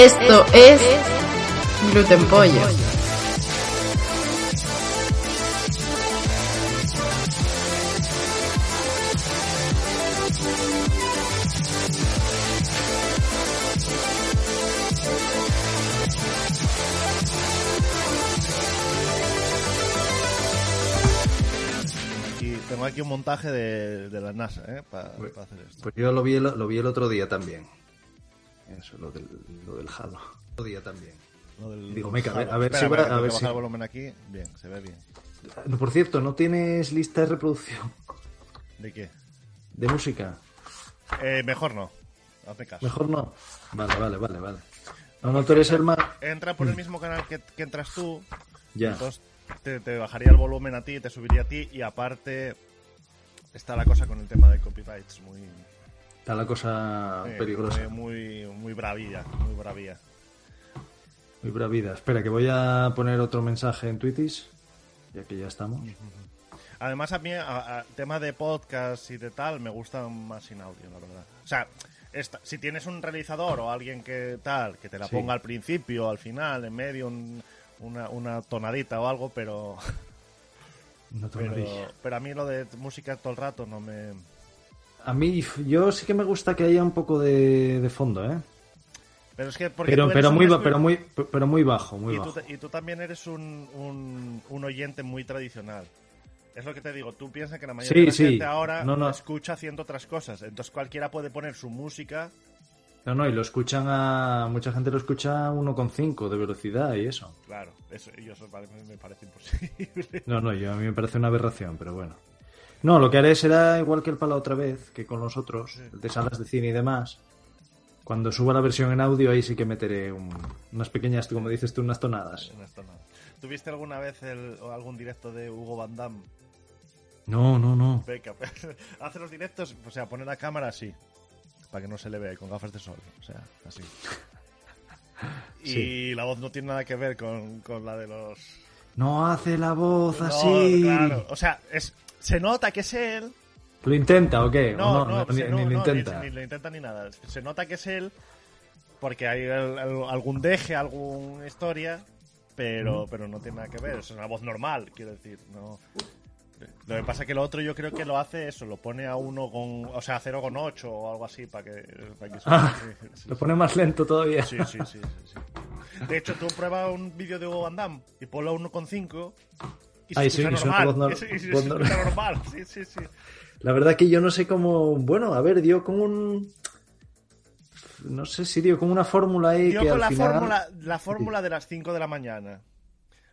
Esto es Gluten Pollo. Y tengo aquí un montaje de, de la NASA, ¿eh? Para Pues- hacer esto. Pues yo lo vi, el, lo vi el otro día también. Eso, lo del, lo del Halo. Otro día también. Lo del- Digo, venga, a ver- a ver Espera, si va- a ver si- el volumen aquí. Bien, se ve bien. Por cierto, ¿no tienes lista de reproducción ¿De qué? de música? Eh, mejor no. Hazme caso. Mejor no. Vale, vale, vale, vale. No, no, tú eres el más... Entra por el mismo canal que, que entras tú. Ya. Entonces te, te bajaría el volumen a ti, te subiría a ti. Y aparte está la cosa con el tema de copyrights muy, Está la cosa peligrosa. muy, muy, bravilla. Muy bravía. Muy bravida. Espera, que voy a poner otro mensaje en Twittis, ya que ya estamos. Además, a mí, a- a- tema de podcast y de tal, me gusta más sin audio, la verdad. O sea, esta- si tienes un realizador o alguien que tal, que te la Sí. ponga al principio, al final, en medio, un- una, una tonadita o algo, pero, No te pero, pero a mí lo de música todo el rato no me... A mí, yo sí que me gusta que haya un poco de, de fondo, ¿eh? Pero es que porque Pero, tú eres pero, un muy, pero, muy, pero muy bajo, muy y, tú, bajo. te- y tú también eres un, un, un oyente muy tradicional. Es lo que te digo, tú piensas que la mayoría Sí, de la sí. gente ahora No, no. escucha haciendo otras cosas. Entonces cualquiera puede poner su música No, no, y lo escuchan a... Mucha gente lo escucha a 1,5 de velocidad y eso. Claro, eso, y eso me parece imposible. No, no, yo, a mí me parece una aberración, pero bueno. No, lo que haré será igual que el pala otra vez, que con los otros, el de salas de cine y demás. Cuando suba la versión en audio, ahí sí que meteré un- unas pequeñas, como dices tú, unas tonadas. No está nada. ¿Tuviste alguna vez el- algún directo de Hugo Van Damme? No, no, no. Beca, hace los directos, o sea, pone la cámara así, para que no se le vea, y con gafas de sol, o sea, así. Y Sí. la voz no tiene nada que ver con, con la de los... No hace la voz No, así. claro, o sea, es, se nota que es él, ¿Lo intenta o qué? ¿O No, no, no, ni, no, ni lo no, intenta. Ni, ni lo intenta ni nada. Se nota que es él porque hay el- el- algún deje, alguna historia, pero, pero no tiene nada que ver. Es una voz normal, quiero decir. No. Lo que pasa es que lo otro yo creo que lo hace eso, lo pone a uno con, o sea, a 0,8 o algo así para que, para que suene. Ah, Sí, sí, Lo pone más lento todavía. sí, sí, sí, sí, sí. De hecho, tú pruebas un vídeo de Hugo Van Damme y ponlo a 1,5 y se Ay, sí, escucha suena normal. se- escucha normal. Sí, sí, sí. La verdad que yo no sé cómo. Bueno, a ver, dio como un. No sé si dio como una fórmula ahí Dio que con al la final. fórmula, la fórmula de las 5 de la mañana.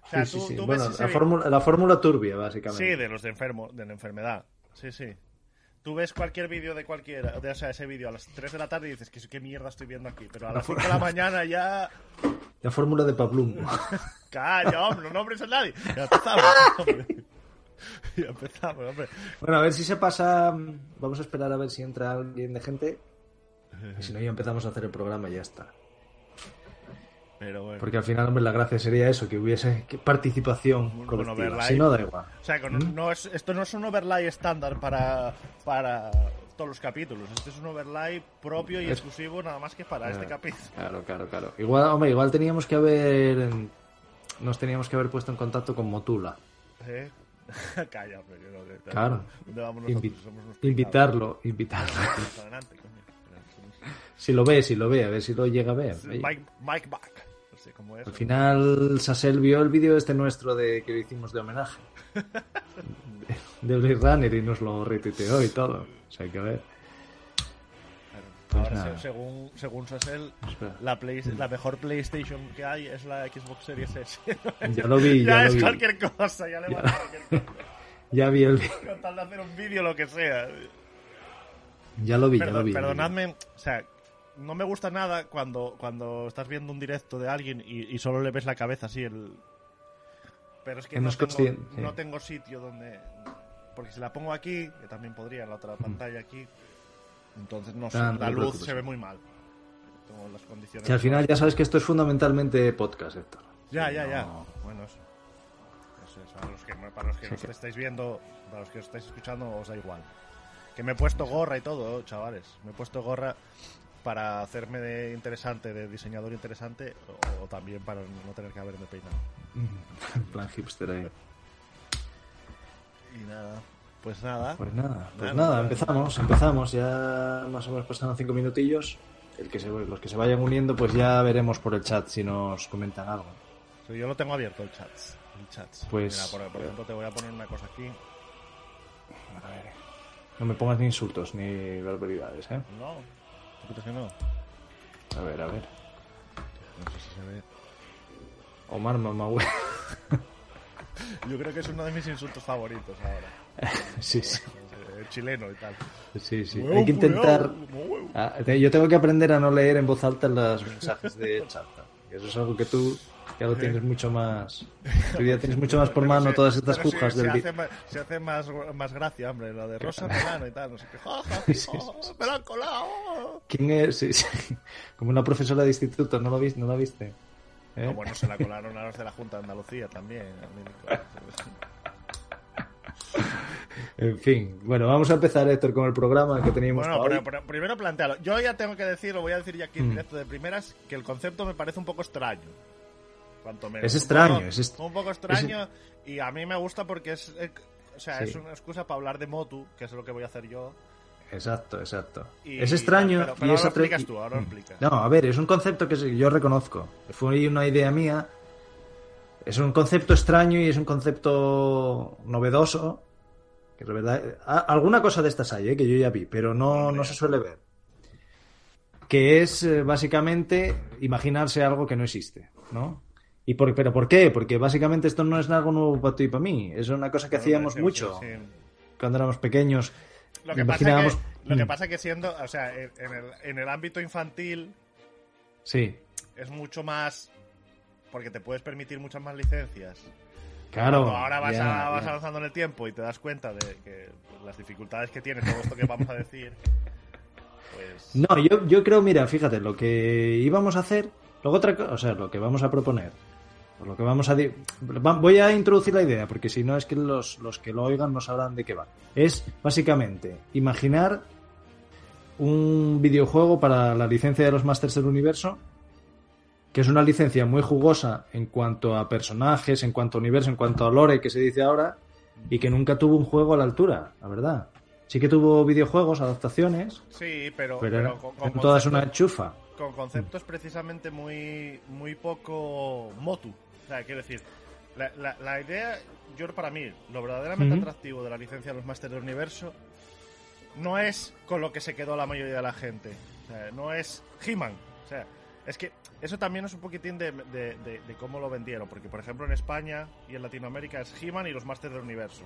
O sea, Sí, sí, tú, sí. tú Bueno, la fórmula, la fórmula turbia, básicamente. Sí, de los de enfermo, de la enfermedad. Sí, sí. Tú ves cualquier vídeo de cualquiera, o sea, ese vídeo a las 3 de la tarde y dices, ¿qué, qué mierda estoy viendo aquí? Pero a las 5 de la mañana ya... La fórmula de Pablum. Calla, hombre, no nombres a nadie. Ya empezamos, hombre. Ya empezamos, hombre. bueno, a ver si se pasa. Vamos a esperar a ver si entra alguien de gente. Y si no, ya empezamos a hacer el programa y ya está. Pero bueno. Porque al final, hombre, la gracia sería eso, que hubiese participación Un- colectiva. overlay. Si no, da igual. O sea, con- ¿Mm? no es, esto no es un overlay estándar para, para todos los capítulos. Este es un overlay propio y Es- exclusivo nada más que para este capítulo. Claro, claro, claro. Igual, hombre, igual teníamos que haber. Nos teníamos que haber puesto en contacto con Motula. ¿Eh? Calla, hombre, que no, que- Claro. Invi- invitarlo, invitarlo. pringados. Adelante, coño. Pero Si lo ve, si lo ve, a ver si lo llega a ver. Mike, Mike Back. No sé cómo es. Al final, Sasel vio el vídeo este nuestro de que hicimos de homenaje. De Blade Runner y nos lo retuiteó y todo. O sea, hay que ver. Pues Ahora, nada. según, según Sassel, Espera. la, Play- la mejor PlayStation que hay es la Xbox Series S. Ya lo vi, ya ya lo es vi. cualquier cosa, ya le Ya. cualquier cosa. Ya vi el Con tal de hacer un vídeo, lo que sea. Ya lo vi, ya Perdón, lo vi. ya lo vi. perdonadme, o sea, no me gusta nada cuando, cuando estás viendo un directo de alguien y, y solo le ves la cabeza así el... Pero es que no tengo, sí. no tengo sitio donde... Porque si la pongo aquí, que también podría en la otra pantalla aquí, entonces no sé, Ah, no la luz se ve muy mal. Tengo las condiciones... Que al final ya sabes que esto es fundamentalmente podcast, Héctor. Ya, Sí, ya, no- ya. Bueno, eso. Eso es, para los que, para los que Sí, nos que- estáis viendo, para los que os estáis escuchando, os da igual. Que me he puesto gorra y todo, chavales. Me he puesto gorra para hacerme de interesante, de diseñador interesante, o, o también para no tener que haberme peinado. En plan hipster ahí. Y nada, pues nada. Pues nada, pues Nada, nada, nada. empezamos, empezamos. Ya más o menos pasaron cinco minutillos. El que se, los que se vayan uniendo, pues ya veremos por el chat si nos comentan algo. Sí, yo lo tengo abierto el chat. El chat. Pues- Mira, por, por ejemplo, te voy a poner una cosa aquí. A ver. No me pongas ni insultos ni barbaridades, ¿eh? No, ¿tú crees que no? A ver, a ver. No sé si se ve. Omar Mamahue. Yo creo que es uno de mis insultos favoritos ahora. sí, sí. Eh, chileno y tal. Sí, sí. Hay que intentar. Ah, yo tengo que aprender a no leer en voz alta los mensajes de chat. Eso es algo que tú ya lo tienes mucho más. Tú ya tienes mucho más por Pero mano se- todas estas se- se, del. vi- hace, más, se hace más, más gracia, hombre, lo de Rosa Milano y tal, no sé qué. Ja, sí. ¡Me lo han colado! ¿Quién es? Sí, sí. Como una profesora de instituto, ¿no lo viste? ¿No la viste? ¿Eh? No, bueno, se la colaron a los de la Junta de Andalucía también. En fin, bueno, vamos a empezar, Héctor, con el programa que teníamos Bueno, para pero, hoy. pero primero plantearlo. Yo ya tengo que decir, lo voy a decir ya aquí en Mm. directo de primeras, que el concepto me parece un poco extraño. Cuanto menos. Es Un extraño, poco- es est- Un poco extraño y a mí me gusta porque es... eh, O sea, Sí. es una excusa para hablar de Motu, que es lo que voy a hacer yo. Exacto, exacto. Y- es extraño pero- pero y ahora es lo tú, ahora lo Mm. No, a ver, es un concepto que yo reconozco. Fue una idea mía. Es un concepto extraño y es un concepto novedoso. Que la verdad, alguna cosa de estas hay, ¿eh? que yo ya vi, pero no, no se suele ver. Que es eh, básicamente imaginarse algo que no existe, ¿no? ¿Y por, ¿Pero por qué? Porque básicamente esto no es algo nuevo para ti y para mí. Es una cosa que hacíamos mucho sí. cuando éramos pequeños. Lo que, pasa Imaginábamos- que, lo que Mm. pasa que siendo, o sea, en, el, en el ámbito infantil Sí, es mucho más... Porque te puedes permitir muchas más licencias. claro. Cuando ahora vas, a- vas avanzando en el tiempo y te das cuenta de que pues, las dificultades que tiene todo esto que vamos a decir, pues... No, yo, yo creo, mira, fíjate, lo que íbamos a hacer, luego otra cosa, o sea, lo que vamos a proponer, o lo que vamos a... Voy a introducir la idea, porque si no es que los, los que lo oigan no sabrán de qué va. Es, básicamente, imaginar un videojuego para la licencia de los Masters del Universo, que es una licencia muy jugosa en cuanto a personajes, en cuanto a universo, en cuanto a lore, que se dice ahora, y que nunca tuvo un juego a la altura, la verdad. Sí que tuvo videojuegos, adaptaciones, Sí, pero, pero, pero con, todas una chufa. con conceptos precisamente muy, muy poco motu. O sea, quiero decir, la, la, la idea, yo para mí, lo verdaderamente atractivo de la licencia de los Masters del Universo no es con lo que se quedó la mayoría de la gente. O sea, no es He-Man. O sea, es que eso también es un poquitín de, de- de- de cómo lo vendieron. Porque, por ejemplo, en España y en Latinoamérica es He-Man y los Masters del Universo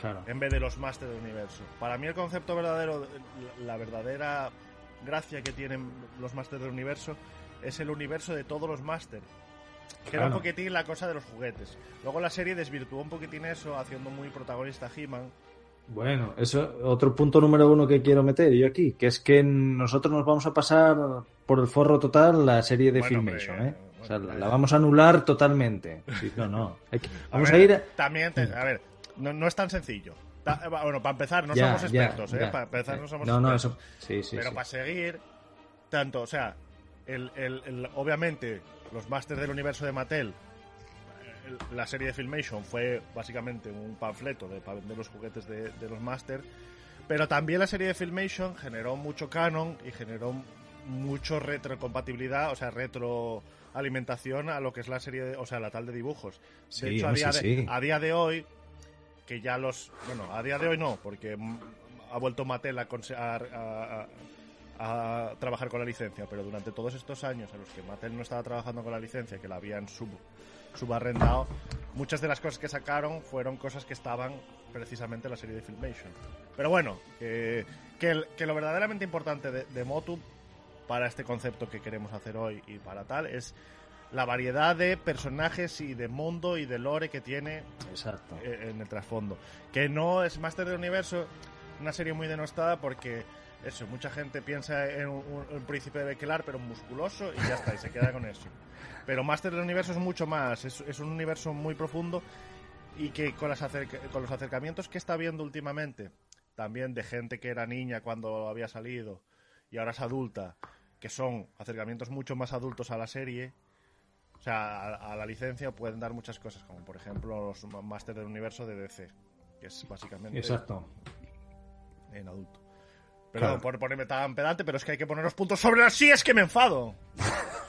Claro. en vez de los Masters del Universo. Para mí el concepto verdadero, la la verdadera gracia que tienen los Masters del Universo es el universo de todos los Masters. Que era un Claro. poquitín la cosa de los juguetes. Luego la serie desvirtuó un poquitín eso, haciendo muy protagonista a He-Man. Bueno, eso otro punto número uno que quiero meter yo aquí, que es que nosotros nos vamos a pasar por el forro total la serie de Bueno, Filmation, hombre, ¿eh? bueno, O sea, la, la vamos a anular totalmente. Sí, no, no. Hay que- vamos a, ver, ir... a- También, te- a ver, no, no es tan sencillo. Ta- bueno, para empezar, no Ya, somos ya, expertos, ¿eh? ya. Para empezar, no somos No, no, expertos. eso... Sí, sí, pero para seguir, tanto, o sea, el, el- el- obviamente, los Masters del universo de Mattel, el- la serie de Filmation fue básicamente un panfleto de, para vender los juguetes de, de los Masters, pero también la serie de Filmation generó mucho canon y generó mucho retrocompatibilidad, o sea, retroalimentación a lo que es la serie, de- o sea, la tal de dibujos. De Sí, hecho, a hombre, día, sí, de, sí. a día de hoy, que ya los. Bueno, a día de hoy no, porque ha vuelto Mattel a, a- a- a- trabajar con la licencia, pero durante todos estos años en los que Mattel no estaba trabajando con la licencia, que la habían sub, subarrendado, muchas de las cosas que sacaron fueron cosas que estaban precisamente en la serie de Filmation. Pero bueno, que, que, el- que lo verdaderamente importante de, de Motu para este concepto que queremos hacer hoy y para tal es la variedad de personajes y de mundo y de lore que tiene Exacto. eh, en el trasfondo. Que no es Master del Universo, una serie muy denostada porque eso, mucha gente piensa en un, príncipe de Bekelar, pero musculoso y ya está, y se queda con eso. Pero Master del Universo es mucho más, es, es un universo muy profundo y que con, las acerca- con los acercamientos que está viendo últimamente, también de gente que era niña cuando había salido y ahora es adulta, que son acercamientos mucho más adultos a la serie, o sea, a, a la licencia pueden dar muchas cosas, como por ejemplo los Masters del Universo de DC, que es básicamente Exacto. en adulto. Perdón Claro. por ponerme tan pedante, pero es que hay que poner los puntos sobre las sí, es que me enfado.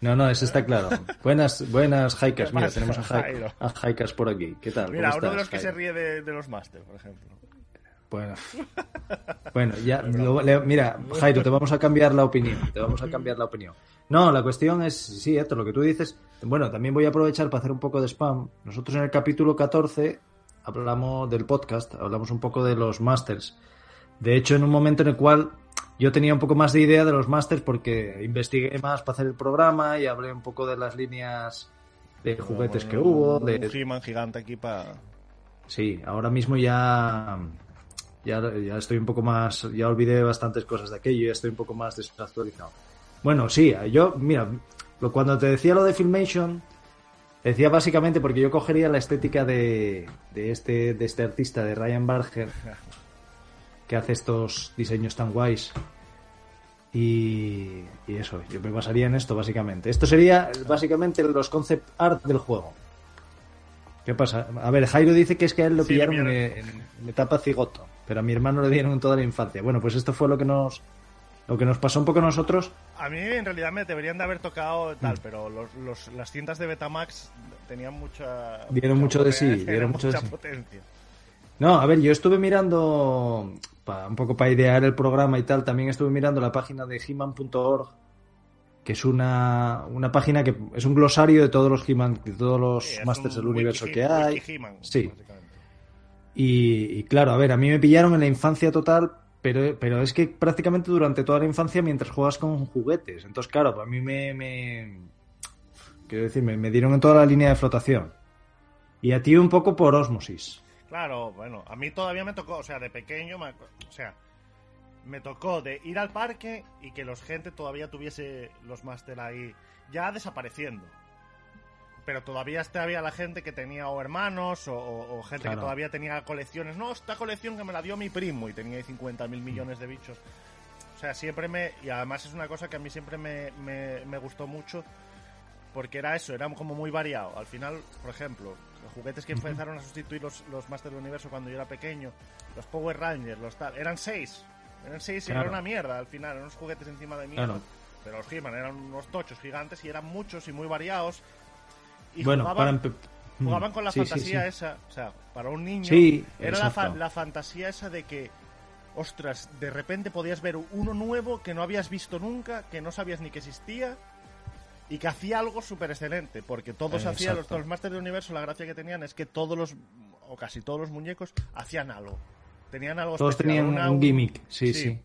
No, no, eso está claro. Buenas, buenas hikers. Mira, tenemos a, Hi- Jairo? a hikers por aquí. ¿Qué tal? Mira, ¿Cómo uno de los que se ríe de, de los Masters, por ejemplo. Bueno, bueno ya, lo- le- mira, Jairo, te vamos a cambiar la opinión. Te vamos a cambiar la opinión. No, la cuestión es, sí, esto, lo que tú dices. Bueno, también voy a aprovechar para hacer un poco de spam. Nosotros en el capítulo 14 hablamos del podcast, hablamos un poco de los masters. De hecho, en un momento en el cual yo tenía un poco más de idea de los masters porque investigué más para hacer el programa y hablé un poco de las líneas de juguetes que hubo, Un de, He-Man gigante aquí para... Sí, ahora mismo ya, ya, ya estoy un poco más, ya olvidé bastantes cosas de aquello, ya estoy un poco más desactualizado. Bueno, sí, yo, mira, cuando te decía lo de Filmation, te decía básicamente porque yo cogería la estética de, de, este, de este artista, de Ryan Barger, que hace estos diseños tan guays. Y, y eso, yo me basaría en esto básicamente. Esto sería básicamente los concept art del juego. ¿Qué pasa? A ver, Jairo dice que es que a él lo Sí, pillaron en, en- etapa cigoto, pero a mi hermano le dieron en toda la infancia. Bueno, pues esto fue lo que nos lo que nos pasó un poco a nosotros. A mí en realidad me deberían de haber tocado Mm. tal, pero los, los- las cintas de Betamax tenían mucha... Dieron mucho de sí, potencia, dieron mucha sí. No, a ver, yo estuve mirando un poco para idear el programa y tal, también estuve mirando la página de He-Man.org, que es una, una página que es un glosario de todos los He-Man, de todos los Sí, Masters del universo que hay. Sí. Y, y claro, a ver, a mí me pillaron en la infancia total, pero, pero es que prácticamente durante toda la infancia mientras juegas con juguetes. Entonces, claro, a mí me, me quiero decir, me, me dieron en toda la línea de flotación. Y a ti un poco por osmosis. Claro, bueno, a mí todavía me tocó, o sea, de pequeño, me o sea, me tocó de ir al parque y que los gente todavía tuviese los máster ahí ya desapareciendo. Pero todavía este había la gente que tenía o hermanos o, o- o gente Claro. que todavía tenía colecciones. No, esta colección que me la dio mi primo y tenía ahí 50 mil millones de bichos. O sea, siempre me... Y además es una cosa que a mí siempre me, me- me gustó mucho porque era eso, era como muy variado. Al final, por ejemplo, los juguetes que empezaron a sustituir los, los Masters del Universo cuando yo era pequeño, los Power Rangers, los tal, eran seis. Eran seis y Claro. era una mierda al final, eran unos juguetes encima de. Claro. Pero los He-Man eran unos tochos gigantes y eran muchos y muy variados. Y bueno, jugaban, para jugaban con la Sí, sí, fantasía sí. esa, o sea, para un niño era la, fa- la fantasía esa de que, ostras, de repente podías ver uno nuevo que no habías visto nunca, que no sabías ni que existía y que hacía algo súper excelente, porque todos Eh, hacían, los, exacto. los Masters del Universo, la gracia que tenían es que todos los, o casi todos los muñecos, hacían algo. Tenían algo Todos especial, tenían una- un gimmick, sí, sí,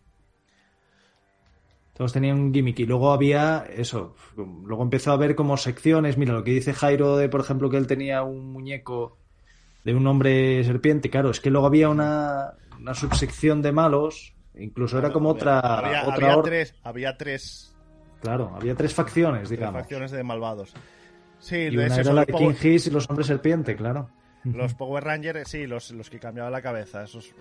Todos tenían un gimmick y luego había eso. Luego empezó a haber como secciones. Mira, lo que dice Jairo de, por ejemplo, que él tenía un muñeco de un hombre serpiente. Claro, es que luego había una, una subsección de malos. Incluso era como otra. Había, otra había tres, había tres, Claro, había tres facciones, tres digamos. facciones de malvados. Sí, Y de una era la los de Power- King Hiss y los hombres serpiente, claro. Los Power Rangers, sí, los, los que cambiaban la cabeza. Esos,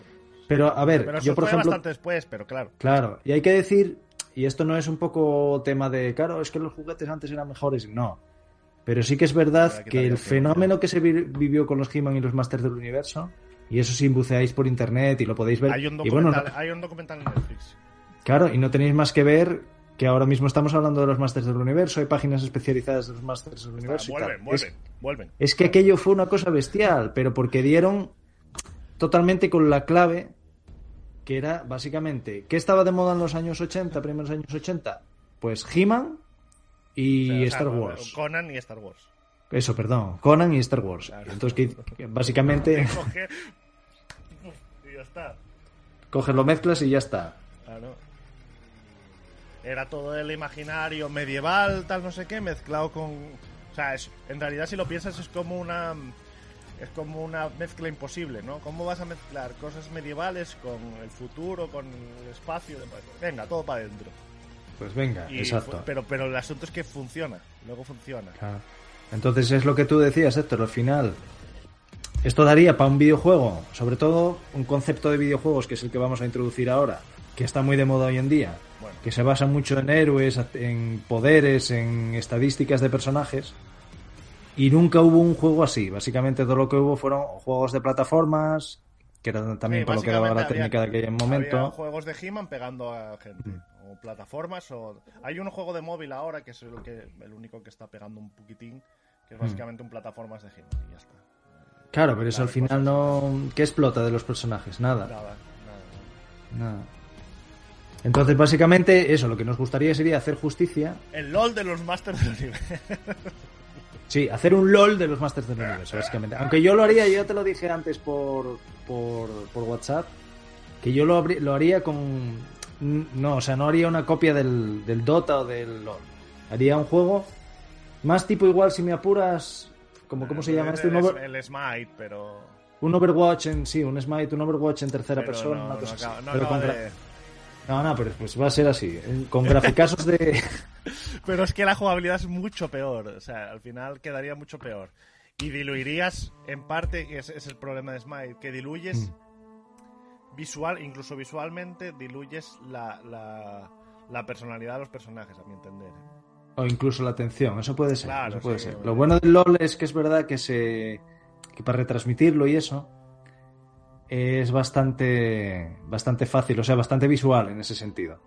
Pero a ver, pero eso yo por fue ejemplo. bastante después, pero claro. Claro, y hay que decir, y esto no es un poco tema de, claro, es que los juguetes antes eran mejores, no. Pero sí que es verdad que el fenómeno que se vi- vivió con los He-Man y los Masters del Universo, y eso si buceáis por internet y lo podéis ver, Hay un y bueno, documental, no- hay un documental en Netflix. claro, y no tenéis más que ver que ahora mismo estamos hablando de los Masters del Universo, hay páginas especializadas de los Masters del Universo. vuelven, tal. vuelven, Es- vuelven. es que aquello fue una cosa bestial, pero porque dieron totalmente con la clave que era básicamente, ¿qué estaba de moda en los años 80, primeros años 80? Pues He-Man y O sea, o Star sea, Wars. Conan y Star Wars. Eso, perdón, Conan y Star Wars. Claro. Entonces, que, que básicamente Coge- y ya está. coges lo mezclas y ya está. Claro. Era todo el imaginario medieval, tal no sé qué, mezclado con... O sea, es- en realidad si lo piensas es como una... Es como una mezcla imposible, ¿no? ¿Cómo vas a mezclar cosas medievales con el futuro, con el espacio? Venga, todo para adentro. Pues venga, Y exacto. Pero, pero el asunto es que funciona, luego funciona. Claro. Entonces es lo que tú decías, Héctor, al final. Esto daría para un videojuego, sobre todo un concepto de videojuegos que es el que vamos a introducir ahora, que está muy de moda hoy en día, Bueno. que se basa mucho en héroes, en poderes, en estadísticas de personajes. Y nunca hubo un juego así. Básicamente todo lo que hubo fueron juegos de plataformas, que era también Sí, por lo que daba la técnica de aquel momento. Había juegos de He-Man pegando a gente. O plataformas. o Hay un juego de móvil ahora que es el, que, el único que está pegando un poquitín. Que es básicamente un plataformas de He-Man. Y ya está. Claro, pero eso al final no... ¿Qué explota de los personajes? Nada. Nada, nada. Nada. Entonces, básicamente, eso, lo que nos gustaría sería hacer justicia. El LOL de los Masters del Universo. Sí, hacer un LOL de los Masters del Universo, básicamente. Aunque yo lo haría, yo ya te lo dije antes por, por, por WhatsApp, que yo lo, lo haría con... No, o sea, no haría una copia del, del Dota o del LOL. Haría un juego más tipo igual, si me apuras, como, ¿cómo se llama Es este? El, el Smite, pero. un Overwatch en... Sí, un Smite, un Overwatch en tercera pero persona. no, no acaba- no Pero de- No, no, pero pues va a ser así. Con graficazos de... Pero es que la jugabilidad es mucho peor. O sea, al final quedaría mucho peor. Y diluirías, en parte, y ese es el problema de Smite, que diluyes visual, incluso visualmente, diluyes la, la, la personalidad de los personajes, a mi entender. O incluso la atención, eso puede ser. Claro, eso puede sí, ser. Lo bueno del LOL es que es verdad que se. que para retransmitirlo y eso. Es bastante. bastante fácil, o sea, bastante visual en ese sentido.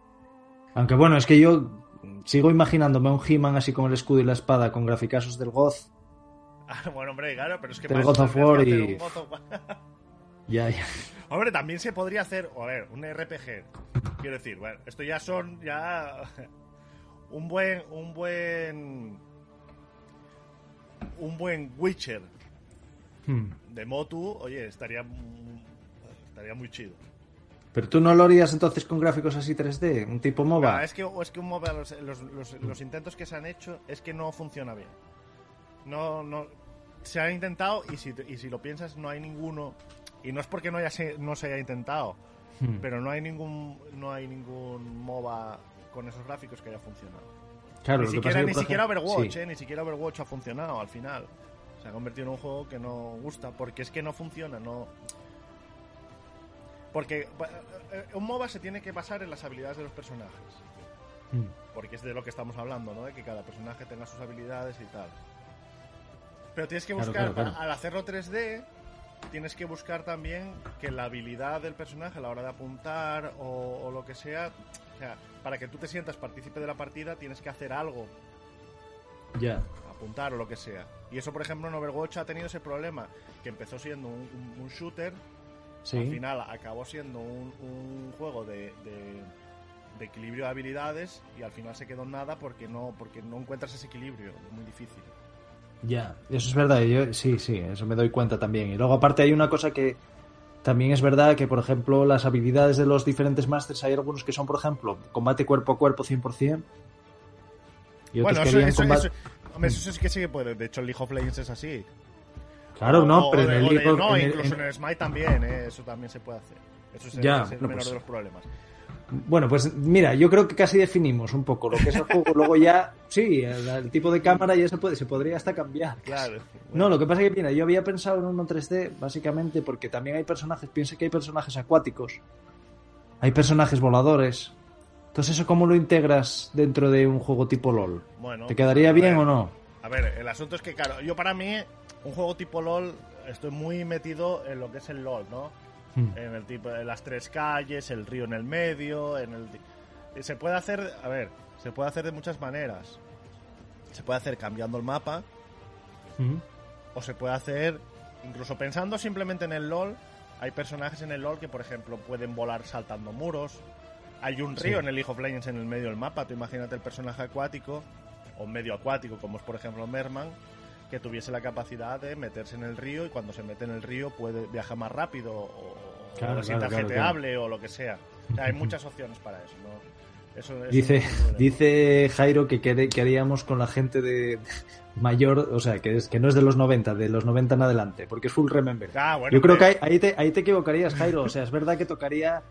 Aunque bueno, es que yo sigo imaginándome a un He-Man así con el escudo y la espada con graficazos del Goth. Ah, bueno, hombre, claro, pero es que Del God of War y-. Ya, ya. Hombre, también se podría hacer, a ver, un RPG. Quiero decir, bueno, esto ya son ya un buen un buen un buen Witcher Hmm. de Motu, oye, estaría estaría muy chido. Pero tú no lo harías entonces con gráficos así 3D, un tipo MOBA. Ah, es que es que un MOBA los, los, los- los intentos que se han hecho es que no funciona bien. No no se ha intentado y si y si lo piensas no hay ninguno y no es porque no haya se- no se haya intentado, Hmm. pero no hay ningún no hay ningún MOBA con esos gráficos que haya funcionado. Claro, ni lo que siquiera, pasa es que, ni siquiera Overwatch, sí. eh, ni siquiera Overwatch ha funcionado al final. Se ha convertido en un juego que no gusta porque es que no funciona, no porque eh, un MOBA se tiene que basar en las habilidades de los personajes, Hmm. porque es de lo que estamos hablando, ¿no? De que cada personaje tenga sus habilidades y tal. Pero tienes que buscar, claro, claro. al hacerlo 3D, tienes que buscar también que la habilidad del personaje a la hora de apuntar o, o lo que sea, o sea, para que tú te sientas partícipe de la partida, tienes que hacer algo, Ya. apuntar o lo que sea. Y eso, por ejemplo, en Overwatch ha tenido ese problema, que empezó siendo un, un- un shooter, Sí. al final acabó siendo un, un juego de, de- de equilibrio de habilidades y al final se quedó en nada porque no, porque no encuentras ese equilibrio, es muy difícil. Ya, eso es verdad. Yo, sí, sí, eso me doy cuenta también. Y luego, aparte, hay una cosa que también es verdad que, por ejemplo, las habilidades de los diferentes masters, hay algunos que son, por ejemplo, combate cuerpo a cuerpo 100%. Y otros Bueno, que eso, eso, combate- eso- hombre, eso sí que sí que puede. De hecho, el League of Legends es así. Claro, no, O- pero en el de- no, en incluso en- en el Smite también, eh, eso también se puede hacer. Eso es, el- Ya, es el bueno, menor pues- de los problemas. Bueno, pues mira, yo creo que casi definimos un poco lo que es el juego. Luego ya, sí, el, el tipo de cámara ya se puede, se podría hasta cambiar. Claro. No, lo que pasa es que, mira, yo había pensado en uno 3D, básicamente porque también hay personajes, piensa que hay personajes acuáticos, hay personajes voladores. Entonces, ¿eso cómo lo integras dentro de un juego tipo LOL? Bueno, ¿Te quedaría a bien ver, o no? A ver, el asunto es que, claro, yo para mí, un juego tipo LOL, estoy muy metido en lo que es el LOL, ¿no? Hmm. En el tipo de las tres calles, el río en el medio, en el... Se puede hacer, a ver, se puede hacer de muchas maneras. Se puede hacer cambiando el mapa, Ujú. o se puede hacer, incluso pensando simplemente en el LOL, hay personajes en el LOL que, por ejemplo, pueden volar saltando muros. Hay un río Sí. en el League of Legends en el medio del mapa. Tú imagínate el personaje acuático, o medio acuático, como es por ejemplo Merman, que tuviese la capacidad de meterse en el río y cuando se mete en el río puede viajar más rápido o, Claro, o claro, claro, o lo que sea. O sea, hay muchas opciones para eso, ¿no? Eso, eso Dice, es dice Jairo que qué, qué haríamos con la gente de mayor, o sea, que, es, que no es de los 90, de los 90 en adelante, porque es full remember. Ah, bueno, Yo creo que pero- ahí, ahí te, ahí te equivocarías, Jairo. O sea, es verdad que tocaría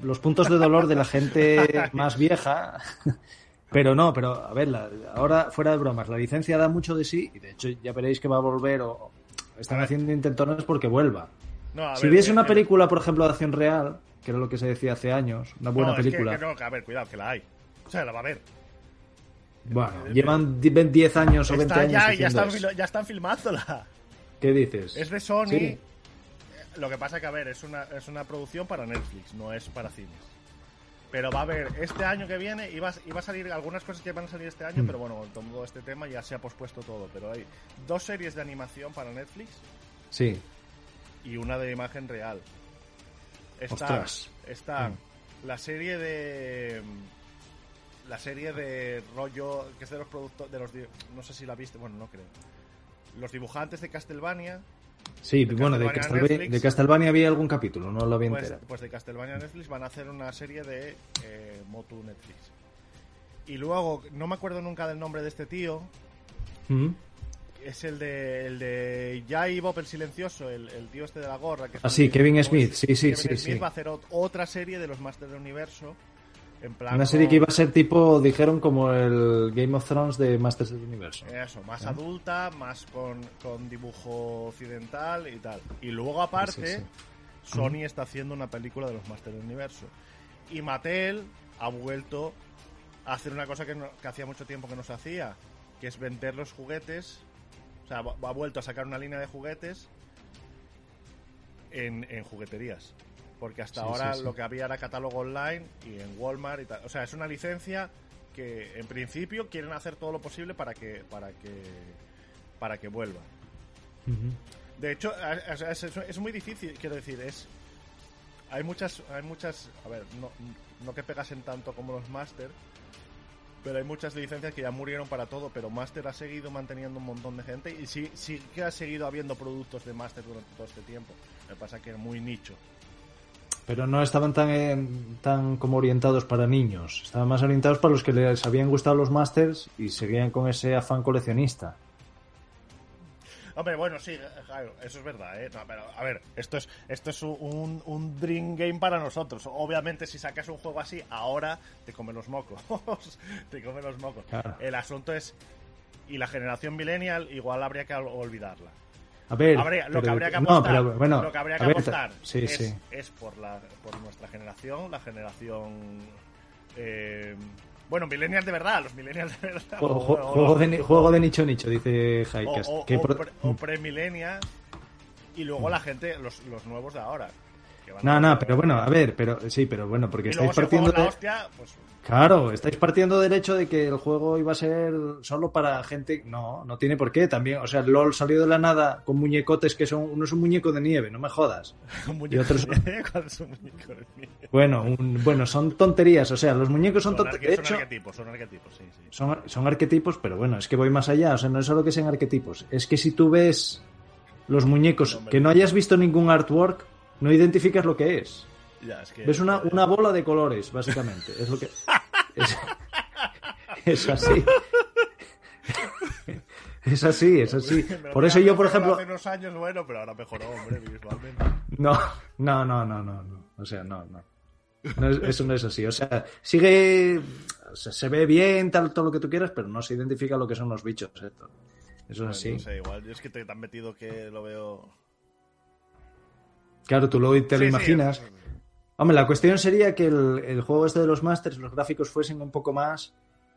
los puntos de dolor de la gente más vieja. Pero no, pero a ver, la- ahora fuera de bromas, la licencia da mucho de sí y de hecho ya veréis que va a volver o están haciendo intentones porque vuelva. No, a si hubiese eh, una eh, película, por ejemplo, de acción real, que era lo que se decía hace años, una buena No, es que- película. que no, que a ver, cuidado, que la hay. O sea, la va a ver. Bueno, llevan di- 10 años o 20 Está años ya, están, eso. ya están filmándola. ¿Qué dices? Es de Sony. Sí. Lo que pasa que, a ver, es una, es una producción para Netflix, no es para cines. Pero va a haber este año que viene, iba, iba a salir algunas cosas que van a salir este año, Hmm. pero bueno, con todo este tema ya se ha pospuesto todo. Pero hay dos series de animación para Netflix Sí. y una de imagen real. Está, Ostras. está Mm. la serie de la serie de rollo que es de los productores de los no sé si la viste, bueno, no creo. Los dibujantes de Castlevania, Sí, De bueno, de Castlevania Netflix. de Castlevania había algún capítulo, no lo vi pues, entera. pues de Castlevania Netflix van a hacer una serie de eh, Motu Netflix. Y luego, no me acuerdo nunca del nombre de este tío, ¿Mm? es el de, el de Jai Bob el Silencioso, el, el tío este de la gorra. Que Ah, sí, Kevin ¿cómo Smith, sí, sí, Kevin sí, Smith sí. va a hacer ot- otra serie de los Masters del Universo. En plan Una serie que iba a ser tipo, dijeron, como el Game of Thrones de Masters del Universo. Eso, más ¿Eh? adulta, más con, con dibujo occidental y tal. Y luego, aparte, Sí, sí. Sony está haciendo una película de los Masters del Universo. Y Mattel ha vuelto a hacer una cosa que, no- que hacía mucho tiempo que no se hacía, que es vender los juguetes. O sea, ha vuelto a sacar una línea de juguetes en, en jugueterías. Porque hasta Sí, ahora sí, sí. lo que había era catálogo online y en Walmart y tal. O sea, es una licencia que en principio quieren hacer todo lo posible para que para que para que vuelva. De hecho, es, es- es- es muy difícil, quiero decir, es hay muchas hay muchas, a ver, no, no que pegasen tanto como los Master, pero hay muchas licencias que ya murieron para todo, pero Master ha seguido manteniendo un montón de gente y sí, sí que ha seguido habiendo productos de Master durante todo este tiempo. Lo que pasa que es muy nicho. Pero no estaban tan, eh, tan como orientados para niños. Estaban más orientados para los que les habían gustado los Masters y seguían con ese afán coleccionista. Hombre, bueno, sí, claro, eso es verdad, ¿eh? No, pero, a ver, esto es, esto es un, un dream game para nosotros. Obviamente, si sacas un juego así, ahora te come los mocos. te come los mocos. Claro. El asunto es, y la generación millennial igual habría que ol- olvidarla. A ver, Habría- lo que habría que no, apostar, pero bueno, lo que habría que ver, apostar sí, es, sí. es por, la, por nuestra generación, la generación... eh, bueno, millennials de verdad, los millennials de verdad. Juego, o- ju- o- juego de, ni- juego de nicho nicho, dice Highcast. o, pre- o premillennials y luego la gente, los, los nuevos de ahora. No, no, pero bueno, a ver, pero sí, pero bueno, porque estáis partiendo es de... hostia, pues Claro, estáis partiendo del hecho de que el juego iba a ser solo para gente. No, no tiene por qué también. O sea, LOL salió de la nada con muñecotes que son. Uno es un muñeco de nieve, no me jodas. un ¿Cuál es un muñeco de nieve? Bueno, un- bueno, son tonterías. O sea, los muñecos son Son, tonterías. son arquetipos, son arquetipos, sí, sí. son, son arquetipos, pero bueno, es que voy más allá. O sea, no es solo que sean arquetipos. Es que si tú ves los muñecos que no hayas visto ningún artwork, no identificas lo que es. Ya, es que, Ves una, una bola de colores, básicamente. Es lo que. Es, es así. Es así, es así. Me Por eso yo, por ejemplo. Hace unos años, bueno, pero ahora mejoró, hombre, visualmente. No, no, no, no, no, no. O sea, no, no. No es- eso no es así. O sea, sigue. o sea, se ve bien, tal, todo lo que tú quieras, pero no se identifica lo que son los bichos. Esto. Eso es así. No sé, igual, yo es que te tan metido que lo veo... Claro, tú lo, te lo Sí, sí, imaginas. es- Hombre, la cuestión sería que el, el juego este de los Masters, los gráficos fuesen un poco más.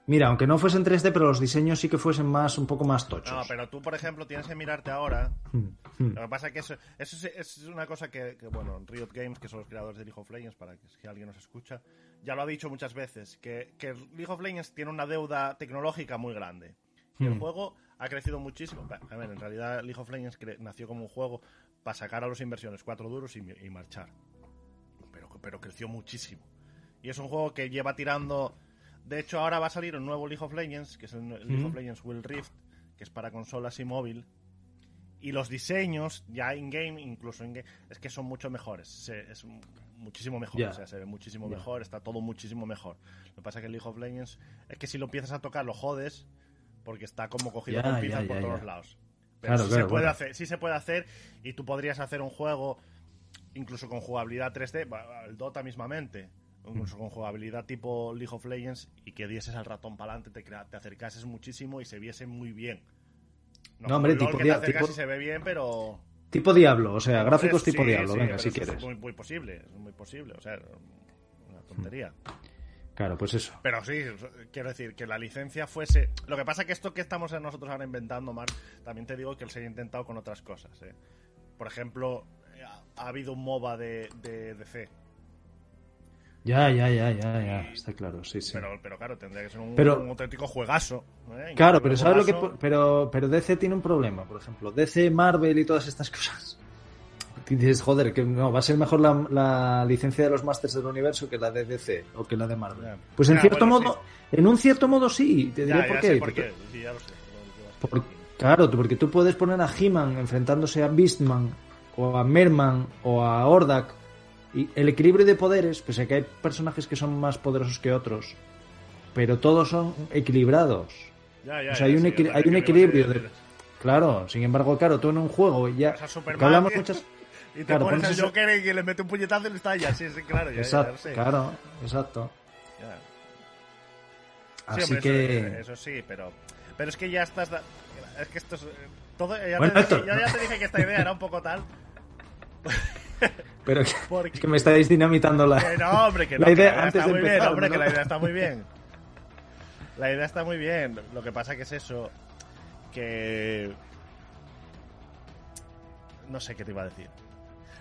Mira, aunque no fuesen 3D, pero los diseños sí que fuesen más, un poco más tochos. No, pero tú, por ejemplo, tienes que mirarte ahora Hmm, hmm. Lo que pasa es que eso, eso es, es una cosa que, que, bueno, Riot Games, que son los creadores de League of Legends, para que si alguien nos escucha, ya lo ha dicho muchas veces, que, que League of Legends tiene una deuda tecnológica muy grande. Y el Hmm. juego ha crecido muchísimo. A ver, en realidad League of Legends nació como un juego para sacar a los inversiones cuatro duros y, y marchar. Pero, pero creció muchísimo. Y es un juego que lleva tirando... De hecho, ahora va a salir un nuevo League of Legends, que es el League of Legends Will Rift, que es para consolas y móvil. Y los diseños, ya in-game, incluso in-game, es que son mucho mejores. Se- es mu- muchísimo mejor. O sea, se ve muchísimo mejor, está todo muchísimo mejor. Lo que pasa es que el League of Legends es que si lo empiezas a tocar lo jodes porque está como cogido Ya, con pinzas por todos lados. Pero Claro, sí, claro, se puede bueno. hacer, sí se puede hacer y tú podrías hacer un juego incluso con jugabilidad 3D, va- el Dota mismamente, incluso Mm. con jugabilidad tipo League of Legends y que dieses al ratón para adelante, te, te acercases muchísimo y se viese muy bien. No, hombre, LOL, tipo que te acercas tipo- y se ve bien, pero Tipo Diablo, o sea, gráficos Sí, tipo sí, Diablo, venga, si quieres. Es muy, muy posible, es muy posible. O sea, una tontería. Claro, pues eso. Pero sí, quiero decir, que la licencia fuese... Lo que pasa que esto que estamos nosotros ahora inventando, Mark, también te digo que se ha intentado con otras cosas. ¿eh? Por ejemplo, ha, ha habido un MOBA de, de DC. Ya, ya, ya, ya, ya, está claro, sí, sí. Pero, pero claro, tendría que ser un, Pero- un auténtico juegagazo. ¿eh? Claro, pero ¿sabes lo que...? juegazo. Pero, pero DC tiene un problema, por ejemplo. DC, Marvel y todas estas cosas. Y dices, joder, que no, va a ser mejor la, la licencia de los Masters del Universo que la de DC o que la de Marvel. Pues en Ya, cierto bueno, modo, en un cierto modo sí, te diré por ya qué. sé por Porque- qué. Sí, ya lo sé. lo que vas a por- decir. claro, porque tú puedes poner a He-Man enfrentándose a Beastman o a Merman o a Hordak y el equilibrio de poderes, pese a que hay personajes que son más poderosos que otros, pero todos son equilibrados. Ya, ya, O sea, hay ya, un, sí, equi- hay un que equilibrio. De... Claro, sin embargo, claro, tú en un juego ya... Que hablamos muchas... Y te Claro, pones eso- Joker y le mete un puñetazo y le estalla. Sí, sí, claro. Ya, ya, ya Exacto, claro, exacto. Sí, Así hombre, que... Eso, eso sí, pero, pero es que ya estás. da- Es que esto es. eh, Todo, ya, Bueno, te dije, ya te dije que esta idea era un poco tal. Pero que- Porque- es que me estáis dinamitando la... Que no, hombre, que no. La que idea la idea antes está de muy bien, hombre, ¿no? que la idea está muy bien. La idea está muy bien. Lo que pasa que es eso. Que. No sé qué te iba a decir.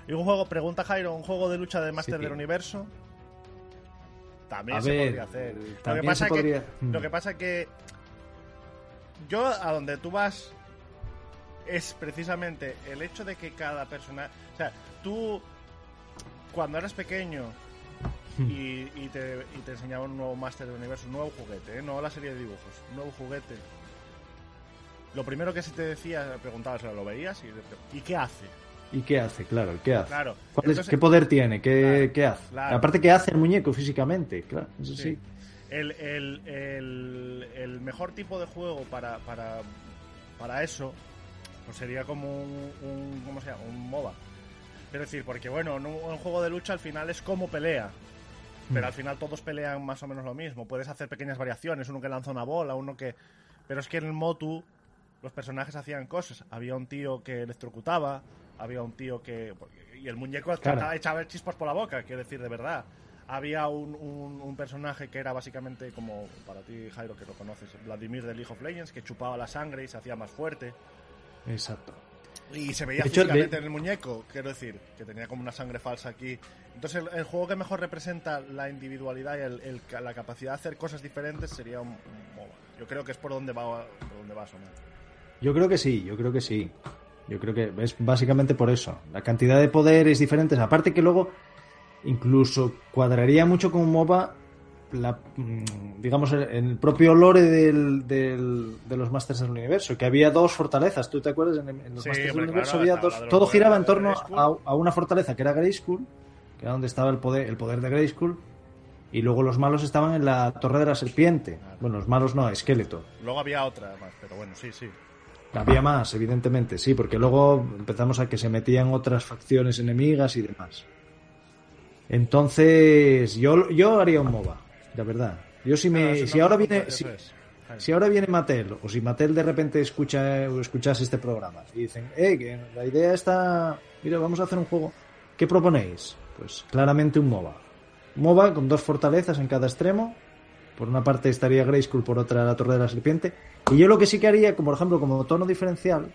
Y un juego, pregunta Jairo, un juego de lucha de Master Sí. del Universo. También A se ver, podría hacer. Lo que pasa que podría- lo que pasa que yo a donde tú vas es precisamente el hecho de que cada persona, o sea, tú cuando eras pequeño Hmm. y, y te, y te enseñaban un nuevo Master del Universo, un nuevo juguete, ¿eh? no la serie de dibujos, un nuevo juguete. Lo primero que se te decía, preguntabas, ¿lo veías? ¿Y, ¿y qué hace? ¿Y qué hace? Claro, ¿qué hace? Claro. ¿Cuál es- ¿Qué poder tiene? ¿Qué, Claro, qué hace? claro. Aparte, ¿qué hace el muñeco físicamente? Claro, eso sí. Sí. El, el, el, el mejor tipo de juego para, para, para eso pues sería como un, un ¿cómo se llama? un MOBA. Quiero decir, porque bueno, en un, un juego de lucha al final es como pelea. Pero Mm. al final todos pelean más o menos lo mismo. Puedes hacer pequeñas variaciones, uno que lanza una bola, uno que... Pero es que en el Motu los personajes hacían cosas. Había un tío que electrocutaba, había un tío que... Y el muñeco Claro. echaba- echaba chispas por la boca, quiero decir, de verdad. Había un, un- un personaje que era básicamente como, para ti, Jairo, que lo conoces, Vladimir de League of Legends, que chupaba la sangre y se hacía más fuerte. Exacto. Y se veía hecho, físicamente en el muñeco, quiero decir, que tenía como una sangre falsa aquí. Entonces, el, el juego que mejor representa la individualidad y el- el- la capacidad de hacer cosas diferentes sería un, un MOBA. Yo creo que es por donde va, por donde va a sonar. Yo creo que sí, yo creo que sí. Yo creo que es básicamente por eso. La cantidad de poderes diferentes. Aparte que luego incluso cuadraría mucho con un MOBA, la, mm, digamos, el, el propio lore del, del- de los Masters del Universo, que había dos fortalezas. ¿Tú te acuerdas? En, en los Sí, Masters del Universo claro, había dos. la Todo giraba en torno a, a una fortaleza que era Grayskull, que era donde estaba el poder, el poder de Grayskull. Y luego los malos estaban en la Torre de la Serpiente. Bueno, los malos no, Esqueleto. Luego había otra más, pero bueno, sí, sí. Había más, evidentemente, sí, porque luego empezamos a que se metían otras facciones enemigas y demás. Entonces, yo, yo haría un MOBA, la verdad. Yo si me, Claro, si ahora viene, si, si ahora viene Mattel, o si Mattel de repente escucha o escuchase este programa y dicen, eh, que la idea está, mira, vamos a hacer un juego, ¿qué proponéis? Pues claramente un MOBA. MOBA con dos fortalezas en cada extremo. Por una parte estaría Grayskull, por otra la Torre de la Serpiente. Y yo lo que sí que haría, como por ejemplo, como tono diferencial,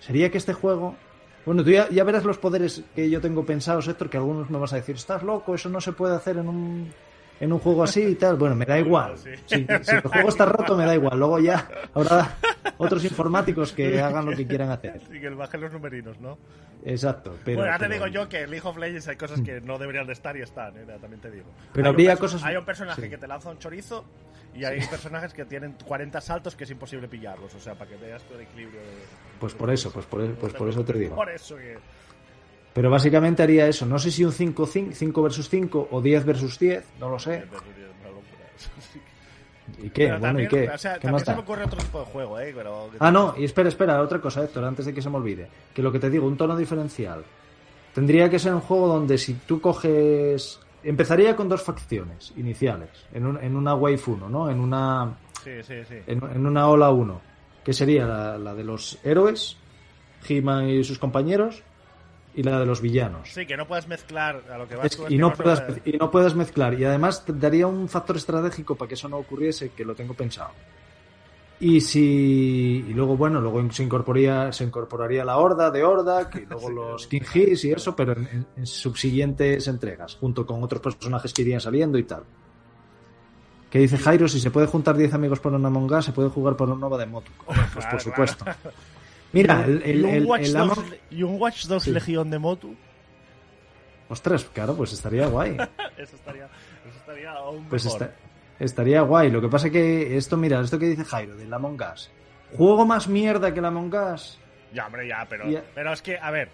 sería que este juego. Bueno, tú ya, ya verás los poderes que yo tengo pensados, Héctor, que algunos me vas a decir, estás loco, eso no se puede hacer en un, en un juego así y tal. Bueno, me da igual. Sí. Si, si el juego está roto, me da igual. Luego ya habrá otros informáticos que hagan lo que quieran hacer. Y que bajen los numerinos, ¿no? Exacto. Pero, bueno, ya te pero- digo yo que en League of Legends hay cosas que no deberían de estar y están, ¿eh? también te digo. Pero Hay un habría cosas- Hay un personaje sí. que te lanza un chorizo y hay personajes que tienen 40 saltos que es imposible pillarlos. O sea, para que veas todo el equilibrio de... Pues por eso, pues por, eso- pues por eso te digo. Por eso que... Pero básicamente haría eso. No sé si un 5, 5 versus 5 o 10 versus 10, no lo sé. ¿Y qué? Pero bueno, ¿y también- qué? O sea, ¿Qué más se me ocurre otro tipo de juego, ¿eh? Pero... Ah, no, y espera, espera, otra cosa, Héctor, antes de que se me olvide. Que lo que te digo, un tono diferencial. Tendría que ser un juego donde si tú coges... Empezaría con dos facciones iniciales, en, un- en una Wave 1, ¿no? En una, Sí, sí, sí. en, en una ola 1, que sería la, la de los héroes, He-Man y sus compañeros, y la de los villanos. Sí, que no puedas mezclar a lo que vas Es- tú. y, no puedas, puede- y no puedas mezclar. Y además daría un factor estratégico para que eso no ocurriese, que lo tengo pensado. Y si y luego, bueno, luego se incorporaría, se incorporaría la horda de horda, que luego los King Hits y eso, pero en, en- en subsiguientes entregas, junto con otros personajes que irían saliendo y tal. Que dice Jairo, si se puede juntar 10 amigos por una Us, se puede jugar por un Nova de Motu. Pues claro, por supuesto. Mira, el, el, y un el- y un Watch Dogs Sí. Legión de Motu. Ostras, claro, pues estaría guay. Eso estaría, eso estaría aún Pues mejor. está- estaría guay. Lo que pasa que esto, mira, esto que dice Jairo, del Among Us. Juego más mierda que el Among Us. Ya, hombre, ya, pero, Ya. pero es que, a ver.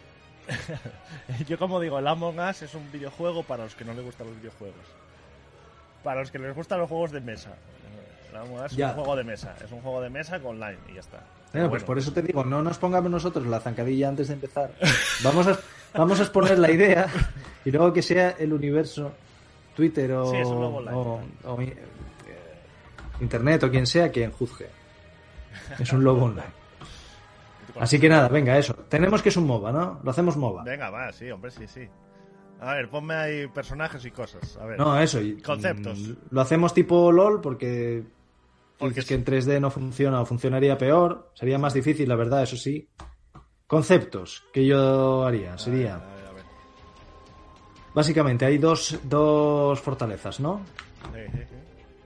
Yo, como digo, el Among Us es un videojuego para los que no les gustan los videojuegos. Para los que les gustan los juegos de mesa. El Among Us Ya. es un juego de mesa. Es un juego de mesa con online y ya está. Bueno, pues por eso te digo, no nos pongamos nosotros la zancadilla antes de empezar. Vamos a, vamos a exponer la idea y luego que sea el universo, Twitter o, Sí, o- o, eh, Internet o quien sea quien juzgue. Es un lobo online. Así que nada, venga, eso. Tenemos que es un MOBA, ¿no? Lo hacemos MOBA. Venga, va, sí, hombre, sí, sí. A ver, ponme ahí personajes y cosas. A ver. No, eso. y- Conceptos. mm, Lo hacemos tipo LOL porque, Porque sí. que en 3D no funciona o funcionaría peor. Sería más difícil, la verdad, eso sí. Conceptos que yo haría A sería... ver, a ver, a ver. Básicamente hay dos, dos fortalezas, ¿no? Sí, sí, sí.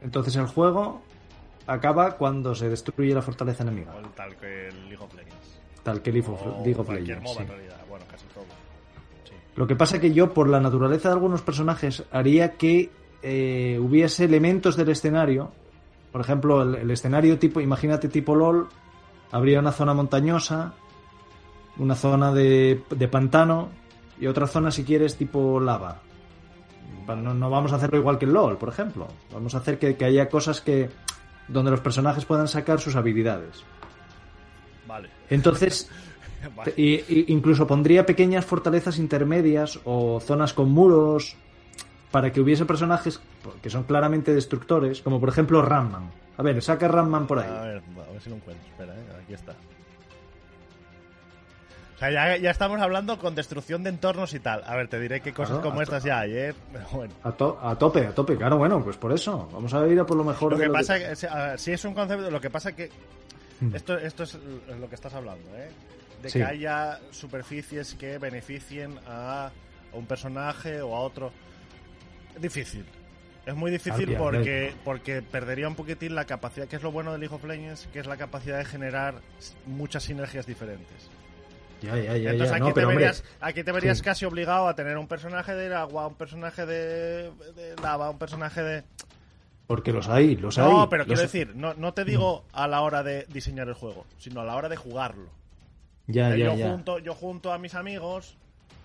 Entonces el juego acaba cuando se destruye la fortaleza enemiga. O el tal que el League of Legends. Tal que O League of Legends. MOBA en sí. realidad. Bueno, casi todo. Sí. Lo que pasa que yo, por la naturaleza de algunos personajes, haría que eh, hubiese elementos del escenario. Por ejemplo, el, el escenario tipo, imagínate tipo LOL, habría una zona montañosa, una zona de, de pantano y otra zona, si quieres, tipo lava. Va- No, no vamos a hacerlo igual que el LOL, por ejemplo. Vamos a hacer que, que haya cosas que donde los personajes puedan sacar sus habilidades. Vale. Entonces, Vale. y, y incluso pondría pequeñas fortalezas intermedias o zonas con muros para que hubiese personajes que son claramente destructores, como por ejemplo Ramman. A ver, saca Ramman por A ahí. ver, a ver si lo encuentro. Espera, eh, aquí está. O sea, ya, ya estamos hablando con destrucción de entornos y tal. A ver, te diré qué cosas Claro, como estas ya hay, ¿eh? Pero bueno. A, to- a tope, a tope. Claro, bueno, pues por eso. Vamos a ir a por lo mejor. Lo de que lo pasa es que, si es un concepto, lo que pasa que Mm. esto, esto es lo que estás hablando, ¿eh? De Sí. que haya superficies que beneficien a un personaje o a otro. Difícil. Es muy difícil porque, porque perdería un poquitín la capacidad, que es lo bueno de League of Legends, que es la capacidad de generar muchas sinergias diferentes. Ya, ya, ya. Entonces aquí, No, te hombre, verías, aquí te verías sí. casi obligado a tener un personaje de agua, un personaje de, de lava, un personaje de... porque los hay, los hay. No, pero quiero hay. decir, no, no te digo a la hora de diseñar el juego, sino a la hora de jugarlo. Ya, Eh, ya, yo, ya. Junto, yo junto a mis amigos...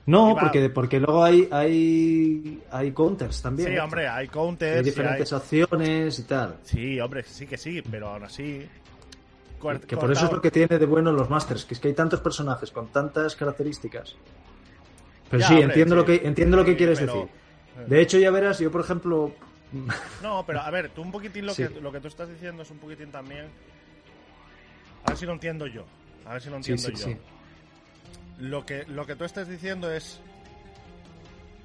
No, y porque, porque luego hay, hay, hay counters también. Sí, ¿eh? hombre, hay Hay counters. y diferentes hay- opciones y tal. Sí, hombre, sí que sí, pero aún así... cort- Que por eso es lo que tiene de bueno los Masters, que es que hay tantos personajes con tantas características. Pero Ya, sí, hombre, entiendo sí. lo que entiendo lo que quieres pero- decir. De hecho, ya verás, yo por ejemplo, No, pero a ver, tú un poquitín lo, Sí. que, lo que tú estás diciendo es un poquitín también... A ver si lo entiendo yo. A ver si lo entiendo yo. Lo que, lo que tú estás diciendo es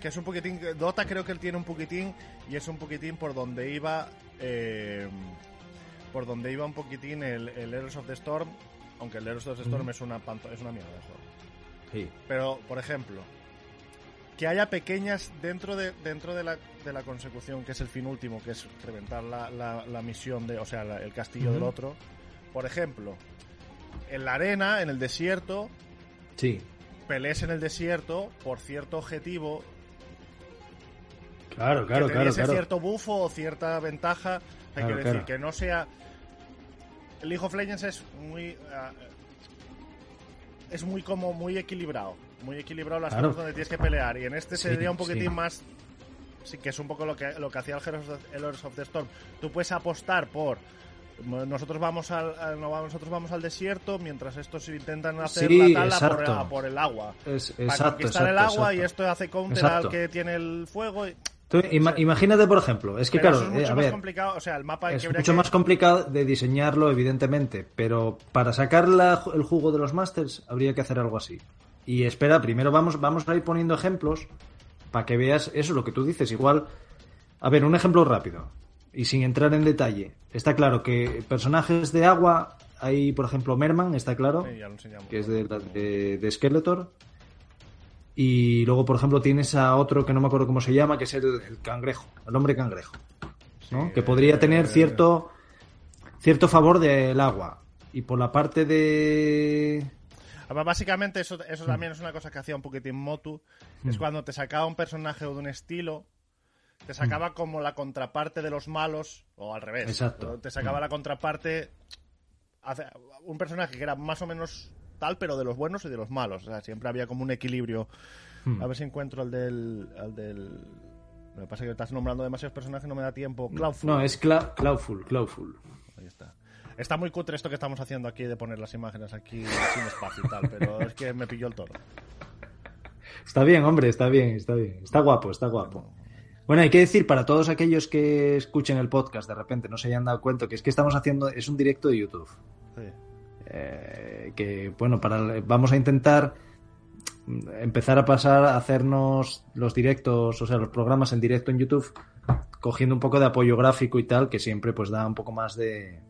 que es un poquitín. Dota creo que él tiene un poquitín y es un poquitín por donde iba. eh, por donde iba un poquitín el, el Heroes of the Storm. Aunque el Heroes of the Storm es, una panta- es una mierda de juego. Sí. Pero, por ejemplo, que haya pequeñas dentro de dentro de la, de la consecución, que es el fin último, que es reventar la, la- la misión de, o sea, la- el castillo del otro. Por ejemplo, en la arena, en el desierto, Sí, pelees en el desierto por cierto objetivo claro, claro, que claro, cierto bufo o cierta ventaja. Hay Claro, que decir claro. que no sea. El League of Legends es muy. ah, es muy como muy equilibrado. Muy equilibrado las zonas donde tienes que pelear. Y en este Sí, sería un poquitín sí. más. Sí, que es un poco lo que, lo que hacía el Heroes of the Storm. Tú puedes apostar por. Nosotros vamos al, nosotros vamos al desierto mientras estos intentan hacer Sí, la tala por, a por el agua. Es, para exacto, conquistar el exacto, agua y esto hace counter al que tiene el fuego. y- Tú ima- imagínate, por ejemplo, es que Pero claro, es mucho eh, a más ver, complicado. O sea, el mapa es que habría mucho que- más complicado de diseñarlo, evidentemente, pero para sacar la- el jugo de los Masters habría que hacer algo así. Y espera, primero vamos, vamos a ir poniendo ejemplos para que veas eso, lo que tú dices. Igual, a ver, un ejemplo rápido y sin entrar en detalle. Está claro que personajes de agua, hay por ejemplo Merman, está claro, Sí, ya lo que es de, de, de Skeletor. Y luego, por ejemplo, tienes a otro que no me acuerdo cómo se llama, que es el, el cangrejo, el hombre cangrejo. ¿no? Sí, que podría eh, tener cierto cierto favor del agua. Y por la parte de... Además, Básicamente, eso, Mm. eso también es una cosa que hacía un poquitín Motu. Es cuando te sacaba un personaje de un estilo, te sacaba como la contraparte de los malos, o al revés. Mm. Exacto. Mm. Te sacaba la contraparte. Un personaje que era más o menos tal, pero de los buenos y de los malos. O sea, siempre había como un equilibrio. Hmm. A ver si encuentro al del. Del... Lo que pasa es que estás nombrando demasiados personajes, no me da tiempo. Cloudful. No, es Cla- Cloudful, Cloudful. Ahí está. Está muy cutre esto que estamos haciendo aquí de poner las imágenes aquí sin espacio y tal, pero es que me pilló el toro. Está bien, hombre, está bien, está bien. Está guapo, está guapo. Bueno, hay que decir para todos aquellos que escuchen el podcast de repente no se hayan dado cuenta que es que estamos haciendo es un directo de YouTube. Sí. Eh, que bueno, para vamos a intentar empezar a pasar a hacernos los directos, o sea, los programas en directo en YouTube, cogiendo un poco de apoyo gráfico y tal, que siempre pues da un poco más de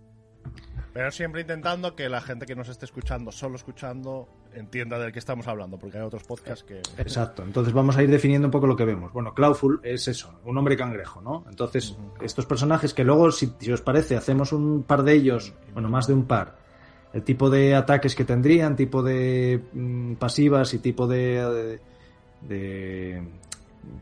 Pero siempre intentando que la gente que nos esté escuchando, solo escuchando, entienda del que estamos hablando, porque hay otros podcasts que... Exacto. Entonces vamos a ir definiendo un poco lo que vemos. Bueno, Clawful es eso, un hombre cangrejo, ¿no? Entonces, estos personajes que luego, si, si os parece, hacemos un par de ellos, bueno, más de un par, el tipo de ataques que tendrían, tipo de mm, pasivas y tipo de, de, de-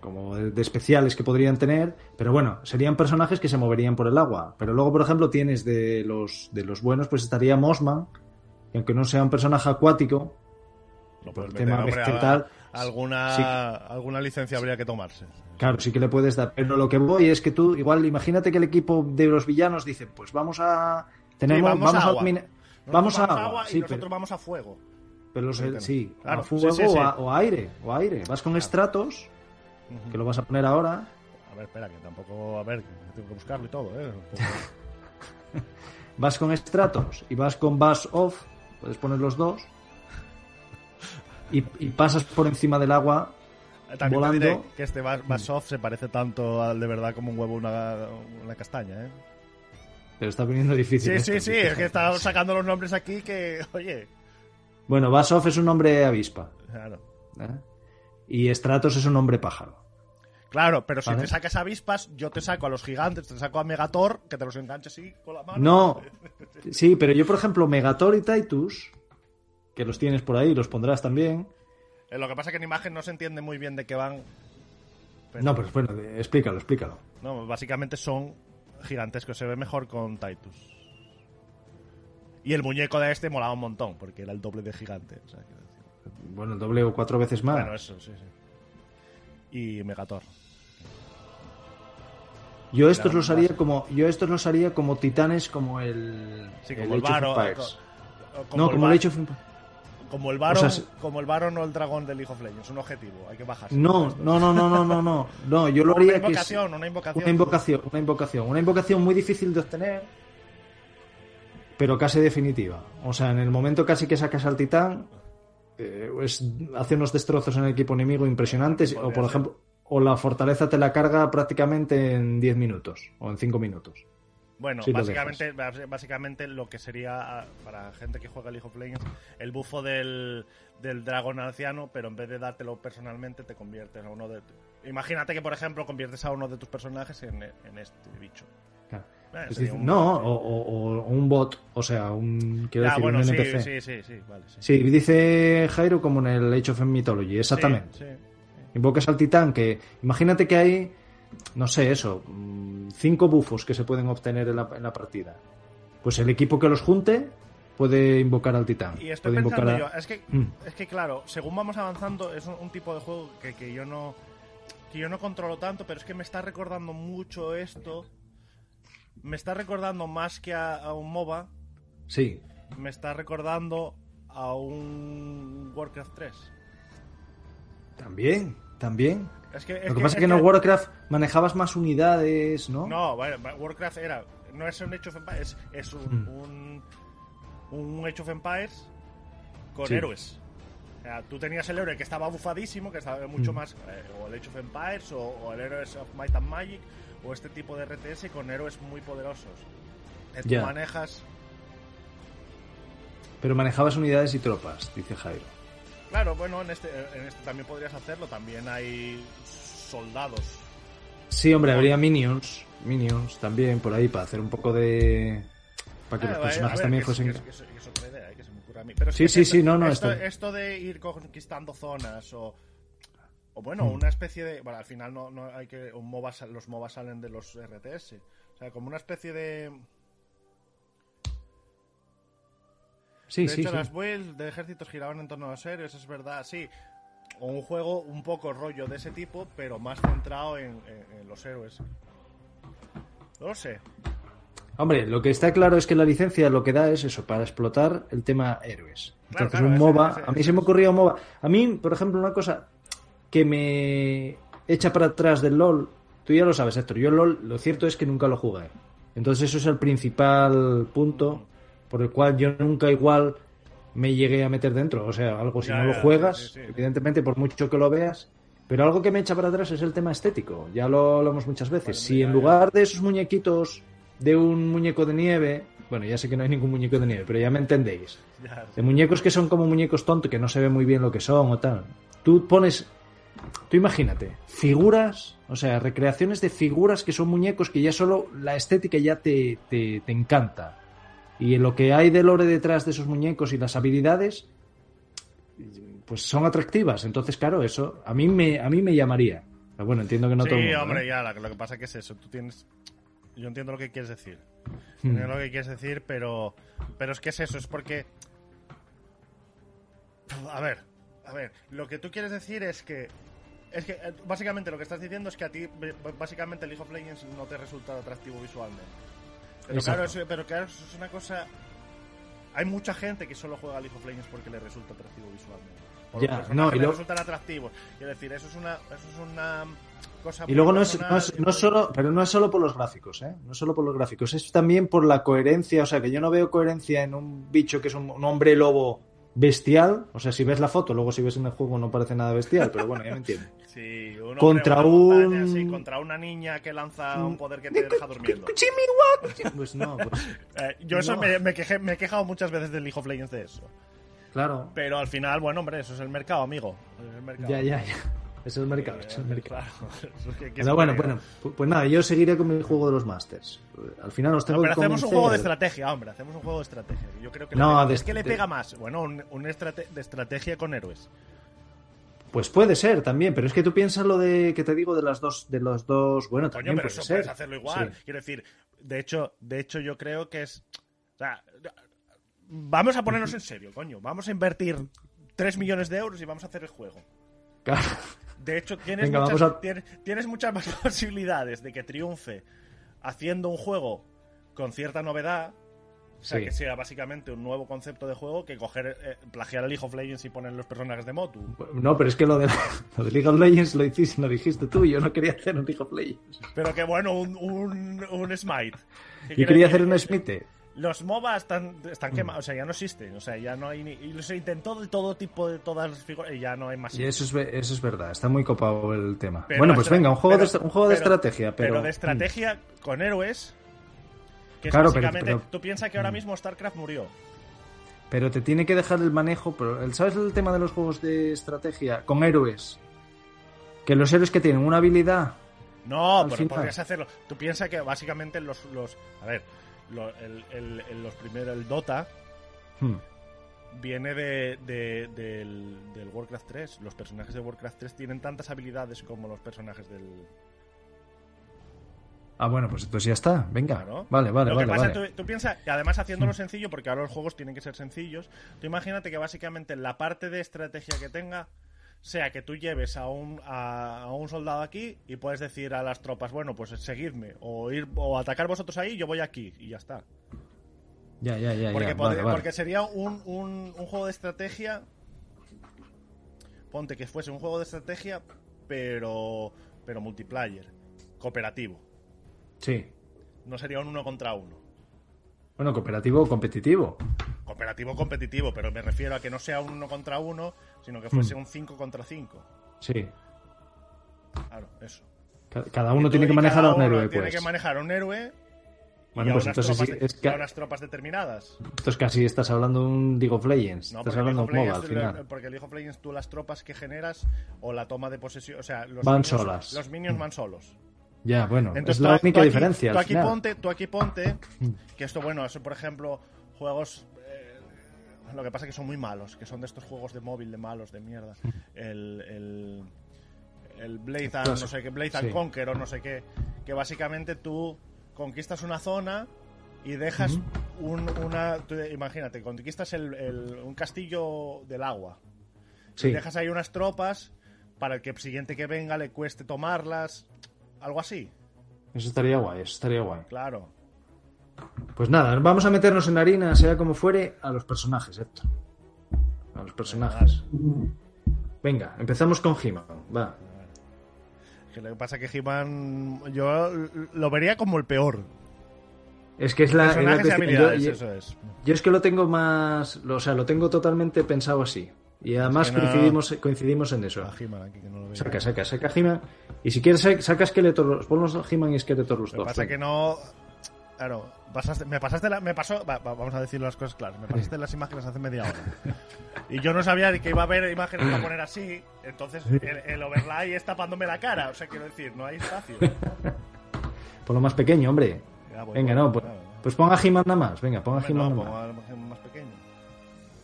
como de, de especiales que podrían tener, pero bueno, serían personajes que se moverían por el agua. Pero luego, por ejemplo, tienes de los de los buenos, pues estaría Mossman, que aunque no sea un personaje acuático, por el tema vegetal, alguna, sí. alguna licencia habría que tomarse. Claro, sí que le puedes dar. Pero lo que voy es que tú, igual, imagínate que el equipo de los villanos dice, pues vamos a. Tenemos, Sí, vamos a agua. vamos a agua. y sí, nosotros pero, vamos a fuego. pero los- Sí, claro. a fuego Sí, sí, sí. O, a, o a aire, o a aire. Vas con estratos, que lo vas a poner ahora. A ver, espera, que tampoco... A ver, tengo que buscarlo y todo, ¿eh? Vas con estratos y vas con bass off, puedes poner los dos. Y, y pasas por encima del agua. También Volando. te diré que este Bas- Basov se parece tanto al de verdad como un huevo una, una castaña, ¿eh? Pero está viniendo difícil. Sí, esto, sí, sí, es que estaba sacando los nombres aquí que, oye, Bueno, bass off es un hombre avispa. claro. ¿eh? Y estratos es un hombre pájaro. Claro, pero si Vale. te sacas avispas, yo te saco a los gigantes, te saco a Megator, que te los enganches así con la mano. No, sí, pero yo, por ejemplo, Megator y Titus, que los tienes por ahí, los pondrás también. Eh, Lo que pasa es que en imagen no se entiende muy bien de qué van. Pero- No, pero bueno, explícalo, explícalo. No, básicamente son gigantescos, se ve mejor con Titus. Y el muñeco de este molaba un montón, porque era el doble de gigante. o sea, decir. Bueno, el doble o cuatro veces más. Bueno, eso, sí, sí. Y Megator. yo estos los haría como, yo estos los haría como titanes, como el, Sí, como el, Age of co- no, como el Age of Empires. Como el Baron, O sea, como el Baron o el dragón del League of Legends, un objetivo, hay que bajarse. No, no, no, no, no, no, no. No, yo lo Una haría que es- una invocación. Una invocación, una invocación. Una invocación muy difícil de obtener, pero casi definitiva. O sea, en el momento casi que sacas al titán, eh, hace unos destrozos en el equipo enemigo impresionantes. O, por ejemplo, o la fortaleza te la carga prácticamente en 10 minutos o en 5 minutos. Bueno, Sí, lo básicamente, bas- básicamente lo que sería, ah, para gente que juega League of Legends, el bufo del, del dragón anciano, pero en vez de dártelo personalmente, te conviertes a uno de... Imagínate que, por ejemplo, conviertes a uno de tus personajes en, en este bicho. Claro. Decir, un- no, o, o- o un bot, o sea, un, quiero Ah, decir, bueno, un NPC. sí, sí, sí, vale, sí. Sí, dice Jairo como en el Age of Mythology, exactamente. Sí. Invocas al titán que. Imagínate que hay. No sé, eso. mm, Cinco bufos que se pueden obtener en la, en la partida. Pues el equipo que los junte puede invocar al titán. Y estoy puede pensando invocar yo, a- es que, Mm. es que claro, según vamos avanzando, es un, un tipo de juego que, que yo no que yo no controlo tanto, pero es que me está recordando mucho esto. Me está recordando más que a, a un MOBA, Sí. me está recordando a un Warcraft 3. También, también. Es que, es Lo que pasa es que en el Warcraft manejabas más unidades, ¿no? No, vale, Warcraft era. No es un Age of Empires, es, es un, Mm. un, un Age of Empires con Sí. héroes. O sea, tú tenías el héroe que estaba bufadísimo, que estaba mucho Mm. más. eh, o el Age of Empires, o, o el Heroes of Might and Magic, o este tipo de RTS con héroes muy poderosos. Que tú manejas. Pero manejabas unidades y tropas, dice Jairo. Claro, bueno, en este, en este también podrías hacerlo. También hay soldados. Sí, hombre, habría minions, minions también por ahí para hacer un poco de... Para que Ah, los vale, personajes ver, también fuesen... que es- que es- que es otra idea, eh, que se me ocurre a mí. Pero es Sí, sí, esto- sí, no, no, Esto, esto de ir conquistando zonas o. O bueno, Hmm. una especie de. Bueno, al final no, no hay que. un MOBA sal- los MOBA salen de los RTS. O sea, como una especie de. Sí, de sí, hecho, sí. las builds de ejércitos giraban en torno a los héroes, es verdad, sí. O un juego un poco rollo de ese tipo, pero más centrado en, en- en los héroes. No lo sé. Hombre, lo que está claro es que la licencia lo que da es eso, para explotar el tema héroes. Entonces, claro, un ese- MOBA, ese- a mí se me ocurría un MOBA. A mí, por ejemplo, una cosa que me echa para atrás del LOL, tú ya lo sabes, Héctor, yo el LOL lo cierto es que nunca lo jugué. Entonces eso es el principal punto por el cual yo nunca igual me llegué a meter dentro. O sea, algo si Ya, no lo juegas, sí, sí, sí. evidentemente por mucho que lo veas, pero algo que me echa para atrás es el tema estético. Ya lo hablamos muchas veces. Si en lugar de esos muñequitos de un muñeco de nieve, bueno, ya sé que no hay ningún muñeco de nieve, pero ya me entendéis. De muñecos que son como muñecos tontos, que no se ve muy bien lo que son o tal. Tú pones. Tú imagínate, figuras, o sea, recreaciones de figuras que son muñecos que ya solo la estética ya te, te, te encanta. Y lo que hay de lore detrás de esos muñecos y las habilidades, pues son atractivas. Entonces, claro, eso a mí me, a mí me llamaría. Pero bueno, entiendo que no sí, todo mundo, hombre, ¿eh? ya, lo que pasa que es eso. Tú tienes. Yo entiendo lo que quieres decir. Hmm. Entiendo lo que quieres decir, pero. Pero es que es eso, es porque. A ver, a ver. Lo que tú quieres decir es que. Es que eh, básicamente lo que estás diciendo es que a ti, básicamente, League of Legends no te resulta atractivo visualmente. Pero claro, eso, pero claro, es una cosa. Hay mucha gente que solo juega League of Legends porque le resulta atractivo visualmente. Ya, no, y le lo- resultan atractivos. Quiero decir, eso es una, eso es una cosa. Y luego no es, no es- es solo, pero no es solo por los gráficos, ¿eh? No es solo por los gráficos, es también por la coherencia, o sea, que yo no veo coherencia en un bicho que es un, un hombre lobo bestial, o sea, si ves la foto, luego si ves en el juego no parece nada bestial, pero bueno, ya me entiendes. Sí, un Contra montaña, un- sí, contra una niña que lanza un poder que te deja durmiendo. Pues no, pues Eh, yo eso No. me, me, quejé- me he quejado muchas veces del League of Legends de eso. claro, Pero al final, bueno, hombre, eso es el mercado, amigo. Es el mercado. ya, ya, ya. Es el mercado, es el Eh, mercado. Claro. Eso es que- que Pero es bueno, bueno, pu- pues nada, yo seguiré con mi juego de los Masters. Al final os No, tengo pero que hacemos un juego de estrategia, hombre. Hacemos un juego de estrategia. Yo creo que le No, pega- de es que le pega más. Bueno, un, un estrate- de estrategia con héroes. Pues puede ser también, pero es que tú piensas lo de que te digo de las dos, de los dos, bueno, Coño, también pero puede eso ser. puedes hacerlo igual. Sí. Quiero decir, de hecho, de hecho, yo creo que es. O sea, vamos a ponernos en serio, coño. Vamos a invertir 3 millones de euros y vamos a hacer el juego. Claro. De hecho, tienes, Venga, muchas, vamos a- tienes, tienes muchas más posibilidades de que triunfe haciendo un juego con cierta novedad. O sea, Sí. que sea básicamente un nuevo concepto de juego que coger, eh, plagiar el League of Legends y poner los personajes de Motu. No, pero es que lo de, lo de League of Legends lo, hiciste, lo dijiste tú, yo no quería hacer un League of Legends. Pero que bueno, un, un, un Smite. ¿Qué Yo quería hacer un Smite. Los MOBA están, Mm. están quemados, o sea, ya no existen, o sea, ya no hay ni... Y se intentó de todo tipo de todas las figuras y ya no hay más. Y eso es, eso es verdad, está muy copado el tema. Pero bueno, pues venga, un juego, pero- de, un juego de pero- estrategia, pero... de estrategia con héroes. Que es Claro, pero- básicamente. pero- tú piensas que ahora Mm. mismo StarCraft murió. Pero te tiene que dejar el manejo, pero ¿sabes el tema de los juegos de estrategia? Con héroes. Que los héroes que tienen una habilidad... No, pero final. podrías hacerlo. Tú piensas que básicamente los. los a ver, lo- el, el- el- los primeros. El Dota hmm, viene de, de- del, del Warcraft 3. Los personajes de Warcraft 3 tienen tantas habilidades como los personajes del. Ah, bueno, pues entonces ya está, venga. Claro. Vale, vale, Lo que vale. pasa, vale. Tú, tú piensas, y además haciéndolo sencillo, porque ahora los juegos tienen que ser sencillos, tú imagínate que básicamente la parte de estrategia que tenga sea que tú lleves a un, a, a un soldado aquí y puedes decir a las tropas, bueno, pues seguidme, o ir o atacar vosotros ahí, yo voy aquí, y ya está. Ya, ya, ya, Porque, ya, pod- vale, vale. porque sería un, un, un juego de estrategia. Ponte que fuese un juego de estrategia pero, pero multiplayer, cooperativo. Sí. No sería un uno contra uno. Bueno, cooperativo o competitivo. Cooperativo competitivo, pero me refiero a que no sea un uno contra uno, sino que fuese un 5 contra 5. Sí. Claro, eso. Ca- Cada uno tiene que manejar a un héroe, Tiene pues. que manejar a un héroe y Bueno, a pues unas entonces tropas sí, es a unas tropas determinadas. Esto es casi estás hablando de un League of Legends. No, estás hablando de un MOBA al final. porque el League of Legends, tú las tropas que generas o la toma de posesión, o sea, los Van minions, solas. Los minions van solos. Ya, bueno, Entonces, es la tú- única tú aquí- diferencia. Tú aquí, final. ponte, tú aquí ponte, que esto, bueno, eso por ejemplo, juegos. eh, lo que pasa es que son muy malos, que son de estos juegos de móvil de malos, de mierda. El. el el Blade and, no sé qué, Blade and Sí. Conquer o no sé qué, que básicamente tú conquistas una zona y dejas un, una... tú imagínate, conquistas el- el- un castillo del agua Sí, y dejas ahí unas tropas para el que siguiente que venga le cueste tomarlas, algo así, eso estaría guay, eso estaría guay. claro. Pues nada, vamos a meternos en harina, sea como fuere, a los personajes, Héctor. A los personajes. Venga, empezamos con He-Man. Va. Que lo que pasa es que He-Man yo lo vería como el peor. Es que es la, es la yo- habilidades, yo- eso es. Yo es que lo tengo más, o sea, lo tengo totalmente pensado así. Y además que coincidimos, coincidimos en eso. Aquí que no lo veo. Saca, saca, saca He-Man. Y si quieres, sa- saca Skeletor. Pon los He-Man y Skeletor los dos. pasa que no. Claro, pasaste- me pasaste la. Me pasó. va- va- vamos a decir las cosas claras. Me pasaste las imágenes hace media hora. Y yo no sabía que iba a haber imágenes para poner así. Entonces el, el overlay es tapándome la cara. O sea, quiero decir, no hay espacio. Pon lo más pequeño, hombre. Ya voy, Venga, voy, no, pues, pues pon a He-Man nada más. Venga, pon a Hombre, He-Man no, más pequeño.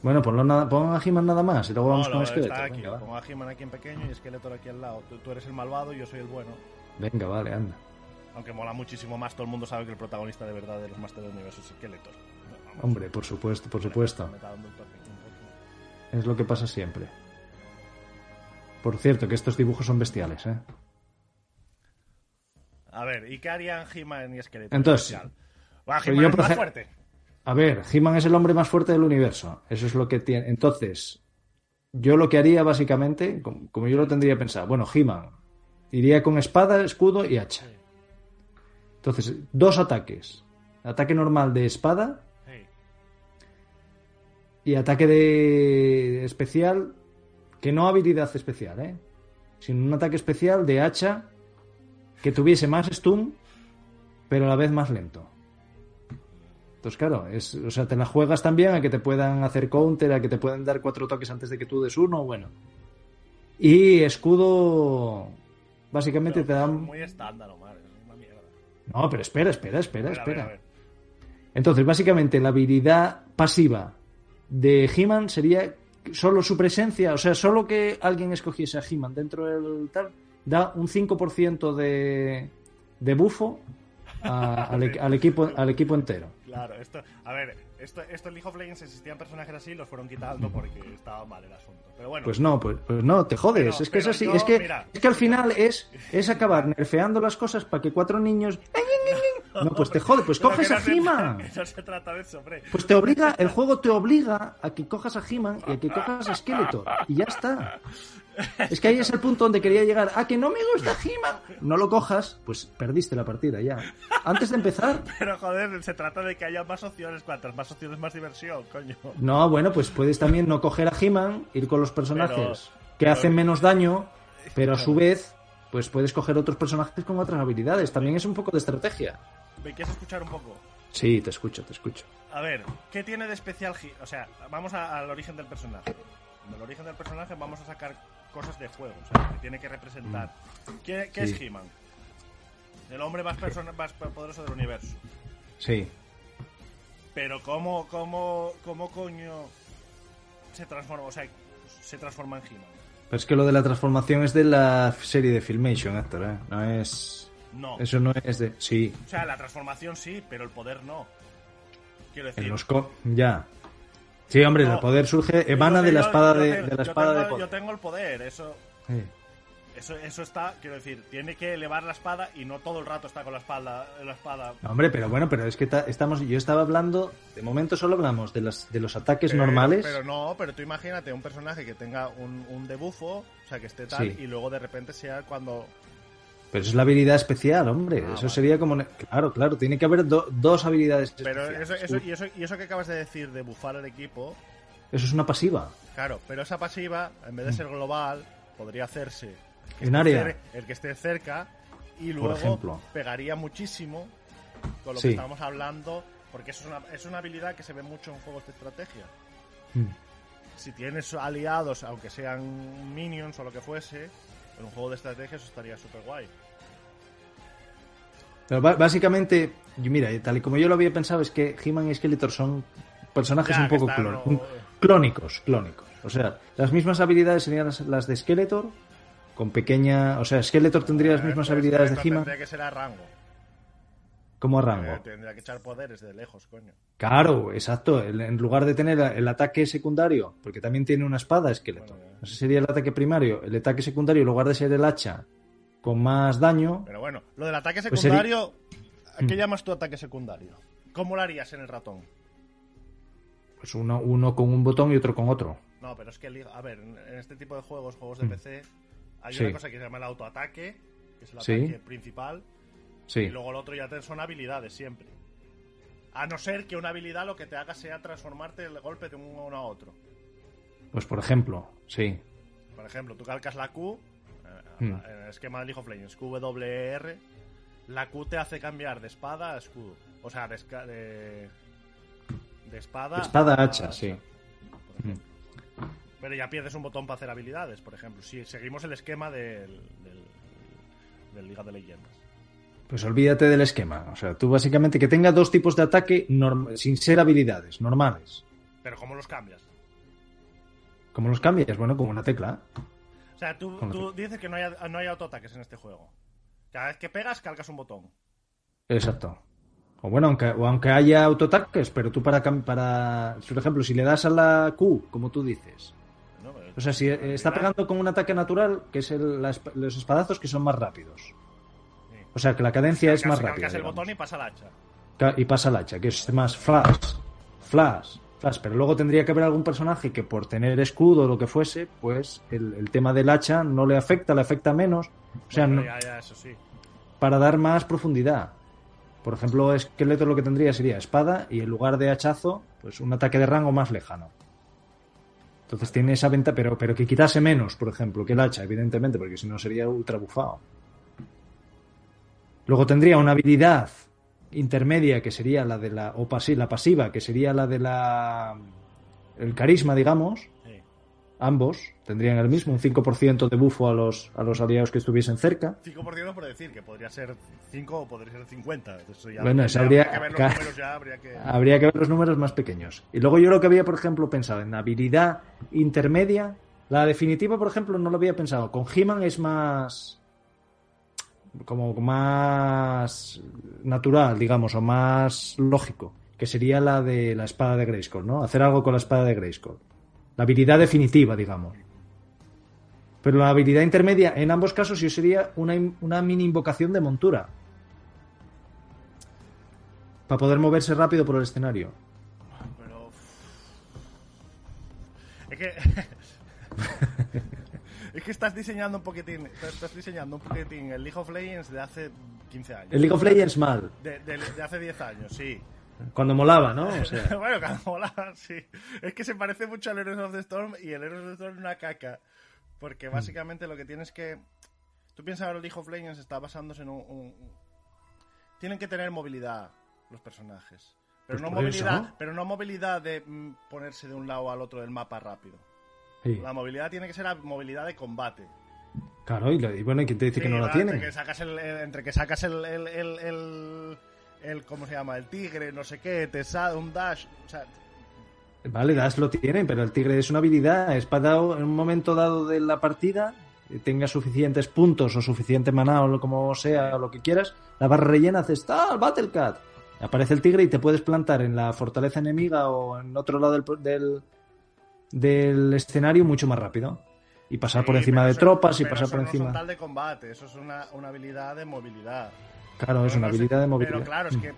Bueno, ponlo nada, pon a He-Man nada más y luego vamos con Skeletor. está aquí. Venga. Pongo a He-Man aquí en pequeño y Skeletor aquí al lado. Tú, tú eres el malvado y yo soy el bueno. Venga, vale, anda. Aunque mola muchísimo más, todo el mundo sabe que el protagonista de verdad de los Masters del Universo es Skeletor. Vamos, Hombre, por supuesto, por supuesto. Es lo que pasa siempre. Por cierto, que estos dibujos son bestiales, ¿eh? A ver, ¿y qué harían He-Man y Skeletor? Entonces, especial? Va, pero He-Man es más fuerte. A ver, He-Man es el hombre más fuerte del universo. Eso es lo que tiene. Entonces, yo lo que haría básicamente, como, como yo lo tendría pensado, bueno, He-Man iría con espada, escudo y hacha. Entonces, dos ataques. Ataque normal de espada y ataque de especial, que no habilidad especial, ¿eh? Sino un ataque especial de hacha que tuviese más stun, pero a la vez más lento. Entonces, claro, es, o sea, te la juegas también a que te puedan hacer counter, a que te puedan dar cuatro toques antes de que tú des uno, bueno. Y escudo, básicamente te dan... Muy estándar, Omar. Es una mierda. No, pero espera, espera, espera, A ver, a ver, espera. a ver. Entonces, básicamente, la habilidad pasiva de He-Man sería solo su presencia, o sea, solo que alguien escogiese a He-Man dentro del tal, da un 5% de, de bufo a- al, e- al equipo, al equipo entero. Claro, esto, a ver, esto, esto en League of Legends existían personajes así, los fueron quitando porque estaba mal el asunto. Pero bueno, Pues no, pues, pues no, te jodes. Pero- es que es así. yo, es, que, mira. es que al final es, es acabar nerfeando las cosas para que cuatro niños. No, pues te jode, pues coges a He-Man. No se trata de eso, hombre. Pues te obliga, el juego te obliga a que cojas a He-Man y a que cojas a Skeletor. Y ya está. Es que ahí es el punto donde quería llegar. A que no me gusta He-Man. No lo cojas, pues perdiste la partida ya. Antes de empezar. Pero joder, se trata de que haya más opciones. Cuantas más opciones, más diversión, coño. No, bueno, pues puedes también no coger a He-Man, ir con los personajes Pero- que pero- hacen menos daño, pero a su vez, pues puedes coger otros personajes con otras habilidades. También es un poco de estrategia. ¿Me quieres escuchar un poco? Sí, te escucho, te escucho. A ver, ¿qué tiene de especial He- O sea, vamos al origen del personaje. Del origen del personaje vamos a sacar cosas de juego, o sea, que tiene que representar. ¿Qué, qué Sí. es He-Man? El hombre más, persona- más poderoso del universo. Sí. Pero ¿cómo, cómo, cómo coño se transforma? O sea, se transforma en He-Man. Pero es que lo de la transformación es de la serie de Filmation, Héctor, ¿eh? No es... No. Eso no es de... Sí, O sea, la transformación sí, pero el poder no. Quiero decir. en los... co- Ya. Sí, hombre, No. el poder surge, emana de la espada yo de, la espada tengo- de poder. Yo tengo el poder, eso. Sí. Eso, eso está, quiero decir, tiene que elevar la espada y no todo el rato está con la espalda, la espada. No, hombre, pero bueno, pero es que ta- estamos, yo estaba hablando, de momento solo hablamos de los, de los ataques Pero- normales. Pero no, pero tú imagínate un personaje que tenga un, un debufo, o sea, que esté tal, Sí. y luego de repente sea cuando. Pero eso es la habilidad especial, hombre. Ah, eso vale. sería como. Claro, claro, tiene que haber do- dos habilidades Pero especiales. eso, eso, y, eso, y eso que acabas de decir de bufar el equipo, Eso es una pasiva. claro, pero esa pasiva, en vez de ser global, podría hacerse En área. el que esté cerca y Por luego ejemplo. pegaría muchísimo con lo Sí. que estábamos hablando, porque eso es una, es una habilidad que se ve mucho en juegos de estrategia. Mm. Si tienes aliados, aunque sean minions o lo que fuese, en un juego de estrategia eso estaría súper guay. Pero básicamente, y mira, tal y como yo lo había pensado, es que He-Man y Skeletor son personajes Ya, un poco clon- ¿no? clónicos, clónicos. O sea, las mismas habilidades serían las, de Skeletor, con pequeña. O sea, Skeletor tendría las Eh, mismas habilidades de He-Man que rango. Como a Eh. Tendría que echar poderes de lejos, coño. Claro, exacto. En lugar de tener el ataque secundario, porque también tiene una espada Skeletor. Bueno. Ese sería el ataque primario. El ataque secundario, en lugar de ser el hacha con más daño, Pero bueno, lo del ataque Pues sería- secundario, ¿a qué Mm. llamas tu ataque secundario? ¿Cómo lo harías en el ratón? pues uno, uno con un botón y otro con otro. No, pero es que, el- a ver, en este tipo de juegos, juegos de Mm. PC, hay Sí. una cosa que se llama el autoataque, que es el Sí. ataque principal, Sí. y luego el otro ya te- son habilidades siempre. A no ser que una habilidad lo que te haga sea transformarte el golpe de uno a otro. Pues por ejemplo, sí. Por ejemplo, tú calcas la Q, eh, Mm. en el esquema de League of Legends, QWR, la Q te hace cambiar de espada a escudo. O sea, de, de, de espada. De espada a hacha, sí. Pero ya pierdes un botón para hacer habilidades, por ejemplo. Si seguimos el esquema del, del, del Liga de Leyendas. Pues olvídate del esquema. O sea, tú básicamente que tenga dos tipos de ataque sin ser habilidades, normales. Pero ¿cómo los cambias? ¿Cómo los cambias? Bueno, con una tecla. O sea, tú, ¿Cómo tú dices que no hay, no hay autoataques en este juego. Cada vez que pegas, calcas un botón. Exacto. O bueno, aunque, o aunque haya autoataques, pero tú para, para... Por ejemplo, si le das a la Q, como tú dices. O sea, si está pegando con un ataque natural, que es el- la los espadazos que son más rápidos. O sea, que la cadencia es más rápida. el botón y pasa el hacha. Y pasa el hacha, que es más flash, flash, flash. Pero luego tendría que haber algún personaje que por tener escudo o lo que fuese, pues el, el tema del hacha no le afecta, le afecta menos. O sea, Bueno, no- ya, ya, eso sí. para dar más profundidad. Por ejemplo, esqueleto lo que tendría sería espada y en lugar de hachazo, pues un ataque de rango más lejano. Entonces tiene esa venta, pero, pero que quitase menos, por ejemplo, que el hacha, evidentemente, porque si no sería ultra bufado. Luego tendría una habilidad intermedia que sería la de la. o pasi- la pasiva, que sería la de la. el carisma, digamos. Sí. Ambos tendrían el mismo, un 5% de bufo a los, a los aliados que estuviesen cerca. 5% por decir, que podría ser 5 o podría ser 50. Eso ya Bueno, ya eso habría- que ver los números, ya habría que... Habría que ver los números más pequeños. Y luego yo lo que había, por ejemplo, pensado en habilidad intermedia, la definitiva, por ejemplo, no lo había pensado. Con He-Man es más. Como más natural, digamos, o más lógico, que sería la de la espada de Grayskull, ¿no? Hacer algo con la espada de Grayskull. La habilidad definitiva, digamos. Pero la habilidad intermedia, en ambos casos, sí sería una, una mini invocación de montura. Para poder moverse rápido por el escenario. Pero... Es que... es que estás diseñando un poquitín, estás diseñando un poquitín el League of Legends de hace 15 años. El League of Legends mal. De, de- de hace 10 años, sí. Cuando molaba, ¿no? O sea, bueno, cada mola, sí. Es que se parece mucho al Heroes of the Storm y el Heroes of the Storm es una caca. Mm. Porque básicamente lo que tienes que... Tú piensas ahora el League of Legends está basándose en un... un- Tienen que tener movilidad los personajes. Pero, Pues no movilidad, eso. pero no movilidad de mm, ponerse de un lado al otro del mapa rápido. Sí. La movilidad tiene que ser la movilidad de combate. Claro, y, lo- y bueno, ¿y quién te dice que no la tiene? Entre que sacas el, el- entre que sacas el, ¿cómo se llama? El tigre, no sé qué, te sale un dash, o sea, Vale, Dash lo tiene, pero el tigre es una habilidad. Es para dado- en un momento dado de la partida, eh, tenga suficientes puntos o suficiente maná o lo como sea, o lo que quieras, la barra rellena, haces ¡Ah, Battle Cat! Aparece el tigre y te puedes plantar en la fortaleza enemiga o en otro lado del, del, del escenario mucho más rápido. y pasar Sí, por encima de eso- tropas y pasar eso por no encima. son tal de combate, eso es una, una habilidad de movilidad. Claro, es una no sé- habilidad de movilidad. Pero claro, es Mm. que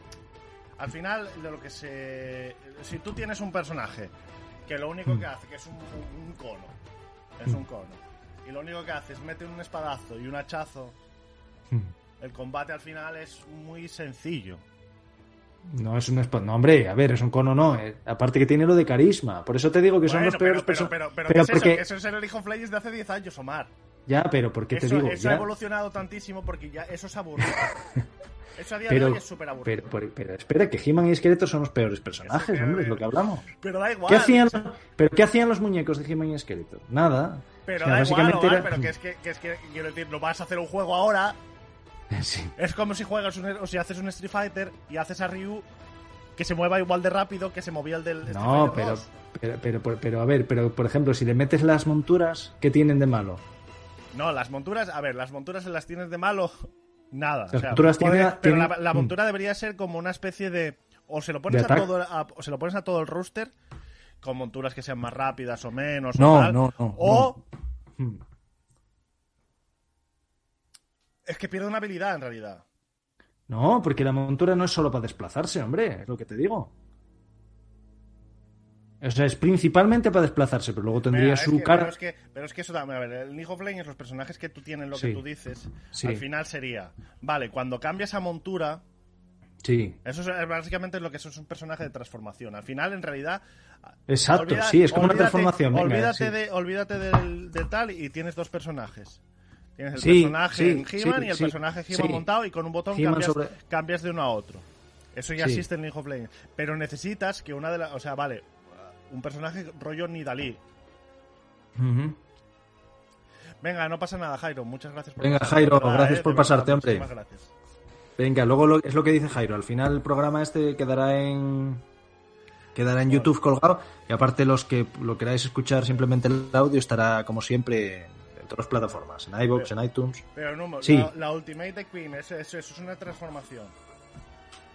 al final de lo que se... Si tú tienes un personaje que lo único que hace, que es un, un- un cono, es Mm. un cono, y lo único que hace es meter un espadazo y un hachazo, Mm. el combate al final es muy sencillo. No es un espa- No, hombre, a ver, es un cono, no. eh, aparte que tiene lo de carisma. Por eso te digo que son los peores pero, pero, personajes. pero, pero, ¿qué es porque... eso? Que eso es el League of Legends de hace 10 años, Omar. Ya, pero porque te eso digo. eso ha ya- evolucionado tantísimo porque ya eso es aburrido. eso a día Pero, de hoy es súper aburrido. pero, pero, pero espera, que He-Man y Esqueleto son los peores personajes, hombre, es lo que hablamos. Pero da igual. ¿Qué hacían, ¿Pero qué hacían los muñecos de He-Man y Esqueleto? Nada. Pero O sea, da igual, básicamente Omar, era- pero que es que, que es que, quiero decir, no vas a hacer un juego ahora. Sí. Es como si juegas un, o si haces un Street Fighter y haces a Ryu que se mueva igual de rápido que se movía el del Street No, Fighter pero, 2. pero, pero, pero, pero, a ver, pero por ejemplo, si le metes las monturas, ¿qué tienen de malo? No, las monturas, a ver, las monturas se las tienes de malo. Nada. Las o sea, monturas puede- tienen- pero la, la mm. montura debería ser como una especie de. O se lo pones a todo, a- o se lo pones a todo el rooster con monturas que sean más rápidas o menos. No, o tal, no, no, O Hmm. Es que pierde una habilidad en realidad. No, porque la montura no es solo para desplazarse, hombre, es lo que te digo. O sea, es principalmente para desplazarse, pero luego tendría Mira, es su que- cara. Pero es, que, pero es que eso también, a ver, el League of Legends, los personajes que tú tienes, lo que tú dices, Sí. al final sería, vale, cuando cambias a montura, Sí, eso es básicamente lo que es un personaje de transformación. Al final, en realidad... exacto, olvida- sí, es como una transformación. venga, olvídate sí. de, olvídate del, del tal y tienes dos personajes. Tienes el Sí, personaje sí, en He-Man sí, y el sí, personaje He-Man sí. montado y con un botón cambias, sobre- cambias de uno a otro. Eso ya Sí. existe en League of Legends. Pero necesitas que una de las... O sea, vale, un personaje rollo Nidalí. Ujú. Venga, no pasa nada, Jairo. Muchas gracias por Venga, Jairo, gracias eh, por pasarte, hombre. muchísimas gracias. Venga, luego lo- es lo que dice Jairo. Al final el programa este quedará en quedará en YouTube colgado y aparte los que lo queráis escuchar simplemente el audio estará como siempre todas las plataformas, en iVoox, en iTunes. Pero no, Sí. la, la Ultimate Queen, eso, eso, eso es una transformación.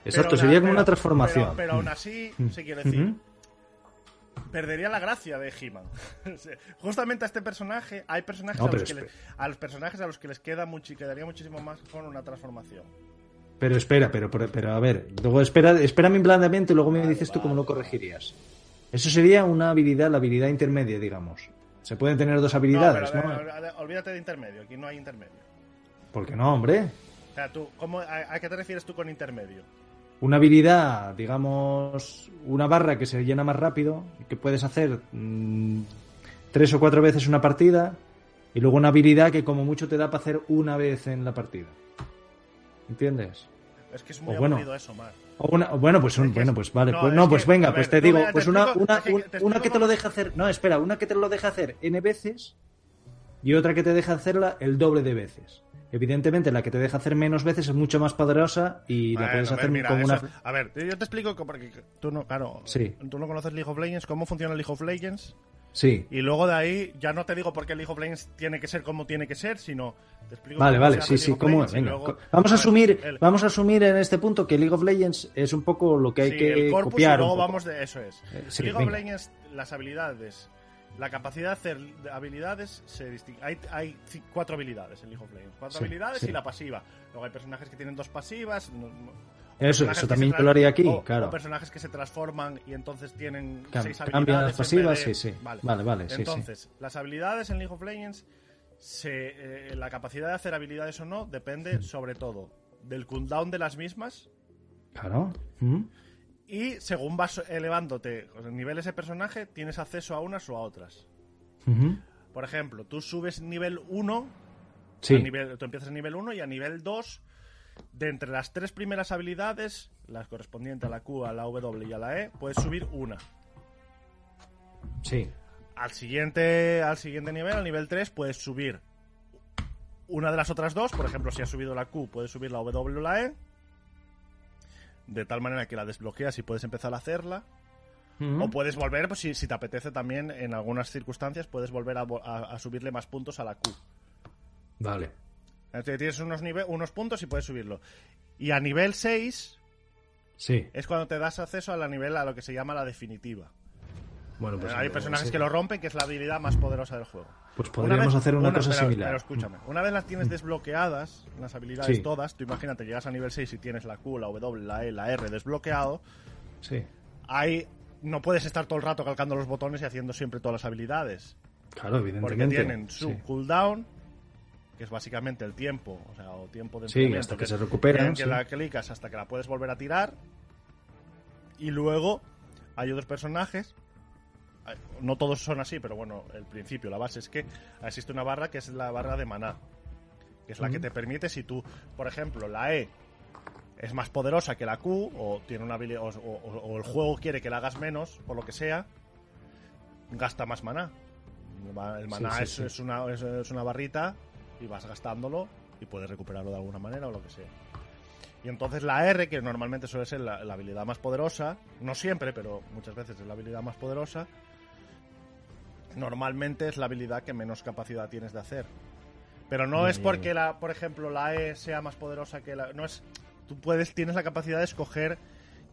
Exacto, Pero sería como pero- una transformación. Pero, pero aún así, se quiere decir, perdería la gracia de He-Man. Justamente a este personaje, hay personajes No, a, los que les, a los personajes a los que les queda mucho, quedaría muchísimo más con una transformación. Pero espera, pero, pero, pero, a ver, luego espera, espera mi planteamiento y luego me Vale, dices tú vale, cómo lo corregirías. Eso sería una habilidad, la habilidad intermedia, digamos. Se pueden tener dos No, habilidades, pero, ¿no? olvídate de intermedio, aquí no hay intermedio. ¿Por qué no, hombre? O sea, tú, ¿cómo, a, a qué te refieres tú con intermedio? Una habilidad, digamos, una barra que se llena más rápido, que puedes hacer mm, tres o cuatro veces una partida, y luego una habilidad que como mucho te da para hacer una vez en la partida. ¿Entiendes? Es que es muy O bueno. aburrido eso, Mar. O una- bueno, pues un- bueno, es- pues vale, no, pues no, pues que, venga, pues te digo, te pues una, explico- una, que una que te lo deja hacer, no, espera, una que te lo deja hacer n veces y otra que te deja hacerla el doble de veces. Evidentemente, la que te deja hacer menos veces es mucho más poderosa y la puedes ver, hacer mira, como una. eso- A ver, yo te explico, co- porque tú no, claro, Sí. tú no conoces League of Legends, cómo funciona League of Legends, Sí, y luego de ahí ya no te digo por qué League of Legends tiene que ser como tiene que ser, sino te explico Vale, vale, sí, sí, ¿cómo Venga, luego- vamos a ver, asumir, el- vamos a asumir en este punto que League of Legends es un poco lo que hay sí, que el corpus copiar. y luego vamos de eso es. Eh, sí, League venga. of Legends, las habilidades, la capacidad de hacer habilidades se distingue. Hay, hay cuatro habilidades en League of Legends, cuatro Sí, habilidades y la pasiva. Luego hay personajes que tienen dos pasivas. no- Eso, eso también yo lo haría aquí, o- claro. O personajes que se transforman y entonces tienen Cam- seis habilidades. las pasivas, sí, sí. Vale, vale, sí, sí. Entonces, las habilidades en League of Legends, se, eh, la capacidad de hacer habilidades o no depende sobre todo del cooldown de las mismas Claro. ¿Mm? y según vas elevándote los niveles de personaje, tienes acceso a unas o a otras. Por ejemplo, tú subes nivel 1, Sí. nivel- tú empiezas en nivel 1 y a nivel 2, de entre las tres primeras habilidades, las correspondientes a la Q, a la W y a la E, puedes subir una. Sí. Al siguiente, al siguiente nivel, al nivel 3, puedes subir una de las otras dos. Por ejemplo, si has subido la Q, puedes subir la W o la E. De tal manera que la desbloqueas y puedes empezar a hacerla. O puedes volver, pues si, si te apetece también, en algunas circunstancias, puedes volver a, vo- a- a subirle más puntos a la Q. Vale. Tienes unos, nive- unos puntos y puedes subirlo. Y a nivel 6 Sí. es cuando te das acceso a la nivel a lo que se llama la definitiva. Bueno, pues Hay eh, personajes sí. que lo rompen, que es la habilidad más poderosa del juego. Pues podríamos hacer una cosa pero- similar. Pero escúchame, una vez las tienes desbloqueadas, las habilidades Sí. todas, tú imagínate, llegas a nivel 6 y tienes la Q, la W, la E, la R desbloqueado, Sí. ahí no puedes estar todo el rato calcando los botones y haciendo siempre todas las habilidades. Claro, Porque evidentemente. tienen su sí. cooldown, que es básicamente el tiempo, o sea, o tiempo de Sí, hasta que se recuperan, que sí. la clicas hasta que la puedes volver a tirar. Y luego hay otros personajes. eh, No todos son así, pero bueno, el principio, la base es que existe una barra que es la barra de maná. Que es la que te permite si tú, por ejemplo, la E es más poderosa que la Q, o tiene una habili- o, o- o el juego quiere que la hagas menos, por lo que sea, gasta más maná. El maná Sí, sí, es, una, es, es una barrita y vas gastándolo y puedes recuperarlo de alguna manera o lo que sea. Y entonces la R, que normalmente suele ser la, la habilidad más poderosa, no siempre, pero muchas veces es la habilidad más poderosa, normalmente es la habilidad que menos capacidad tienes de hacer. Pero no es porque, la, por ejemplo, la E sea más poderosa que la... No es... Tú puedes, tienes la capacidad de escoger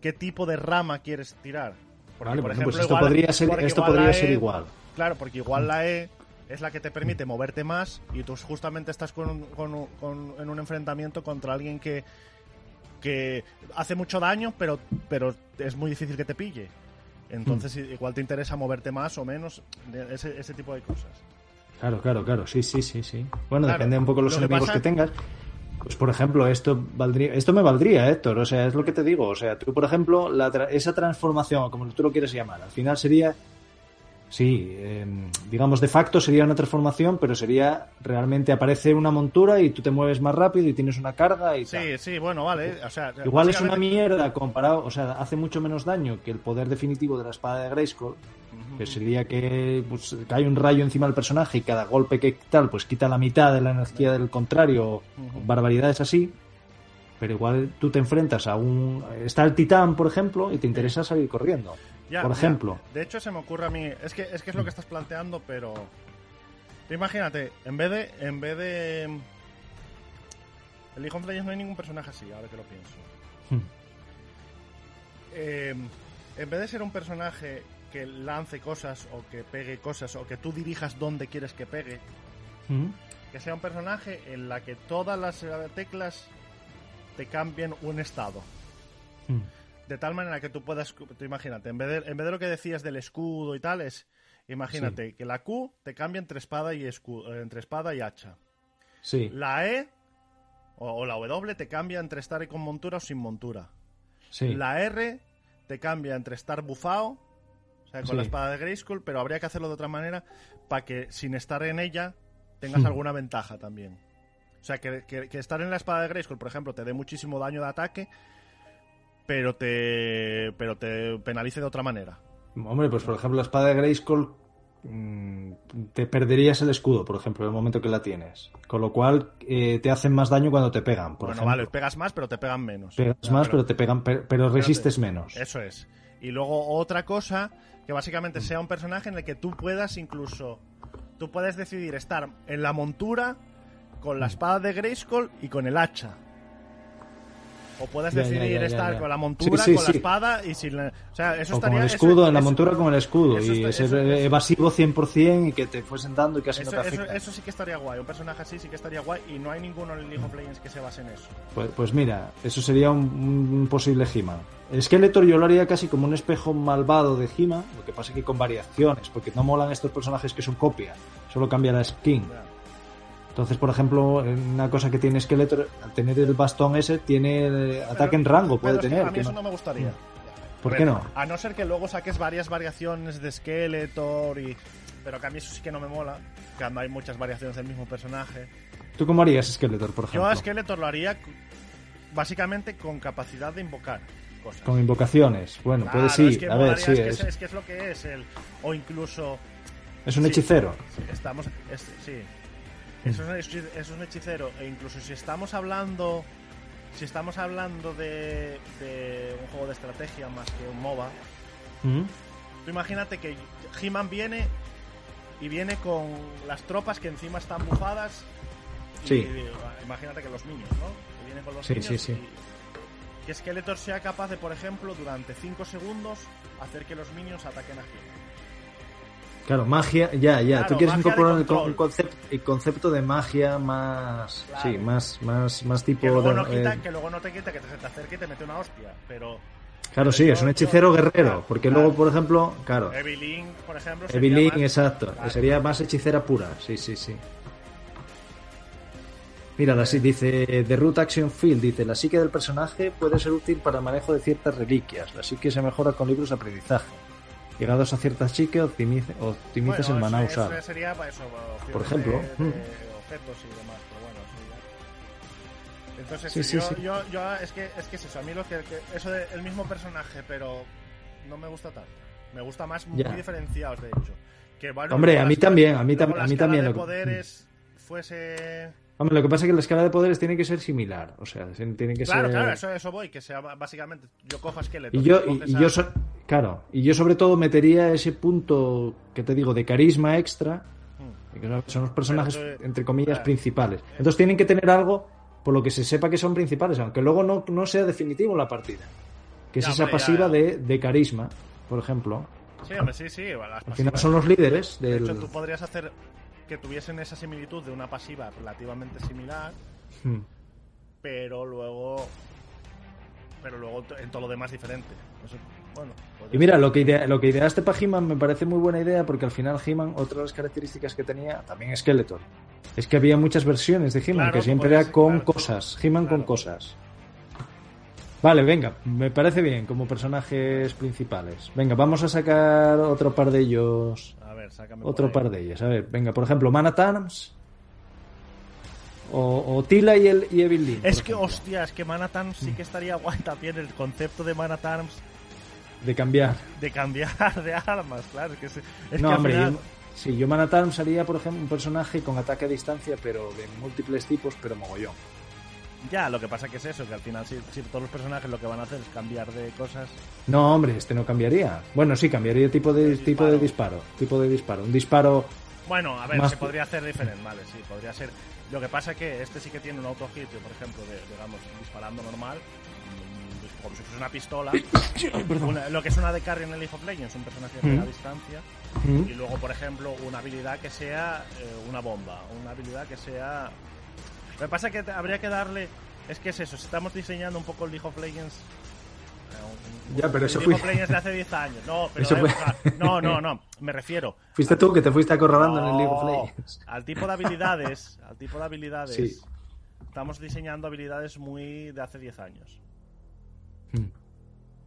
qué tipo de rama quieres tirar. Porque, Vale, por ejemplo, pues esto igual- podría ser, esto igual podría la ser E- igual. Claro, porque igual la E es la que te permite moverte más y tú justamente estás con, con con- en un enfrentamiento contra alguien que, que hace mucho daño, pero, pero es muy difícil que te pille. Entonces igual te interesa moverte más o menos, ese, ese tipo de cosas. Claro, claro, claro, sí, sí, sí, sí. Bueno, Claro, depende un poco de los lo que enemigos pasa- que tengas. Pues por ejemplo, esto valdría, esto me valdría, Héctor. O sea, es lo que te digo. O sea, tú, por ejemplo, la tra- esa transformación, como tú lo quieres llamar, al final sería, sí, eh, digamos de facto sería una transformación, pero sería realmente aparece una montura y tú te mueves más rápido y tienes una carga y tal. Sí, sí, bueno, vale. O sea, Igual es una mierda comparado, o sea, hace mucho menos daño que el poder definitivo de la espada de Grayskull, que sería que pues, cae un rayo encima del personaje y cada golpe que tal, pues quita la mitad de la energía del contrario, barbaridades así. Pero igual tú te enfrentas a un... Está el titán, por ejemplo, y te interesa salir corriendo. Ya, por ya. ejemplo. De hecho, se me ocurre a mí. Es que es, que es lo que estás planteando, pero. Imagínate, en vez de. En vez de. En League of Legends no hay ningún personaje así, ahora que lo pienso. Hmm. Eh, en vez de ser un personaje que lance cosas o que pegue cosas o que tú dirijas donde quieres que pegue, ¿Mm? que sea un personaje en la que todas las teclas te cambien un estado. ¿Mm? De tal manera que tú puedas, tú imagínate, en vez, de, en vez de lo que decías del escudo y tal, es, imagínate que la Q te cambia entre espada y escudo, entre espada y hacha. Sí, La E o, o la W te cambia entre estar con montura o sin montura. sí. La R te cambia entre estar bufado, o sea, con Sí. la espada de Grayskull, pero habría que hacerlo de otra manera para que sin estar en ella tengas Hmm. alguna ventaja también. O sea, que, que- que estar en la espada de Grayskull, por ejemplo, te dé muchísimo daño de ataque, pero te, pero te penalice de otra manera. Hombre, pues por ejemplo, la espada de Grayskull mm, te perderías el escudo, por ejemplo, en el momento que la tienes. Con lo cual eh, te hacen más daño cuando te pegan, por bueno, ejemplo. vale, pegas más, pero te pegan menos. Pegas más, pero te pegan, per- pero resistes menos. Eso es. Y luego otra cosa, que básicamente sea un personaje en el que tú puedas incluso... Tú puedes decidir estar en la montura con la espada de Grayskull y con el hacha. O puedes Ya, decidir ya, ya, estar con la montura, Sí, sí, con la espada y sin la... O sea, eso O estaría... con el eso- escudo, en la montura con el escudo. eso y ser eso- eso- evasivo 100% y que te fuesen dando y casi no te eso- afecta. eso sí que estaría guay. Un personaje así sí que estaría guay y no hay ninguno en League of Legends que se base en eso. Pues, pues mira, eso sería un, un posible He-Man. Skeletor yo lo haría casi como un espejo malvado de He-Man, lo que pasa es que con variaciones, porque no molan estos personajes que son copia, solo cambia la skin. Entonces, por ejemplo, una cosa que tiene Skeletor, al tener el bastón ese, tiene ataque en rango, puede es que tener. A mí eso no- no me gustaría. ¿Por A qué no? A no ser que luego saques varias variaciones de Skeletor y... Pero que a mí eso sí que no me mola. Que hay muchas variaciones del mismo personaje. ¿Tú cómo harías Skeletor, por Yo ejemplo? a Skeletor lo haría básicamente con capacidad de invocar cosas. Con invocaciones. Bueno, Claro, puede sí. es que a ver, sí, es, que es, es, es que es lo que es. El, o incluso... es un sí. hechicero. Estamos... es- sí. Es un, es un hechicero. E incluso si estamos hablando... Si estamos hablando de, de un juego de estrategia más que un MOBA, ¿Mm? Tú imagínate que He-Man viene y viene con las tropas que encima están bufadas. y- Sí. y, imagínate que los niños, ¿no? Que viene con los Sí, niños sí, sí. y que Skeletor sea capaz de, por ejemplo, durante 5 segundos hacer que los minions ataquen a He-Man. Claro, magia, ya, ya. Claro, Tú quieres incorporar el, con- el concepto, el concepto de magia más. Claro. Sí, más, más, más tipo. Que luego, de- no quita, eh, que luego no te quita que te, se te acerque y te mete una hostia. Pero claro, sí, es un hechicero guerrero. Porque Claro. luego, por ejemplo, claro. Evelyn, por ejemplo, Evelyn, más- exacto. Claro. Sería más hechicera pura. Sí, sí, sí. Mira, la, sí- dice The Root Action Field, dice, la psique del personaje puede ser útil para el manejo de ciertas reliquias. La psique se mejora con libros de aprendizaje. Llegados a cierta psique, optimice- optimizas Bueno, el maná eso- usado. eso sería para eso, opciones Por ejemplo, de, mm. de objetos y demás, pero bueno, ya. Entonces, Sí, sí, yo, sí. Yo, yo- es que es que es eso, a mí lo que, que- eso de el mismo personaje, pero no me gusta tanto. Me gusta más muy diferenciados, de hecho. Que, bueno, Hombre, a mí también, a mí luego tam- la a mí también de lo que- poderes fuese Hombre, lo que pasa es que la escala de poderes tiene que ser similar. O sea, tiene que Claro, ser... claro, eso, eso voy, que sea básicamente yo cojo esqueletos. Y yo, y, a- yo so- claro, y yo sobre todo metería ese punto que te digo de carisma extra, Mm. que son- los personajes tú- entre comillas claro. principales. Entonces tienen que tener algo por lo que se sepa que son principales, aunque luego no, no sea definitivo la partida. Que es Ya, esa hombre, pasiva ya. De, de carisma, por ejemplo. Sí, hombre, sí, sí. las Al final son los líderes De del... hecho, tú podrías hacer que tuviesen esa similitud de una pasiva relativamente similar, Hmm. pero luego. Pero luego en todo lo demás diferente. Eso, bueno. Y mira, lo que, idea- lo que ideaste para He-Man me parece muy buena idea porque al final He-Man, otra de las características que tenía, también Skeletor, es que había muchas versiones de He-Man, Claro, que siempre era con claro, cosas, He-Man con cosas. Vale, venga, me parece bien como personajes principales. Venga, vamos a sacar otro par de ellos. A ver, sácame. Otro par de ellos. A ver, venga, por ejemplo, Man at Arms. O, o Tila y, el, y Evil Es que, hostia, es que Manhattan sí que estaría guay también el concepto de Manhattan De cambiar. de cambiar de armas, claro. Es que, es no, que hombre, final- yo, sí, yo Man at Arms haría, por ejemplo, un personaje con ataque a distancia, pero de múltiples tipos, pero mogollón. Ya, lo que pasa que es eso, que al final si, si todos los personajes lo que van a hacer es cambiar de cosas. No, hombre, este no cambiaría. Bueno, sí, cambiaría tipo de, De tipo de disparo. Tipo de disparo. Un disparo. Bueno, a ver, Más se podría hacer diferente, vale, sí, podría ser. Lo que pasa que este sí que tiene un auto hit, por ejemplo, de, digamos, disparando normal, mm, como si fuese una pistola. Una- lo que es una de carry en el League of Legends, un personaje que Mm. a distancia. ¿Mm? Y luego, por ejemplo, una habilidad que sea eh, una bomba, una habilidad que sea... Lo que pasa es que habría que darle... Es que es eso, si estamos diseñando un poco el League of Legends... eh, un- Ya, pero eso League of Legends de hace 10 años. No, pero Eso eh, fue- o sea, no, no, no, me refiero... Fuiste tú que te fuiste acorralando en el League of No, Legends. Al tipo de habilidades, al tipo de habilidades... Sí. Estamos diseñando habilidades muy de hace 10 años. Mm.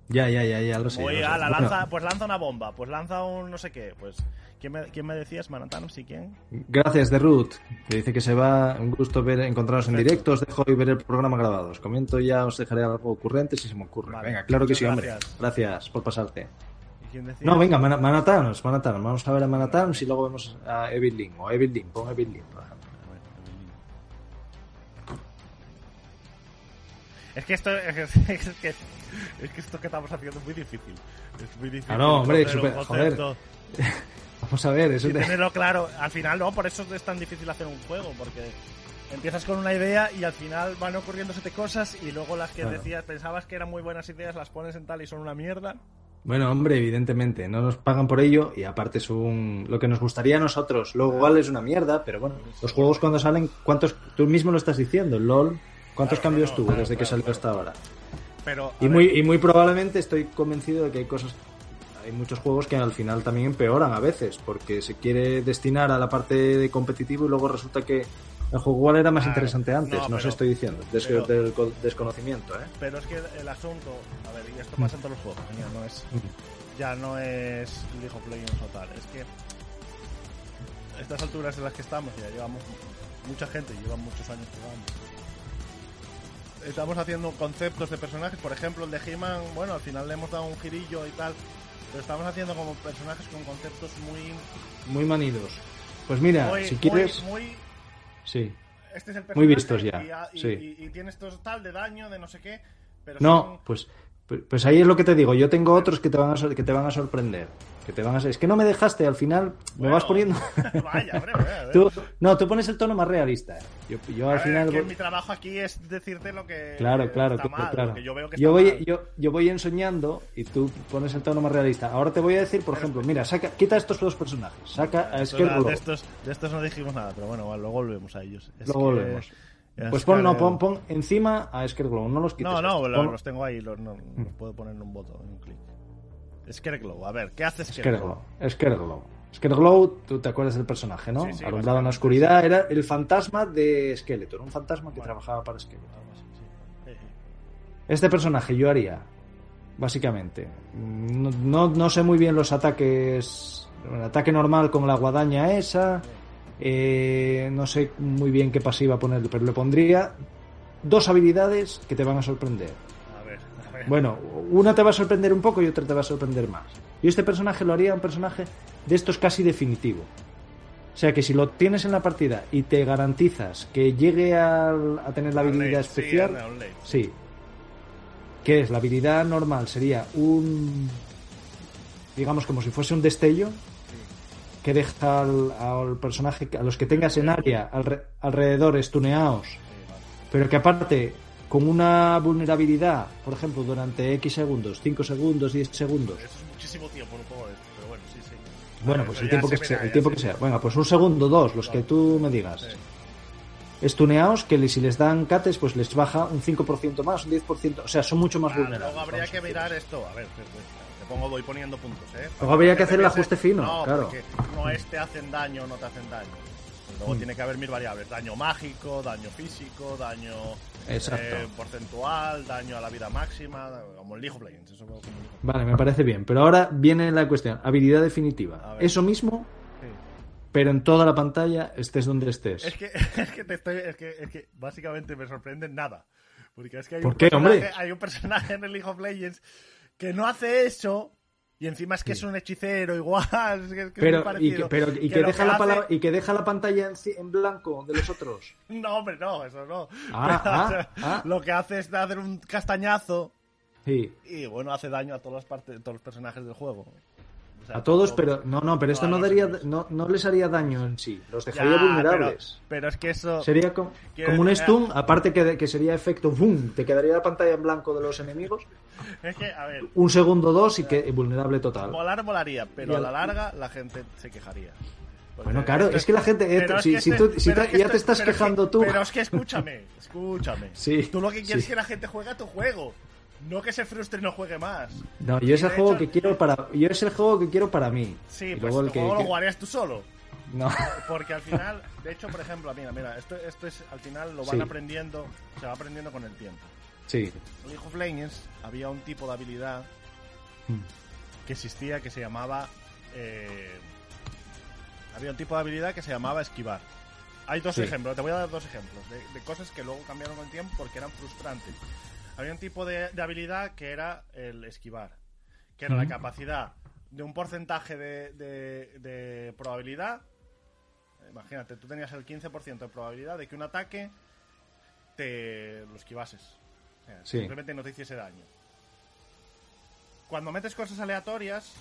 Ya, ya, ya, ya lo sé. Muy lo sé. a la Bueno, lanza, pues lanza una bomba, pues lanza un no sé qué, pues ¿quién me, quién me decías, Manatanos y quién? Gracias, de Ruth, que dice que se va. Un gusto ver, encontrarnos en directo. Os dejo y ver el programa grabado. Os comento ya, os dejaré algo ocurrente si se me ocurre. Vale, Venga, claro que sí, hombre. gracias. Por pasarte. ¿Y quién decía? No, venga, Man- Manatanos, Manatanos. Vamos a ver a Manatanos y luego vemos a Evil Lynn. O Evil pon Evil Lynn, por ejemplo. Es que esto es, es que es que esto que estamos haciendo es muy difícil. Es muy difícil. Ah, no, hombre, super- concepto Vamos a ver, eso Y te- tenerlo claro. Al final no, por eso es tan difícil hacer un juego, porque empiezas con una idea y al final van ocurriéndose cosas y luego las que Claro. decías, pensabas que eran muy buenas ideas, las pones en tal y son una mierda. Bueno, hombre, evidentemente, no nos pagan por ello y aparte es un... lo que nos gustaría a nosotros. Luego igual es una mierda, pero bueno, los juegos cuando salen, ¿cuántos? Tú mismo lo estás diciendo, LOL, ¿cuántos Claro, cambios no, tuvo claro, desde que salió hasta ahora? Pero Y muy, ver, y muy probablemente estoy convencido de que hay cosas, hay muchos juegos que al final también empeoran a veces, porque se quiere destinar a la parte de competitivo y luego resulta que el juego igual era más Claro, interesante antes, no, no, sé, estoy diciendo, des- pero- del desconocimiento, ¿eh? pero es que el asunto, a ver, y esto pasa en todos los juegos, ya no es ya no es League of Legends o tal, es que estas alturas en las que estamos, ya llevamos mucha gente, lleva muchos años jugando. Estamos haciendo conceptos de personajes, por ejemplo, el de He-Man, bueno, al final le hemos dado un girillo y tal, pero estamos haciendo como personajes con conceptos muy Muy manidos. Pues mira, muy, si quieres... muy, muy- Sí. este es el Muy vistos ya, y, y- sí. y- y tiene esto tal de daño, de no sé qué, pero No, son- pues Pues, pues ahí es lo que te digo. Yo tengo otros que te van a, sor- que te van a sorprender. Que te van a... Es que no me dejaste, al final me vas poniendo... Vaya, hombre, a ver. Tú- no, tú pones el tono más realista. Yo, yo A al ver, final... que mi trabajo aquí es decirte lo que Claro, claro, está claro, mal, claro. lo que yo veo que Yo está voy, mal. yo, yo voy ensoñando y tú pones el tono más realista. Ahora te voy a decir, por ejemplo, mira, saca, quita estos dos personajes. Saca a Scarecrow. de, estos, de estos no dijimos nada, pero bueno, luego volvemos a ellos. Es Luego que- volvemos. es Pues pon, no, pon, pon encima a Scarecrow, no los quites. No, no, los tengo ahí, los, no, los puedo poner en un botón, en un clic. Scarecrow, a ver, ¿qué hace? Scarecrow. Scarecrow. Scarecrow, tú te acuerdas del personaje, ¿no? Sí, sí, Alumbrado en la oscuridad, era el fantasma de Skeletor, un fantasma que trabajaba para Skeletor. Este personaje yo haría, básicamente. No, no, no sé muy bien los ataques. El ataque normal con la guadaña esa. eh, no sé muy bien qué pasiva ponerle, pero le pondría dos habilidades que te van a sorprender. A a. Bueno, una te va a sorprender un poco y otra te va a sorprender más. Yo este personaje lo haría un personaje de estos casi definitivo. O sea que si lo tienes en la partida y te garantizas que llegue al- a tener la habilidad sí, especial, late. Sí. ¿Qué es? La habilidad normal sería un. Digamos como si fuese un destello que deja al, al personaje, a los que tengas en área alre- alrededor estuneados, Sí, pero que aparte con una vulnerabilidad, por ejemplo, durante X segundos, 5 segundos, 10 segundos. Eso es muchísimo tiempo juego de esto, pero bueno, sí, sí. Bueno, pues el tiempo se que sea, el tiempo se que sea. Venga, pues un segundo, dos, los que tú me digas. Sí. Estuneados, que si les dan cates, pues les baja un 5% más, un 10%. O sea, son mucho más Ah, vulnerables. luego habría que mirar esto. A ver, te, pongo, voy poniendo puntos, ¿eh? Luego habría que hacer el ajuste fino, no, claro. porque no es te hacen daño no te hacen daño. Luego Mm. tiene que haber mil variables. Daño mágico, daño físico, daño eh, porcentual, daño a la vida máxima, como el League of Legends. Eso como el League of Vale, me parece bien. Pero ahora viene la cuestión. Habilidad definitiva. Eso mismo, pero en toda la pantalla, estés donde estés. Es que, es que te estoy, es que, es que básicamente me sorprende nada. Porque es que hay ¿Por un qué, hombre? hay un personaje en el League of Legends que no hace eso. Y encima es que es un hechicero igual. Es que, es que muy Pero, y que, pero, y que, lo deja la hace- palabra- y que deja la pantalla en, en blanco de los otros. No, hombre, no, eso no. Ah, Pero, ah, o sea, ah. Lo que hace es hacer un castañazo Sí. y bueno, hace daño a todas las partes, todos los personajes del juego. O sea, A todos, todo- pero no, no, pero esto no daría, no, no les haría daño en sí. Los Ya, dejaría vulnerables. Pero, pero es que eso. Sería co- Quiero como un stun, aparte que, que sería efecto boom, te quedaría la pantalla en blanco de los enemigos, Es que, a ver, un segundo, dos y que vulnerable total. molar molaría, pero a la larga la gente se quejaría. Porque Bueno, claro, es que la gente- eh, si- si este- tú- si ya te estás que- quejando tú. Pero es que escúchame, escúchame. Sí, Tú lo que quieres sí. es que la gente juegue a tu juego. No que se frustre y no juegue más. No, yo es el juego hecho- que quiero para, yo es el juego que quiero para mí. Sí, Y pues luego el el que- juego lo jugarías tú solo. no. Porque al final, de hecho, por ejemplo, mira, mira, esto, esto es, al final lo van Sí. aprendiendo, se va aprendiendo con el tiempo. Sí. En League of Legends había un tipo de habilidad Mm. que existía que se llamaba. eh, había un tipo de habilidad que se llamaba esquivar. Hay dos Sí. ejemplos, te voy a dar dos ejemplos de, de cosas que luego cambiaron con el tiempo porque eran frustrantes. Había un tipo de, de habilidad que era el esquivar, que era la capacidad de un porcentaje de, de- de probabilidad. Imagínate, tú tenías el 15% de probabilidad de que un ataque te lo esquivases. Sí. Simplemente no te hiciese daño. Cuando metes cosas aleatorias,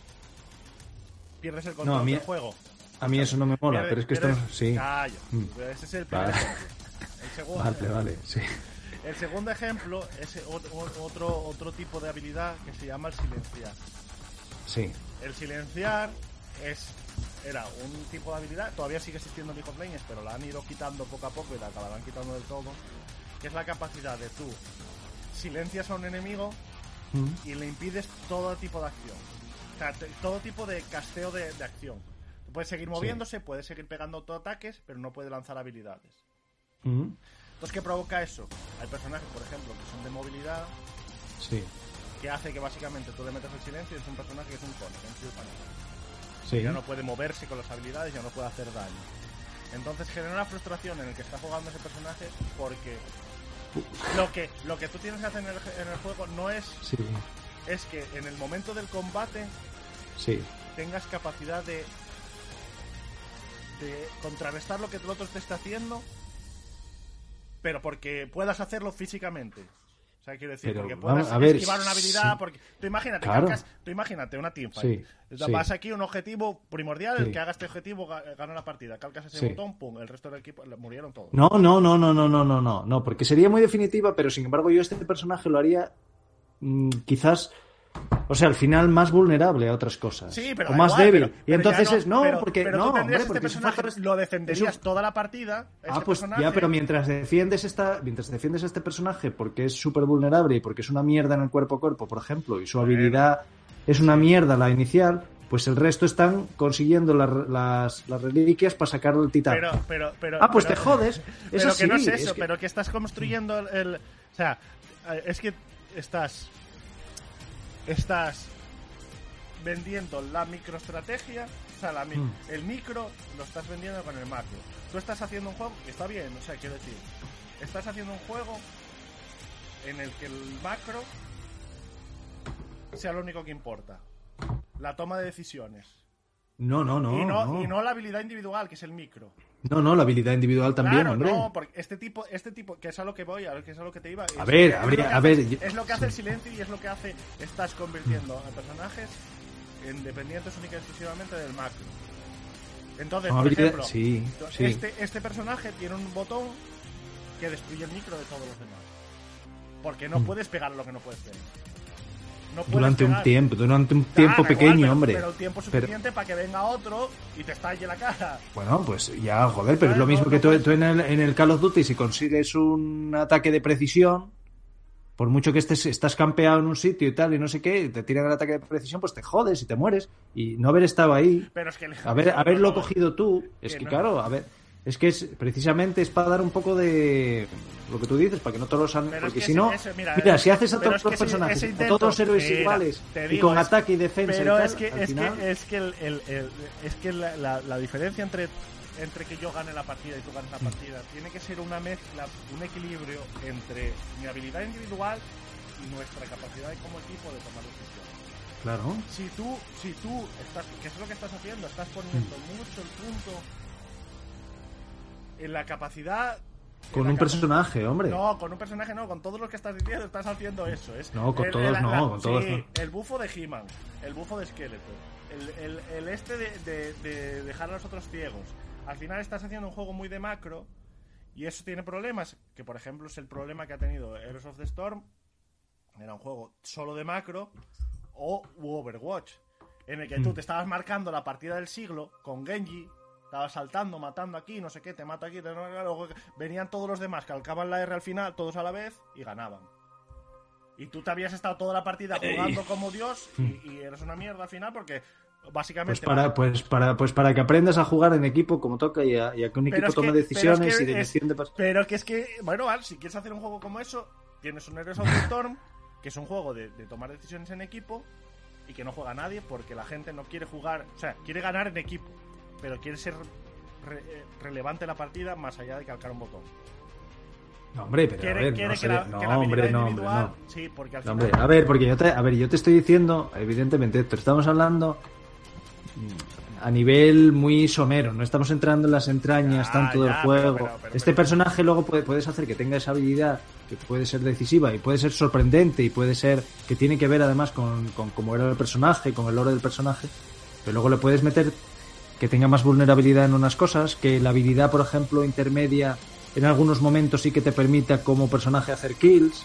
pierdes el control a mí- del juego. A mí eso no me mola, Pierdes- pero es que esto no, sí. Calla. Mm. Ese es el primer Vale. ejemplo. El segundo, Vale, vale, sí. el segundo ejemplo es otro, otro, otro tipo de habilidad que se llama el silenciar. Sí. El silenciar es era un tipo de habilidad, todavía sigue existiendo en League of Legends, pero la han ido quitando poco a poco y la acabarán quitando del todo, que es la capacidad de tú silencias a un enemigo Mm. y le impides todo tipo de acción. O sea, te- todo tipo de casteo de, de acción. Puede seguir moviéndose, puede seguir pegando autoataques, pero no puede lanzar habilidades. Mm. Entonces, ¿qué provoca eso? Hay personajes, por ejemplo, que son de movilidad, Sí. que hace que básicamente tú le metas el silencio y es un personaje que es un cono, que es. Sí. ya no puede moverse con las habilidades, ya no puede hacer daño. Entonces genera una frustración en el que está jugando ese personaje porque lo que, lo que tú tienes que hacer en el, en el juego no es, Sí. es que en el momento del combate Sí. tengas capacidad de, de contrarrestar lo que el otro te está haciendo, pero porque puedas hacerlo físicamente. O sea, quiero decir, Pero, porque puedas a ver, esquivar una habilidad, sí. porque tú imagínate, Claro. calcas- tú imagínate una teamfight. Sí, sí. Vas aquí un objetivo primordial, el que haga este objetivo ga- gana la partida. Calcas ese botón, pum, el resto del equipo murieron todos. No, no, no, no, no, no, no, no, no, porque sería muy definitiva, pero sin embargo yo este personaje lo haría mm, quizás, o sea, al final más vulnerable a otras cosas. Sí, pero o más igual, débil. pero- y pero entonces es, no, pero- porque, pero no, tú hombre, tendrías porque este personaje, lo defenderías toda la partida. Ah, este pues personaje, ya, pero mientras defiendes esta, mientras defiendes a este personaje porque es súper vulnerable y porque es una mierda en el cuerpo a cuerpo, por ejemplo, y su habilidad es una mierda la inicial, pues el resto están consiguiendo las, las, las reliquias para sacar el titán. Pero, pero, pero, ah, pues pero- te jodes. Pero Es así, que no es eso, que- pero que estás construyendo el, el- O sea, es que estás. Estás vendiendo la microestrategia, o sea, la Mm. el micro lo estás vendiendo con el macro. Tú estás haciendo un juego está bien, o sea, quiero decir, estás haciendo un juego en el que el macro sea lo único que importa. La toma de decisiones. No, no, no. y, no, no. y no la habilidad individual, que es el micro. No, no, la habilidad individual también, claro, hombre. no, porque este tipo, este tipo, que es a lo que voy, a ver que es a lo que te iba. A ver, lo a hace- ver, yo- Es lo que hace el silencio y es lo que hace. Estás convirtiendo a personajes en dependientes única y exclusivamente del macro. Entonces, No, por habilidad- ejemplo, sí, sí. Este, este personaje tiene un botón que destruye el micro de todos los demás. Porque no Mm. puedes pegar a lo que no puedes pegar. No Durante un tiempo, durante un tiempo pequeño, igual, pero- hombre. Pero el tiempo Pero- suficiente para que venga otro y te estalle la cara. Bueno, pues ya, joder, pero es lo mismo no, que tú, tú en, el, en el Call of Duty, si consigues un ataque de precisión, por mucho que estés estás campeado en un sitio y tal, y no sé qué, te tiran el ataque de precisión, pues te jodes y te mueres. Y no haber estado ahí, Pero es que el- haber, haberlo cogido tú, es Que que no. claro, a ver, es que es precisamente es para dar un poco de lo que tú dices, para que no todos los porque que si no, mira, mira, si haces a todos los personajes, ese a intento- todos los héroes mira, iguales, y con es- ataque y defensa y Pero tal, es que, es final- que, es que, el, el- el- es que la, la- la diferencia entre, entre que yo gane la partida y tú ganes la Mm. partida tiene que ser una mezcla, un equilibrio entre mi habilidad individual y nuestra capacidad de como equipo de tomar decisiones. Claro. Si tú, si tú estás, que es lo que estás haciendo, estás poniendo Mm. mucho el punto en la capacidad Con un personaje, hombre. no, con un personaje no, con todos los que estás diciendo estás haciendo eso. Es No, con el- todos el- no, con todos sí, no. El bufo de He-Man, el bufo de Skeletor, el, el- este de, de- de dejar a los otros ciegos. Al final estás haciendo un juego muy de macro y eso tiene problemas, que por ejemplo es el problema que ha tenido Heroes of the Storm. Era un juego solo de macro o Overwatch, en el que tú Mm. te estabas marcando la partida del siglo con Genji, estabas saltando, matando aquí, no sé qué, te mato aquí, te... luego venían todos los demás, calcaban la R al final, todos a la vez, y ganaban. Y tú te habías estado toda la partida jugando como Dios y, y eres una mierda al final porque Pues básicamente... para, pues, para, pues para que aprendas a jugar en equipo como toca y a, y a que un Pero equipo que- tome pero es decisiones que y de es- Pero que es que, bueno, Al, si quieres hacer un juego como eso, tienes un Heroes of the Storm, que es un juego de, de tomar decisiones en equipo y que no juega nadie porque la gente no quiere jugar, o sea, quiere ganar en equipo, pero quiere ser re- eh, relevante la partida más allá de calcar un botón. No, hombre, pero Quiere, a ver, no, sería- la, no, hombre, no, hombre, no. sí, porque al No, final... hombre, a ver, porque yo te, a ver, yo te estoy diciendo, evidentemente, Héctor, estamos hablando mm, a nivel muy somero, no estamos entrando en las entrañas tanto del juego. pero- pero- pero- este personaje luego puede- puedes hacer que tenga esa habilidad que puede ser decisiva y puede ser sorprendente y puede ser que tiene que ver además con, con cómo era el personaje, con el lore del personaje, pero luego le puedes meter que tenga más vulnerabilidad en unas cosas, que la habilidad, por ejemplo, intermedia en algunos momentos sí que te permita como personaje hacer kills,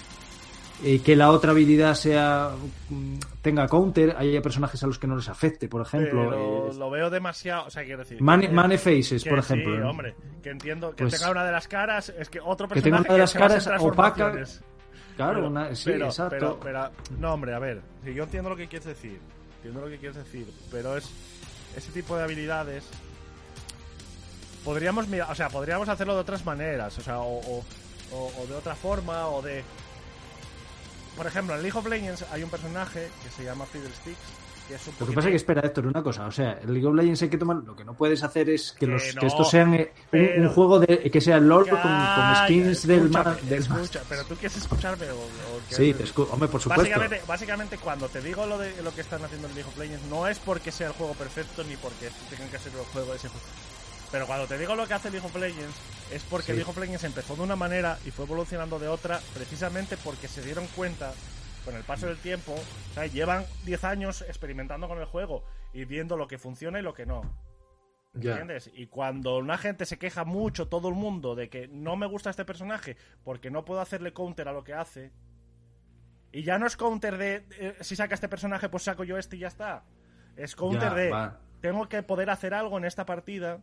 y que la otra habilidad sea mm, tenga counter, haya personajes a los que no les afecte, por ejemplo. pero eh, lo veo demasiado, o sea, quiero decir... Mane, Mane Faces, que por sí, ejemplo. hombre, que entiendo que Pues- tenga una de las caras, es que otro Que tenga personaje una de las caras opaca. Claro, Pero- una- sí, pero, exacto. Pero, pero- no, hombre, a ver, si yo entiendo lo que quieres decir, entiendo lo que quieres decir, pero es ese tipo de habilidades. Podríamos mirar, o sea, podríamos hacerlo de otras maneras, o sea, o, de otra forma, o de. Por ejemplo, en League of Legends hay un personaje que se llama Fiddlesticks, que es un Lo que pasa es que, espera, Héctor, una cosa. O sea, el League of Legends hay que tomar. Lo que no puedes hacer es que, Que los, no, que estos sean eh, un, pero- un juego de, que sea LOL con, skins del, escúchame, ma- del escucha, pero tú quieres escucharme o, o Sí, te escu- hombre, por supuesto. Básicamente, básicamente, cuando te digo lo de lo que están haciendo en League of Legends, no es porque sea el juego perfecto ni porque tengan que ser el juego ese. Pero cuando te digo lo que hace League of Legends, es porque Sí. League of Legends empezó de una manera y fue evolucionando de otra precisamente porque se dieron cuenta con el paso del tiempo, sea, llevan 10 años experimentando con el juego y viendo lo que funciona y lo que no. ¿Entiendes? Y cuando una gente se queja mucho, todo el mundo, de que no me gusta este personaje porque no puedo hacerle counter a lo que hace. Y ya no es counter de eh, si saca este personaje, pues saco yo este y ya está. Es counter de va. tengo que poder hacer algo en esta partida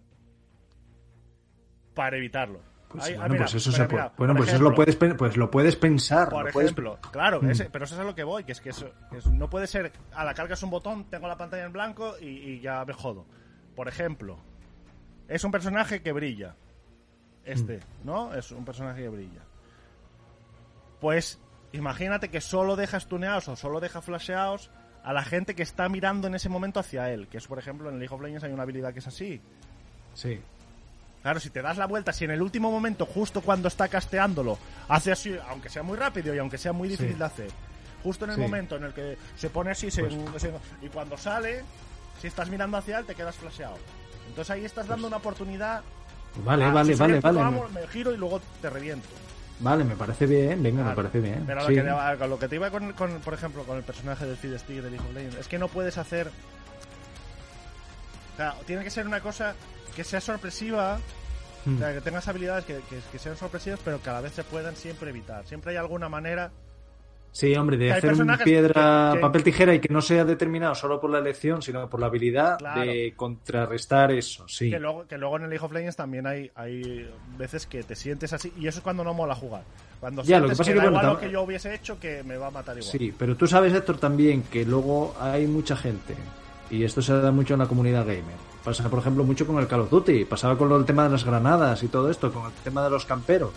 para evitarlo. Pues, ah, bueno, mira, pues eso mira, se mira, Bueno, pues eso lo puedes, pues lo puedes pensar. por puedes- ejemplo, claro, Mm. ese- pero eso es a lo que voy, que es que eso, que eso no puede ser a la cargas un botón, tengo la pantalla en blanco y, y ya me jodo. Por ejemplo, es un personaje que brilla. Este, Mm. ¿no? Es un personaje que brilla. Pues imagínate que solo deja stuneados o solo deja flasheados a la gente que está mirando en ese momento hacia él. Que es, por ejemplo, en League of Legends hay una habilidad que es así. Sí. Claro, si te das la vuelta, si en el último momento, justo cuando está casteándolo, hace así, aunque sea muy rápido y aunque sea muy difícil Sí. de hacer, justo en el Sí. momento en el que se pone así Pues- se- y cuando sale, si estás mirando hacia él, te quedas flasheado. Entonces ahí estás dando una oportunidad. Vale, a- vale, si vale, vale. me giro y luego te reviento. Vale, me parece bien. Venga, me parece bien. Pero Sí. lo, que, te- con lo que te iba con, con, por ejemplo, con el personaje del Feed Stick de League of Legends, es que no puedes hacer. O sea, tiene que ser una cosa que sea sorpresiva, Mm. o sea, que tengas habilidades que, que- que sean sorpresivas, pero que a la vez se puedan siempre evitar. Siempre hay alguna manera. Sí, hombre, de hacer un piedra, que- papel, tijera y que no sea determinado solo por la elección, sino por la habilidad Claro. de contrarrestar eso, sí. Que, luego, que luego en el League of Legends también hay, hay veces que te sientes así, y eso es cuando no mola jugar. Cuando Ya, lo que pasa que, es que, bueno, igual lo que yo hubiese hecho, que me va a matar igual. Sí, pero tú sabes, Héctor, también que luego hay mucha gente, y esto se da mucho en la comunidad gamer. Pasa, por ejemplo, mucho con el Call of Duty, pasaba con lo- el tema de las granadas y todo esto, con el tema de los camperos.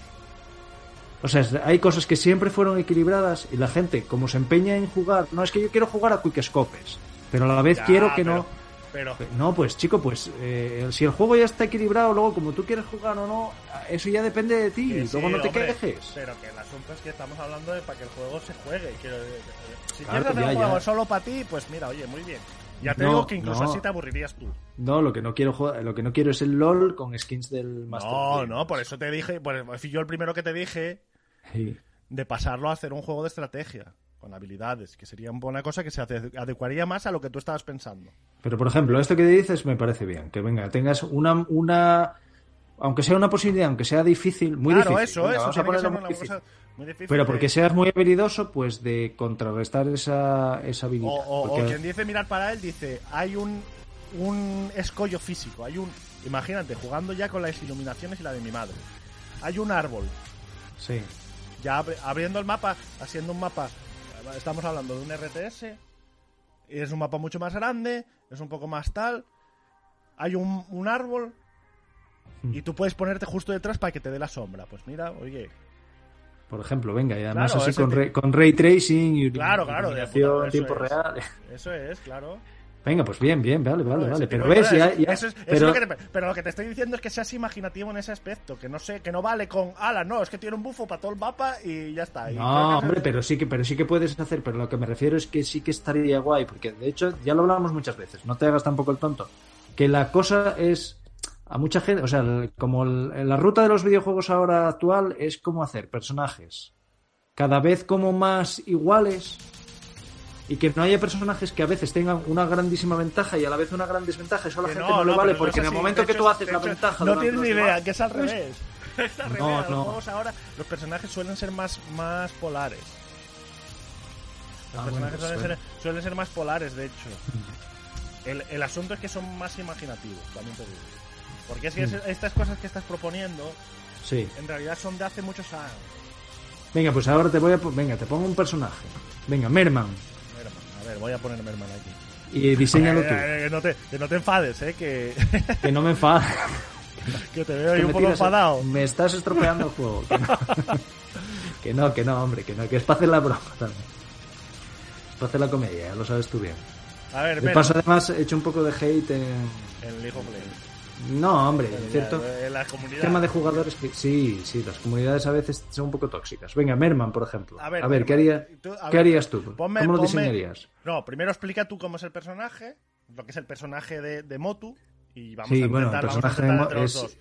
O sea, hay cosas que siempre fueron equilibradas y la gente, como se empeña en jugar, no es que yo quiero jugar a quickscopes, pero a la vez Ya, quiero que pero- no. Pero, No, pues chico, pues eh, si el juego ya está equilibrado, luego como tú quieres jugar o no, eso ya depende de ti. que sí, luego no te hombre, quejes. Pero que el asunto es que estamos hablando de para que el juego se juegue. Quiero, eh, si Claro, quieres hacer un juego ya. solo para ti, pues mira, oye, muy bien. Ya te No, digo que incluso no. así te aburrirías tú. No, lo que no quiero lo que no quiero es el LOL con skins del Master No, no, por eso te dije, fui yo el primero que te dije Sí. de pasarlo a hacer un juego de estrategia con habilidades, que sería una cosa que se ade- adecuaría más a lo que tú estabas pensando. Pero por ejemplo, esto que dices me parece bien, que venga, tengas una una aunque sea una posibilidad, aunque sea difícil, muy claro, difícil. eso, venga, eso vamos a ponerlo muy difícil. muy difícil. Pero de- porque seas muy habilidoso, pues de contrarrestar esa, esa habilidad. O, o- quien dice mirar para él dice, hay un, un escollo físico, hay un... Imagínate, jugando ya con las iluminaciones y la de mi madre. Hay un árbol, Sí, ya abri- abriendo el mapa, haciendo un mapa, estamos hablando de un RTS, es un mapa mucho más grande, es un poco más tal, hay un, un árbol, Hmm. y tú puedes ponerte justo detrás para que te dé la sombra. Pues mira, oye, por ejemplo, venga, y además Claro, así con, ray, con ray tracing y Claro, claro, de puta- en tiempo es. real. eso es, claro. Venga, pues bien, bien, vale, vale, vale. Pero ves, ya, ya- eso es- eso es pero, lo que te- pero lo que te estoy diciendo es que seas imaginativo en ese aspecto, que no sé, que no vale con ala, no, es que tiene un bufo para todo el mapa y ya está. Y No, que- hombre, pero sí que, pero sí que puedes hacer, pero lo que me refiero es que sí que estaría guay, porque de hecho ya lo hablamos muchas veces, no te hagas tampoco el tonto, que la cosa es a mucha gente, o sea, el- como el- la ruta de los videojuegos ahora actual es como hacer personajes cada vez como más iguales y que no haya personajes que a veces tengan una grandísima ventaja y a la vez una gran desventaja, eso a la que gente no, le vale, porque en el momento que hecho, tú haces la ventaja No tienes ni idea, demás, que es al pues, revés. Es al revés. Los juegos ahora, los personajes suelen ser más, más polares. Los Ah, personajes bueno, pues, suelen, ser, suelen ser más polares, de hecho. El, el asunto es que son más imaginativos, también te digo. Porque es que es- estas cosas que estás proponiendo, Sí. en realidad son de hace muchos años. Venga, pues ahora te voy a venga, te pongo un personaje. Venga, Merman Merman. A ver, voy a ponerme hermano aquí. y diseñalo tú. Eh, eh, que, no te, que no te enfades, eh, que, Que no me enfada. que te veo ahí un poco enfadado. Me estás estropeando el juego. Que no. que no, que no, hombre, que no, que es para hacer la broma también. Es para hacer la comedia, ya lo sabes tú bien. A ver, De Merman, paso, además, he hecho un poco de hate en... en League of Legends. No, hombre, cierto. La comunidad. Tema de jugadores que... Sí, sí, las comunidades a veces son un poco tóxicas. Venga, Merman, por ejemplo. A ver, ¿qué, Merman, haría- tú- a ¿qué ver, harías tú? ponme- ¿Cómo lo ponme- diseñarías? No, primero explica tú cómo es el personaje, lo que es el personaje de, de Motu, y vamos Sí, a bueno, el vamos a personaje intentar los es- dos.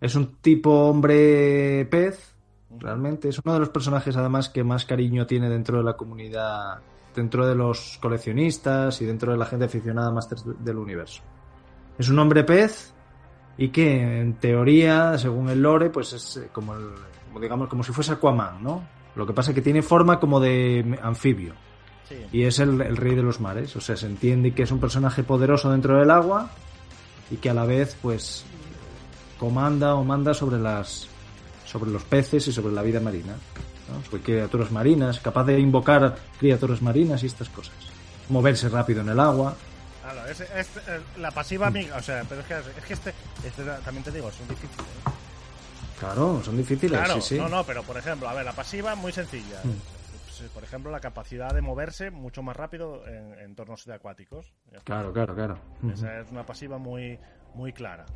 Es un tipo hombre pez, realmente. Es uno de los personajes, además, que más cariño tiene dentro de la comunidad, dentro de los coleccionistas y dentro de la gente aficionada a Masters del universo. Es un hombre pez y que, en teoría, según el lore, pues es eh, como, el, como digamos, como si fuese Aquaman, ¿no? Lo que pasa es que tiene forma como de anfibio. Sí. Y es el, el rey de los mares. O sea, se entiende que es un personaje poderoso dentro del agua y que a la vez, pues, comanda o manda sobre las sobre los peces y sobre la vida marina. ¿no? Sobre criaturas marinas, capaz de invocar criaturas marinas y estas cosas. Moverse rápido en el agua. Claro, es, es- eh, la pasiva amiga, o sea, pero es que, es que este, este también te digo, es un difícil. ¿eh? Claro, son difíciles, Claro, sí, sí. no, no, pero por ejemplo, a ver, la pasiva muy sencilla. Mm. Sí, Por ejemplo, la capacidad de moverse mucho más rápido en en entornos acuáticos. Ya está. Claro, claro, claro. Esa es una pasiva muy, muy clara.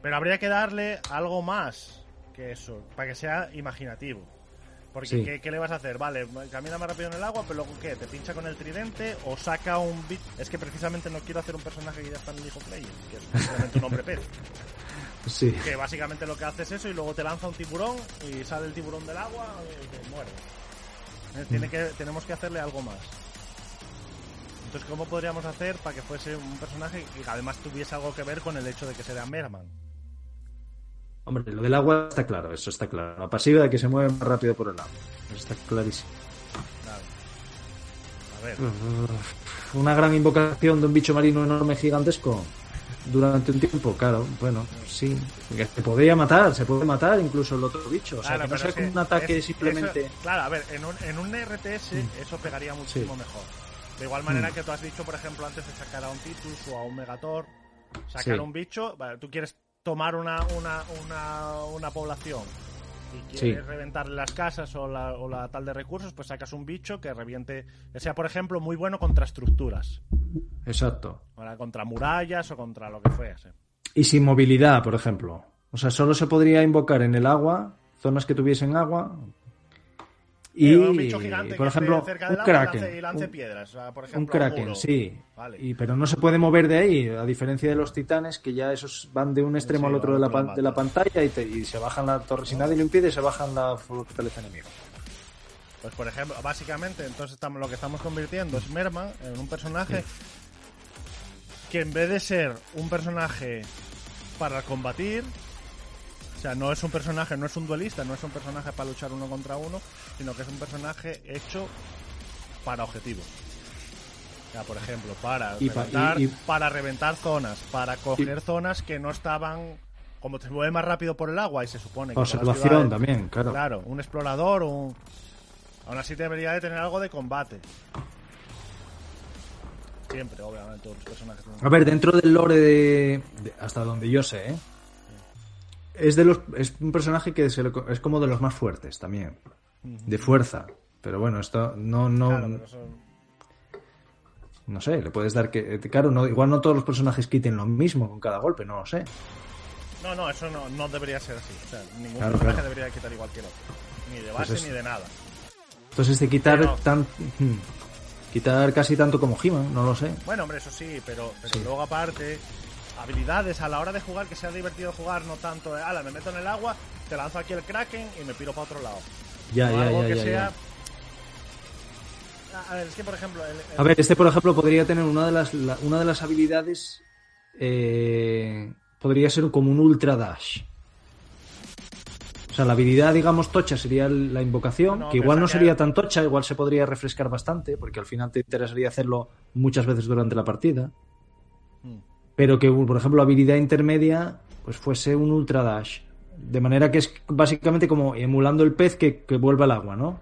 Pero habría que darle algo más que eso, para que sea imaginativo. Porque, Sí. ¿qué, qué le vas a hacer? Vale, camina más rápido en el agua, pero luego, ¿qué? ¿Te pincha con el tridente o saca un bit? Es que precisamente no quiero hacer un personaje que ya está en el hijo player, que es simplemente un hombre pez. Sí. Que básicamente lo que hace es eso y luego te lanza un tiburón y sale el tiburón del agua y te muere. Eh, Tiene que, tenemos que hacerle algo más. Entonces, ¿cómo podríamos hacer para que fuese un personaje y además tuviese algo que ver con el hecho de que sea Merman? Hombre, lo del agua está claro, eso está claro. La pasiva de que se mueve más rápido por el agua. Eso está clarísimo. Claro. A ver, Una gran invocación de un bicho marino enorme gigantesco durante un tiempo, claro, bueno, sí. Se podría matar, se puede matar incluso el otro bicho. O sea, claro, que no sea que un ataque es- simplemente. eso- claro, a ver, en un, en un RTS eso pegaría muchísimo Sí. mejor. De igual manera Mm. que tú has dicho, por ejemplo, antes de sacar a un Titus o a un Megator, sacar Sí. un bicho, vale, tú quieres tomar una, una, una, una población y Sí. quieres reventar las casas o la, o la tal de recursos, pues sacas un bicho que reviente, que sea, por ejemplo, muy bueno contra estructuras, Exacto. ¿vale? contra murallas o contra lo que fuese. Y sin movilidad, por ejemplo. O sea, solo se podría invocar en el agua, zonas que tuviesen agua. Y, un bicho gigante por que esté ejemplo, un agua kraken. lance, y lance un- piedras, o sea, por ejemplo, Un kraken, muro. sí. Vale. Y, pero no se puede mover de ahí, a diferencia de los titanes, que ya esos van de un extremo Sí, al otro de la, pan- de la pantalla y, te- y se bajan la torre sin nadie lo impide, se bajan la fortaleza enemiga. Pues por ejemplo, básicamente, entonces estamos, lo que estamos convirtiendo es Merman en un personaje que en vez de ser un personaje para combatir, sea, no es un personaje, no es un duelista, no es un personaje para luchar uno contra uno, sino que es un personaje hecho para objetivos. O sea, por ejemplo, para Y reventar, y- y- para reventar zonas, para coger zonas que no estaban como te mueve más rápido por el agua y se supone que Observación ciudades- también, claro. Claro, un explorador, un... Aún así debería de tener algo de combate. Siempre, obviamente, todos los personajes. A ver, dentro del lore de, de- hasta donde yo sé, ¿eh? Es de los es un personaje que se le co- es como de los más fuertes también, de fuerza. Pero bueno, esto no no Claro, pero eso- no sé, le puedes dar que claro, no igual no todos los personajes quiten lo mismo con cada golpe, no lo sé. No, no, eso no, no debería ser así. O sea, ningún Claro, personaje claro. debería quitar igual que el otro. Ni de Pues base ni de nada. Entonces de quitar Pero- tan hmm, quitar casi tanto como He-Man, no lo sé. Bueno, hombre, eso sí, pero, pero Sí. luego aparte, habilidades a la hora de jugar, que sea divertido jugar, no tanto de, ala, me meto en el agua, te lanzo aquí el Kraken y me piro para otro lado. Ya, ya, algo ya, que sea... A ver, es que por ejemplo... el- el- A ver, este por ejemplo podría tener una de las la- una de las habilidades eh, podría ser como un ultra dash. O sea, la habilidad, digamos, tocha sería la invocación, No, que igual no que- sería tan tocha, igual se podría refrescar bastante, porque al final te interesaría hacerlo muchas veces durante la partida. Mm. Pero que, por ejemplo, la habilidad intermedia, pues fuese un ultra dash. De manera que es básicamente como emulando el pez que, que vuelve al agua, ¿no?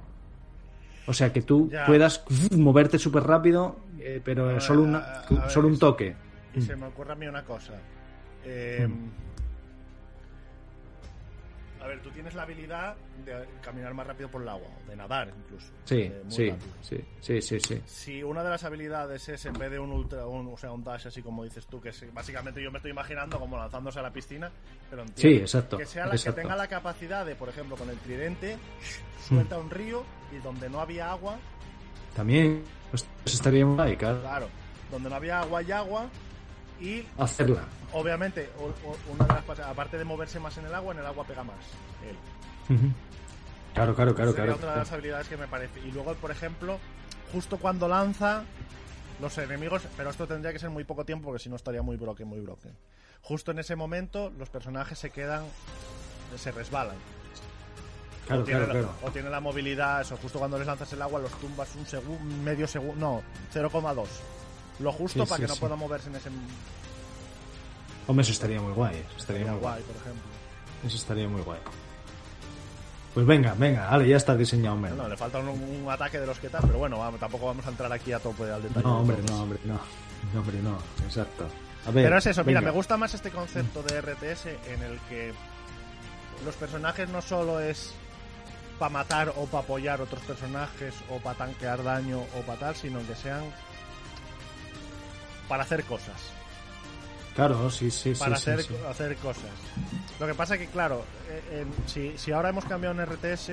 O sea, que tú Ya. puedas moverte súper rápido, eh, pero ver, solo, una, ver, solo un toque. Y se me ocurre a mí una cosa. Eh, A ver, tú tienes la habilidad de caminar más rápido por el agua, de nadar incluso. Sí, eh, sí, sí, sí, sí, sí. Si una de las habilidades es en vez de un ultra, un, o sea, un dash así como dices tú, que es, básicamente yo me estoy imaginando como lanzándose a la piscina, pero entiendo Sí, exacto, que sea la exacto. que tenga la capacidad de, por ejemplo, con el tridente suelta un río y donde no había agua, También, pues estaría muy claro, donde no había agua y agua, Y hacerla. obviamente, o- o- una de las cosas, aparte de moverse más en el agua, en el agua pega más. Él. Claro, claro, claro, Sería claro. otra de las habilidades que me parece. Y luego, por ejemplo, justo cuando lanza los enemigos, pero esto tendría que ser muy poco tiempo porque si no estaría muy broken, muy broken. Justo en ese momento los personajes se quedan, se resbalan. Claro, o, tiene claro, la, claro. o tiene la movilidad, eso, justo cuando les lanzas el agua los tumbas un segundo, medio segundo, no, 0,2. Lo justo Sí, para sí, que no sí. puedan moverse en ese Hombre, eso estaría muy guay. eso Estaría muy guay, guay. por ejemplo. Eso estaría muy guay. Pues venga, venga, vale, ya está diseñado menos. No, le falta un, un ataque de los que tal, pero bueno, vamos, tampoco vamos a entrar aquí a tope al detalle. No, de hombre, no, hombre, no. No, hombre, no. Exacto. A ver, Pero es eso, mira, me gusta más este concepto de RTS en el que los personajes no solo es para matar o para apoyar otros personajes o para tanquear daño o para tal, sino que sean para hacer cosas. Claro, sí, sí, sí. Para sí, hacer, sí. hacer cosas. Lo que pasa que, claro, eh, si, si ahora hemos cambiado en RTS,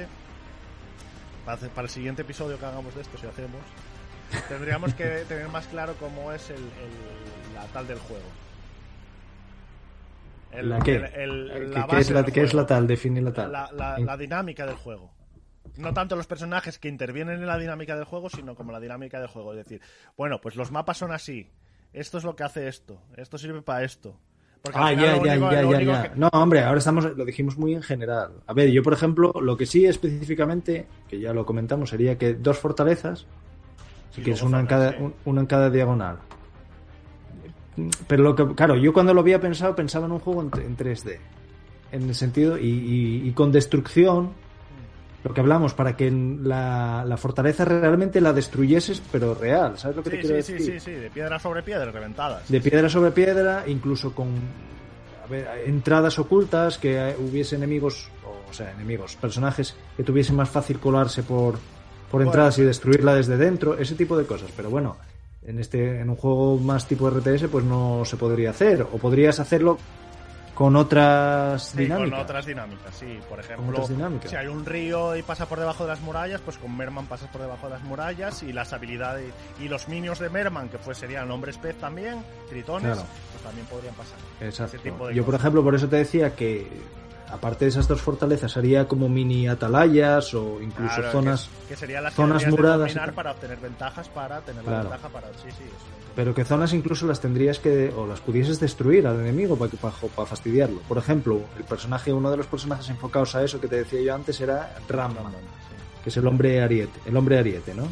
para, hacer- para el siguiente episodio que hagamos de esto, si hacemos, tendríamos que tener más claro cómo es el, el- la tal del juego. El- ¿La qué? ¿Qué- la qué es la, qué es la tal? Define la tal. La, la dinámica del juego. No tanto los personajes que intervienen en la dinámica del juego, sino como la dinámica del juego. Es decir, bueno, pues los mapas son así. Esto es lo que hace esto. Esto sirve para esto. Porque Ah, ya, ya, ya, ya, ya. que- No, hombre, ahora estamos, lo dijimos muy en general. A ver, yo, por ejemplo, lo que sí específicamente, que ya lo comentamos, sería que dos fortalezas, Sí, que es una en, cada, sí. un- una en cada diagonal. Pero lo que, claro, yo cuando lo había pensado, pensaba en un juego en, en 3D. En el sentido, y, y- y con destrucción, lo que hablamos, para que la, la fortaleza realmente la destruyeses, pero real, ¿sabes lo que te Sí, quiero sí, sí, decir? sí, sí, de piedra sobre piedra, reventadas. de piedra sobre piedra, incluso con a ver, entradas ocultas, que hubiese enemigos, o, sea, enemigos, personajes que tuviesen más fácil colarse por, por Bueno. entradas y destruirla desde dentro, ese tipo de cosas. Pero bueno, en este en un juego más tipo RTS, pues no se podría hacer, o podrías hacerlo con otras Sí, dinámicas. con otras dinámicas, sí. Por ejemplo, si hay un río y pasa por debajo de las murallas, pues con Merman pasas por debajo de las murallas y las habilidades y los minions de Merman, que pues serían hombres pez también, tritones, Claro. pues también podrían pasar. Exacto. ese tipo de Yo, por ejemplo, por eso te decía que aparte de esas dos fortalezas, haría como mini atalayas o incluso Claro, zonas que, que serían las zonas que de muradas tal. para obtener ventajas para tener la ventaja para sí sí eso. Pero que zonas incluso las tendrías que, o las pudieses destruir al enemigo para, para, para fastidiarlo. Por ejemplo, el personaje, uno de los personajes enfocados a eso que te decía yo antes era Ramman, sí. que es el hombre ariete, el hombre ariete, ¿no?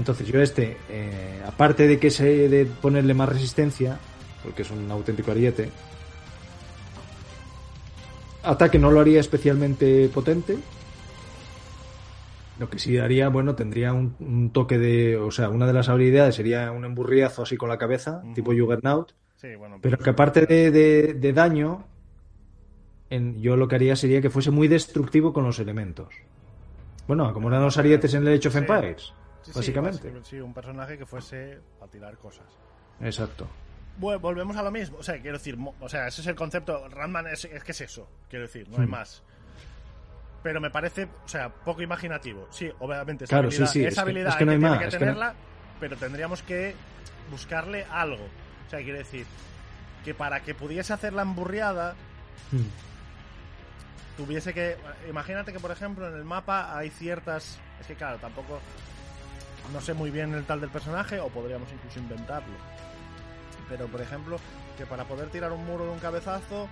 Entonces yo este, eh, aparte de que se de ponerle más resistencia, porque es un auténtico ariete, ataque no lo haría especialmente potente. Lo que sí haría, bueno, tendría un, un toque de, o sea, una de las habilidades sería un emburriazo así con la cabeza, tipo Juggernaut, Sí, bueno, pero pues- que aparte de, de- de daño, en- yo lo que haría sería que fuese muy destructivo con los elementos. Bueno, como eran los arietes en el Age of. Empires, Sí, básicamente. Sí, un personaje que fuese a tirar cosas. Exacto. Bueno, volvemos a lo mismo. O sea, quiero decir, o sea, ese es el concepto. Randman es, es que es eso, quiero decir, no hay Hmm. más. Pero me parece, o sea, poco imaginativo. Sí, obviamente, esa Claro, habilidad, sí, sí, esa es que- habilidad es que no hay más, que es que no- tenerla, pero tendríamos que buscarle algo. O sea, quiero decir, que para que pudiese hacer la emburriada, tuviese que. Imagínate que, por ejemplo, en el mapa hay ciertas. Es que, claro, tampoco. No sé muy bien el tal del personaje, o podríamos incluso inventarlo. Pero, por ejemplo, que para poder tirar un muro de un cabezazo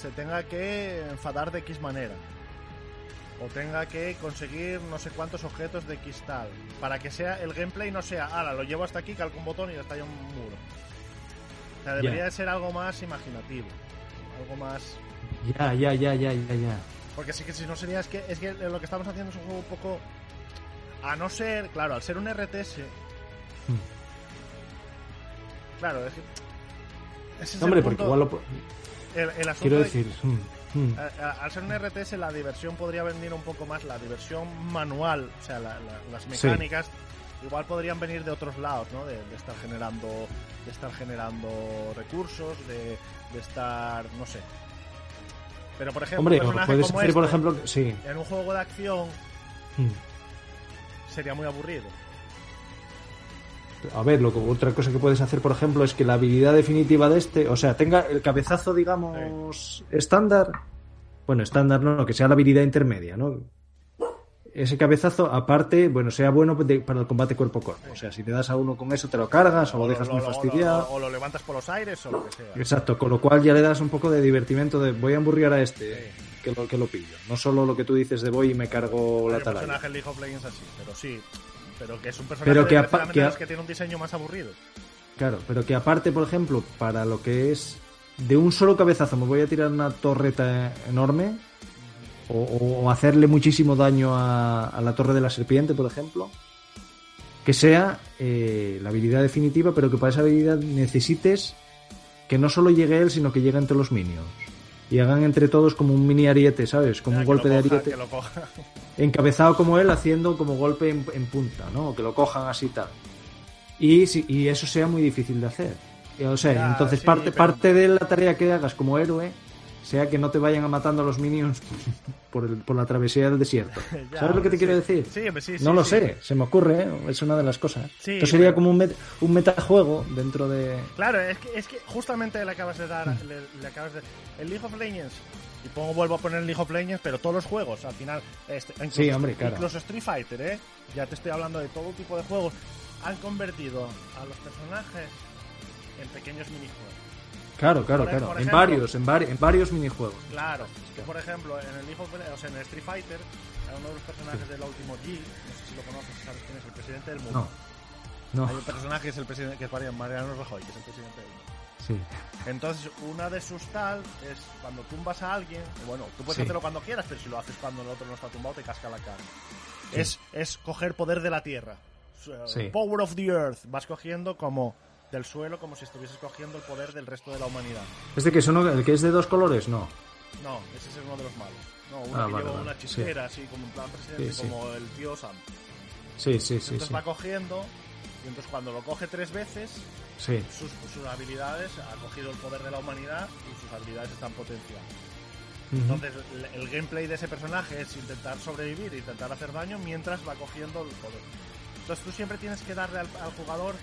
se tenga que enfadar de X manera. O tenga que conseguir no sé cuántos objetos de X tal. Para que sea el gameplay no sea, ala, lo llevo hasta aquí, calco un botón y ya está ya un muro. O sea, debería de ser algo más imaginativo. Algo más Ya, ya, ya, ya, ya, ya. porque sí que si no sería es que es que lo que estamos haciendo es un juego un poco a no ser, claro, al ser un RTS. Claro, es que ese es Hombre, el porque igual lo... el, el asunto Quiero de- decir... mm, mm. a- a- al ser un RTS la diversión podría venir un poco más la diversión manual, o sea, la- la- las Sí. mecánicas igual podrían venir de otros lados, ¿no? De, de estar generando de estar generando recursos, de, de estar, no sé. Pero por ejemplo, Hombre, puedes como hacer, por este, ejemplo, sí. en un juego de acción Mm. Sería muy aburrido. A ver, lo que, otra cosa que puedes hacer, por ejemplo, es que la habilidad definitiva de este, o sea, tenga el cabezazo, digamos, estándar. Bueno, estándar no, que sea la habilidad intermedia, ¿no? Ese cabezazo, aparte, bueno, sea bueno de- para el combate cuerpo a cuerpo. O sea, si te das a uno con eso, te lo cargas o lo dejas muy fastidiado. o lo levantas por los aires o lo que sea. Exacto, con lo cual ya le das un poco de divertimento de voy a emburriar a este, que lo, que lo pillo. No solo lo que tú dices de voy y me cargo Hay la un atalaya. personaje en League of Legends así, pero sí. Pero que es un personaje Pero que a- tiene un diseño más aburrido. Claro, pero que aparte, por ejemplo, para lo que es de un solo cabezazo me voy a tirar una torreta enorme o, o hacerle muchísimo daño a, a la torre de la serpiente, por ejemplo, que sea eh, la habilidad definitiva, pero que para esa habilidad necesites que no solo llegue él, sino que llegue entre los minions. Y hagan entre todos como un mini ariete, ¿sabes? Como un golpe de ariete Que lo coja. encabezado como él haciendo como golpe en, en punta, ¿no? Que lo cojan así tal. Y, si- y eso sea muy difícil de hacer. O sea, Ya, entonces sí, parte, pero- parte de la tarea que hagas como héroe sea que no te vayan a matando a los minions por, el- por la travesía del desierto. Ya, ¿Sabes lo que te sí. quiero decir? Sí, sí, no lo sé, se me ocurre, ¿eh? es una de las cosas. Esto sería pero- como un, met- un metajuego dentro de... Claro, es que, es que justamente le acabas de dar. Le, le acabas de. El League of Legends. Y pongo, vuelvo a poner el League of Legends, pero todos los juegos, al final. Este, incluso, Sí, hombre, claro. Incluso Street Fighter, ¿eh? Ya te estoy hablando de todo tipo de juegos. Han convertido a los personajes en pequeños minijuegos. Claro, claro, Por- claro. por en varios, en, vari- en varios minijuegos. Claro, que por ejemplo, en el Le- o sea, en el Street Fighter, uno de los personajes del último G, no sé si lo conoces, sabes quién es el presidente del mundo. No. No, Hay un personaje que es el presidente, que es Mariano Rajoy, que es el presidente del mundo. sí. Entonces, una de sus tal es cuando tumbas a alguien, bueno, tú puedes Sí. hacerlo cuando quieras, pero si lo haces cuando el otro no está tumbado, te casca la cara. Es, es coger poder de la tierra. Power of the Earth. Vas cogiendo como del suelo, como si estuvieses cogiendo el poder del resto de la humanidad. ¿Este que es uno, el que es de dos colores? No. No, ese es uno de los malos. No, uno Ah, que vale, lleva vale, una chisquera, así como en plan presidente, Sí, sí. como el tío Sam. Sí, sí, sí, entonces sí. va cogiendo, y entonces cuando lo coge tres veces, Sí, sus, sus habilidades, ha cogido el poder de la humanidad y sus habilidades están potenciadas. Entonces, el, el gameplay de ese personaje es intentar sobrevivir, intentar hacer daño mientras va cogiendo el poder. Entonces, tú siempre tienes que darle al, al jugador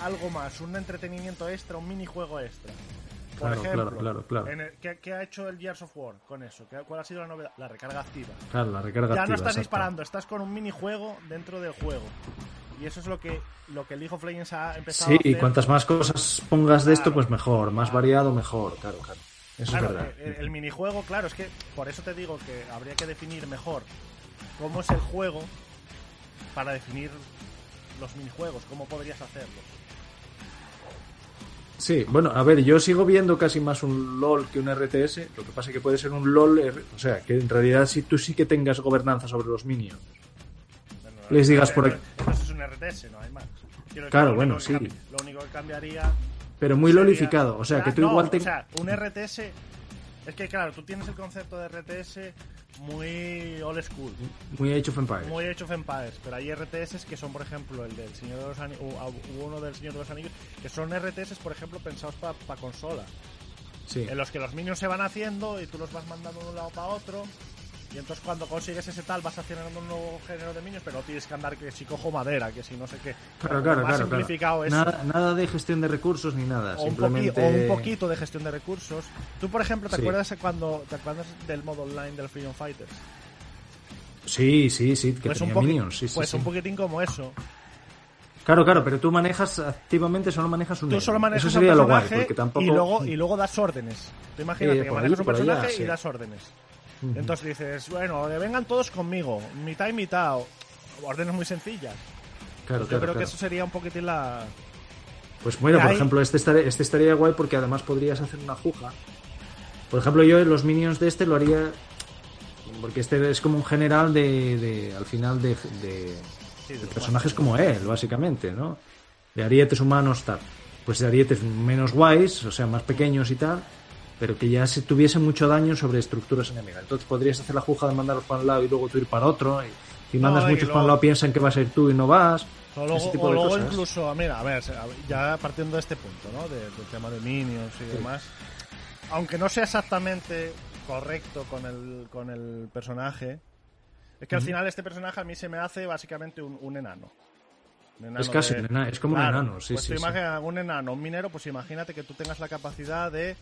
algo más, un entretenimiento extra, un minijuego extra. Por Claro, ejemplo, claro, claro, claro. en el- ¿qué, qué ha hecho el Gears of War con eso? ¿Qué- ¿Cuál ha sido la novedad? La recarga activa. Claro, la recarga ya activa, no estás exacto. disparando, estás con un minijuego dentro del juego. Y eso es lo que, lo que League of Legends ha empezado Sí, a hacer. y cuantas más cosas pongas de esto, pues mejor. Más variado, mejor. Claro, claro. Eso es verdad. el, el minijuego, claro, es que por eso te digo que habría que definir mejor cómo es el juego para definir los minijuegos, cómo podrías hacerlos. Sí, bueno, a ver, yo sigo viendo casi más un LOL que un RTS. Lo que pasa es que puede ser un LOL, R- o sea, que en realidad si tú sí que tengas gobernanza sobre los minions. Bueno, Les digas eh, por eh, aquí. Entonces es un RTS, no hay más. Quiero Claro, bueno, sí. Lo único que cambiaría. Pero muy sería- lolificado. O sea, que tú no, igual te... O sea, un RTS. Es que, claro, tú tienes el concepto de RTS muy old school. Muy Age of Empires. Muy Age of Empires, pero hay RTS que son, por ejemplo, el del Señor de los Anillos, hubo uno del Señor de los Anillos, que son RTS, por ejemplo, pensados para consola, Sí. en los que los minions se van haciendo y tú los vas mandando de un lado para otro, y entonces cuando consigues ese tal vas generando un nuevo género de minions, pero no tienes que andar que si cojo madera, que si no sé qué. Claro, claro, más claro. simplificado claro. Nada, nada de gestión de recursos ni nada. O un, simplemente... poqui- o un poquito de gestión de recursos. Tú, por ejemplo, ¿te Sí. acuerdas cuando te acuerdas del modo online del Freedom Fighters? Sí, sí, sí, que Pues, un, tenía minions. Sí, sí, pues sí. un poquitín como eso. Claro, claro, pero tú manejas activamente, solo manejas un Tú solo manejas Eso sería un lo guay, personaje tampoco... y, luego, y luego das órdenes. Tú imagínate Eh, que manejas un allá, personaje y das órdenes. Entonces dices, bueno, que vengan todos conmigo, mitad y mitad, órdenes muy sencillas. Claro, Yo claro, creo claro. que eso sería un poquitín la... Pues bueno, por Hay- ejemplo, este estaría, este estaría guay porque además podrías hacer una juja. Por ejemplo, yo los minions de este lo haría. Porque este es como un general de. de- al final de, de- sí, de de personajes como él, básicamente, ¿no? De arietes humanos, tal. Pues de arietes menos guays, o sea, más pequeños y tal. Pero que ya se tuviesen mucho daño sobre estructuras enemigas. Entonces podrías hacer la juja de mandarlos para un lado y luego tú ir para otro. Y si mandas No, y muchos para un lado piensan que vas a ir tú y no vas. O luego, ese tipo o de luego cosas. incluso, mira, a ver, ya partiendo de este punto, ¿no? De- del tema de minions y demás. Aunque no sea exactamente correcto con el, con el personaje. Es que al final este personaje a mí se me hace básicamente un, un enano. Es casi de- un enano, es como Claro, un enano, sí, pues sí. tú sí. imagina un enano, un minero, pues imagínate que tú tengas la capacidad de,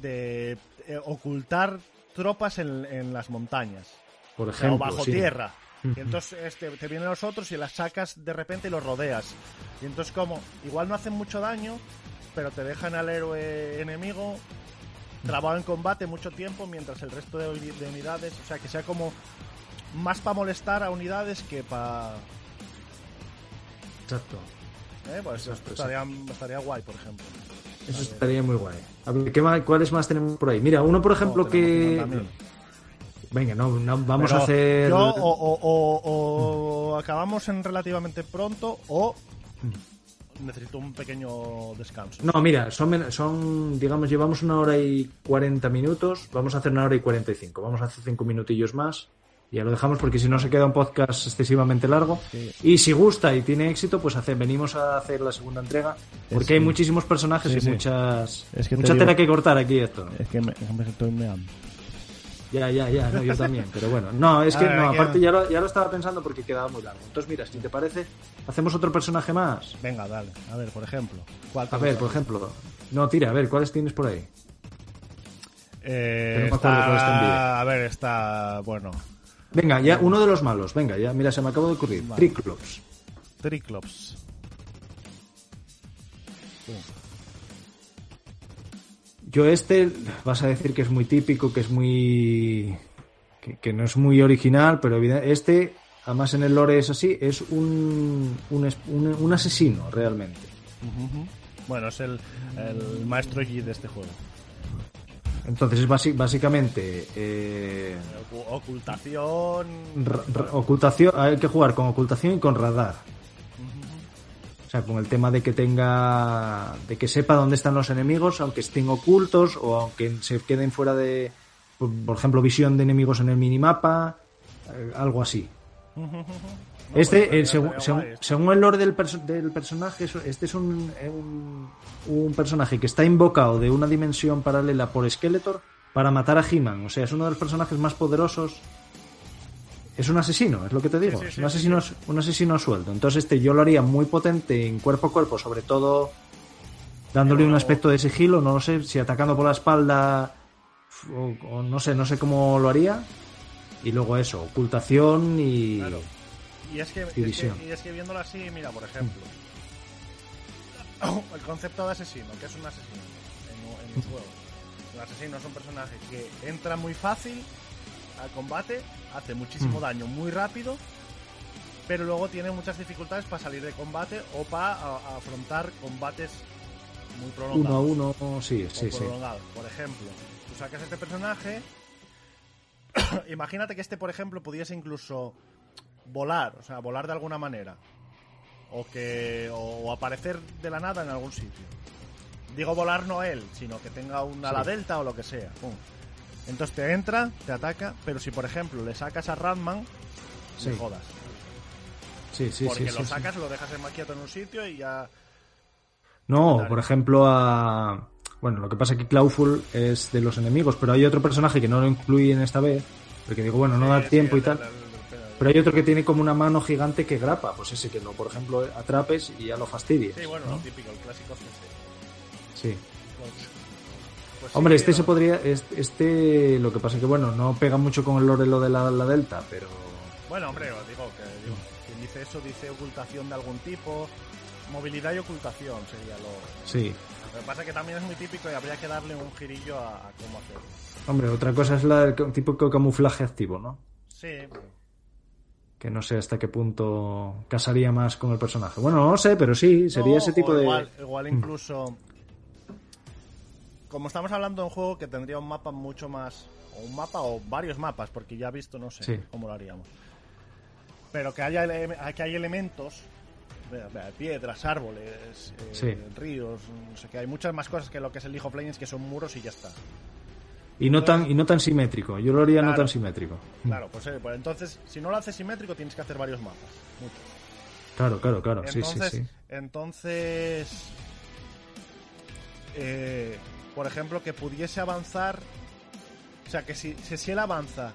de eh, ocultar tropas en, en las montañas. Por ejemplo, o bajo sí. tierra. Y entonces este, te vienen los otros y las sacas de repente y los rodeas. Y entonces como, igual no hacen mucho daño, pero te dejan al héroe enemigo trabado en combate mucho tiempo mientras el resto de, de unidades, o sea, que sea como más para molestar a unidades que para... Exacto. Eh, pues Exacto, estaría, estaría guay, por ejemplo. Eso estaría muy guay. A ver, ¿qué más, ¿cuáles más tenemos por ahí? Mira, uno por ejemplo No, que... 50.000. Venga, no, no, vamos Pero a hacer... yo o, o- o- o acabamos en relativamente pronto o necesito un pequeño descanso. No, mira, son, son, digamos, llevamos una hora y 40 minutos, vamos a hacer una hora y 45, vamos a hacer cinco minutillos más ya lo dejamos porque si no se queda un podcast excesivamente largo. Sí. Y si gusta y tiene éxito, pues hace, venimos a hacer la segunda entrega porque hay muchísimos personajes Sí, y muchas, Es que te mucha digo- tela que cortar aquí esto. Es que me, me estoy meando. Ya, ya, ya, no, yo también, pero bueno. No, es que ver, no, aparte ya lo, ya lo estaba pensando porque quedaba muy largo. Entonces, mira, si te parece, hacemos otro personaje más. Venga, dale. A ver, por ejemplo. ¿cuál te A ver, por ejemplo. No, tira, a ver, ¿cuáles tienes por ahí? Eh, no está, a ver, está. Bueno. Venga, ya, uno de los malos, venga, ya, mira, se me acaba de ocurrir. Vale. Triclops. Triclops. Yo este, vas a decir que es muy típico, que es muy... que, que no es muy original, pero evidente- este, además en el lore es así, es un, un, un- un asesino realmente. Bueno, es el, el maestro Yi de este juego. Entonces es básicamente... eh, Ocu- Ocultación. ocultación, hay que jugar con ocultación y con radar. O sea, con el tema de que tenga, de que sepa dónde están los enemigos, aunque estén ocultos o aunque se queden fuera de, por por ejemplo, visión de enemigos en el minimapa, eh, algo así. Este, eh, según, el lore del, perso- del personaje, este es un, eh, un, un personaje que está invocado de una dimensión paralela por Skeletor para matar a He-Man. O sea, es uno de los personajes más poderosos. Es un asesino, es lo que te digo. Sí, sí, es un asesino, un asesino a sueldo. Entonces, este yo lo haría muy potente en cuerpo a cuerpo, sobre todo dándole un aspecto de sigilo. No lo sé si atacando por la espalda o, o no sé, no sé cómo lo haría. Y luego eso, ocultación y. Claro. Y es que, es División. que- y es que viéndolo así, mira, por ejemplo, el concepto de asesino, que es un asesino en, en un juego. El asesino es un personaje que entra muy fácil al combate, hace muchísimo Mm. daño muy rápido, pero luego tiene muchas dificultades para salir de combate o para afrontar combates muy prolongados. Uno a uno, sí, sí, sí. Por ejemplo, tú sacas este personaje. imagínate que este, por ejemplo, pudiese incluso volar, o sea, volar de alguna manera. O que. o aparecer de la nada en algún sitio. Digo volar no él, sino que tenga un ala Sí. delta o lo que sea. Pum. Entonces te entra, te ataca, pero si por ejemplo le sacas a Ratman, Sí. le jodas. Sí, sí, porque sí, lo sacas, lo dejas en quieto en un sitio y ya. No, por ejemplo, a. Bueno, lo que pasa es que Clawful es de los enemigos, pero hay otro personaje que no lo incluí en esta vez, porque digo, bueno, no da tiempo y tal. Pero hay otro que tiene como una mano gigante que grapa, pues ese que lo, por ejemplo, atrapes y ya lo fastidies. Sí, bueno, ¿no? lo típico, el clásico CC. Sí. Pues, pues Hombre, sí, este lo- se podría. es- Este, lo que pasa es que, bueno, no pega mucho con el lore lo de la, la Delta, pero. Bueno, hombre, os digo que digo, quien dice eso dice ocultación de algún tipo. Movilidad y ocultación sería lo. Sí. Lo que pasa es que también es muy típico y habría que darle un girillo a, a cómo hacerlo. Hombre, otra cosa es la, el típico camuflaje activo, ¿no? Sí, Que no sé hasta qué punto casaría más con el personaje. Bueno, no sé, pero sí, sería No, ese tipo de. Igual, igual incluso. Como estamos hablando de un juego que tendría un mapa mucho más. O un mapa o varios mapas, porque ya he visto, no sé Sí. cómo lo haríamos. Pero que haya que hay elementos. Piedras, árboles, eh, ríos, no sé qué. Hay muchas más cosas que lo que es el League of Legends, que son muros y ya está. Y no tan, y no tan simétrico. Yo lo haría no tan simétrico. Claro, pues, eh, pues entonces, si no lo haces simétrico, tienes que hacer varios mapas. Muchos. Claro, claro, claro. Sí, sí, Entonces, sí. entonces eh, por ejemplo, que pudiese avanzar O sea, que si, si, si él avanza,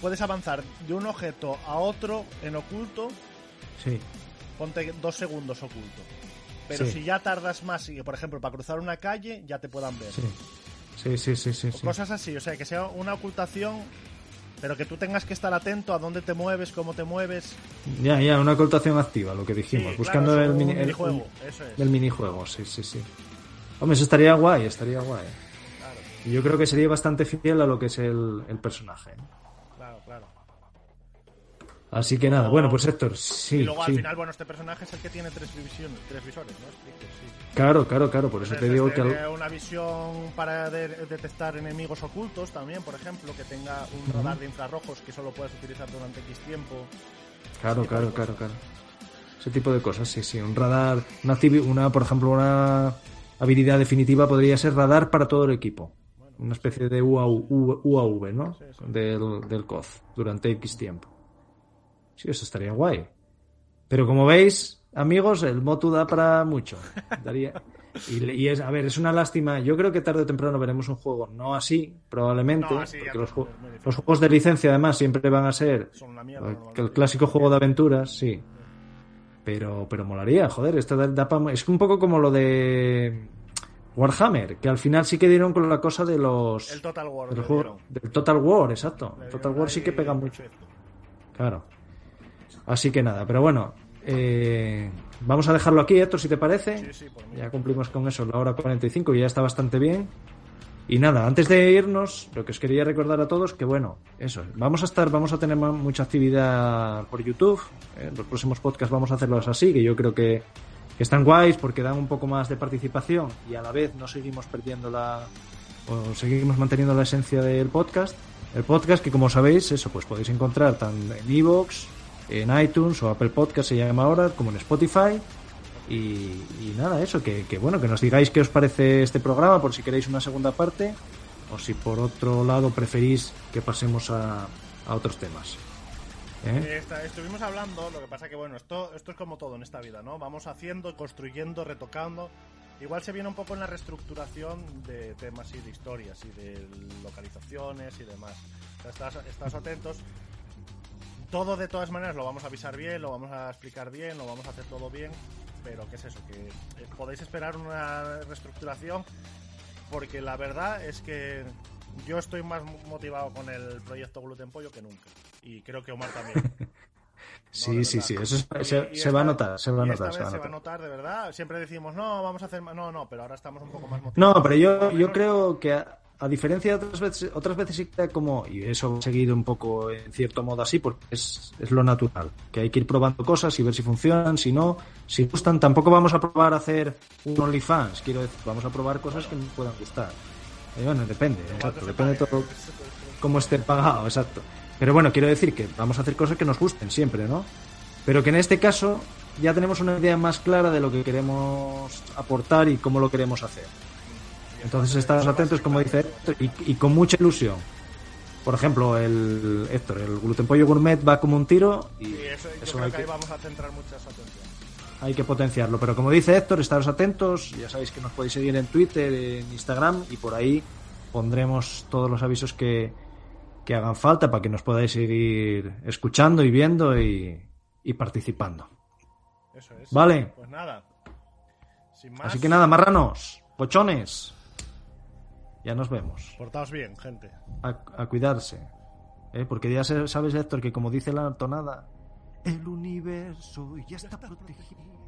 puedes avanzar de un objeto a otro en oculto, Sí. ponte dos segundos oculto. Pero Sí. si ya tardas más, y, por ejemplo, para cruzar una calle, ya te puedan ver. Sí. Sí, sí, sí, sí. O. Cosas así, o sea, que sea una ocultación, pero que tú tengas que estar atento a dónde te mueves, cómo te mueves. Ya, ya, una ocultación activa, lo que dijimos. Sí, buscando claro, el, mini, el- minijuego, eso es. el minijuego, sí, sí, sí. Hombre, eso estaría guay, estaría guay. Claro, Y yo creo que sería bastante fiel a lo que es el, el personaje. Así que nada, bueno, pues Héctor, sí, y luego sí. al final, bueno, este personaje es el que tiene tres visiones, tres visores, ¿no? Sí. Claro, claro, claro, por eso te digo que... tiene al- una visión para de- detectar enemigos ocultos también, por ejemplo, que tenga un radar de infrarrojos que solo puedes utilizar durante X tiempo. Claro, claro, claro, claro. Ese tipo de cosas, sí, sí. Un radar, una, una, por ejemplo, una habilidad definitiva podría ser radar para todo el equipo. Una especie de UAV, UAV ¿no? Sí. Del, del COD durante X tiempo. Sí, eso estaría guay. Pero como veis, amigos, el Motu da para mucho. Daría... Y, es, a ver, es una lástima. Yo creo que tarde o temprano veremos un juego no así, probablemente. No, así ya porque los, ju- los juegos de licencia, además, siempre van a ser mierda. el clásico juego de aventuras, sí. Pero, pero molaría, joder, esto da, da pa- es un poco como lo de Warhammer, que al final sí que dieron con la cosa de los El Total War. del, juego- del Total War, exacto. El Total War sí que pega mucho, claro. Así que nada, pero bueno, eh, vamos a dejarlo aquí, Héctor, si te parece. Sí, sí, por mí. Ya cumplimos con eso, la hora 45, y ya está bastante bien. Y nada, antes de irnos, lo que os quería recordar a todos, que bueno, eso, vamos a estar, vamos a tener mucha actividad por YouTube. En los próximos podcasts vamos a hacerlos así, que yo creo que, que están guays porque dan un poco más de participación y a la vez no seguimos perdiendo la, o seguimos manteniendo la esencia del podcast. El podcast que como sabéis, eso pues podéis encontrar tanto en iVoox, en iTunes o Apple Podcast se llama ahora, como en Spotify. Y, y nada, eso, que, que bueno, que nos digáis qué os parece este programa, por si queréis una segunda parte, o si por otro lado preferís que pasemos a, a otros temas. ¿Eh? Eh, estuvimos hablando, lo que pasa que bueno, esto, esto es como todo en esta vida, ¿no? Vamos haciendo, construyendo, retocando. Igual se viene un poco en la reestructuración de temas y de historias y de localizaciones y demás. Estás, estás atentos. Todo de todas maneras lo vamos a avisar bien, lo vamos a explicar bien, lo vamos a hacer todo bien. Pero ¿qué es eso? Que eh, podéis esperar una reestructuración porque la verdad es que yo estoy más motivado con el proyecto Gluten Pollo que nunca. Y creo que Omar también. Sí, de sí, verdad. sí, eso es- Y- se, y se va a esta- notar, se va a notar, se va a vez se va a notar. notar, de verdad. Siempre decimos, no, vamos a hacer más. No, no, pero ahora estamos un poco más motivados. No, pero yo, yo creo que a, diferencia de otras veces, otras veces sí que como, y eso he seguido un poco en cierto modo así, porque es, es lo natural, que hay que ir probando cosas y ver si funcionan, si no, si gustan, tampoco vamos a probar a hacer un OnlyFans, quiero decir, vamos a probar cosas que nos puedan gustar. Y bueno, depende, exacto, depende de todo cómo esté pagado, exacto. Pero bueno, quiero decir que vamos a hacer cosas que nos gusten siempre, ¿no? Pero que en este caso ya tenemos una idea más clara de lo que queremos aportar y cómo lo queremos hacer. Entonces estamos atentos, como dice Héctor, y, y con mucha ilusión. Por ejemplo, el Héctor, el gluten pollo gourmet va como un tiro y Y eso, yo eso creo hay que que, ahí vamos a centrar muchas atenciones. hay que potenciarlo. Pero como dice Héctor, estaros atentos, ya sabéis que nos podéis seguir en Twitter, en Instagram y por ahí pondremos todos los avisos que, que hagan falta para que nos podáis seguir escuchando y viendo y, y participando. Eso es. Vale. Pues nada. Sin más. Así que nada, marranos, pochones. Ya nos vemos. Portaos bien, gente. A, a cuidarse. ¿eh? Porque ya sabes, Héctor, que como dice la tonada, el universo ya está protegido.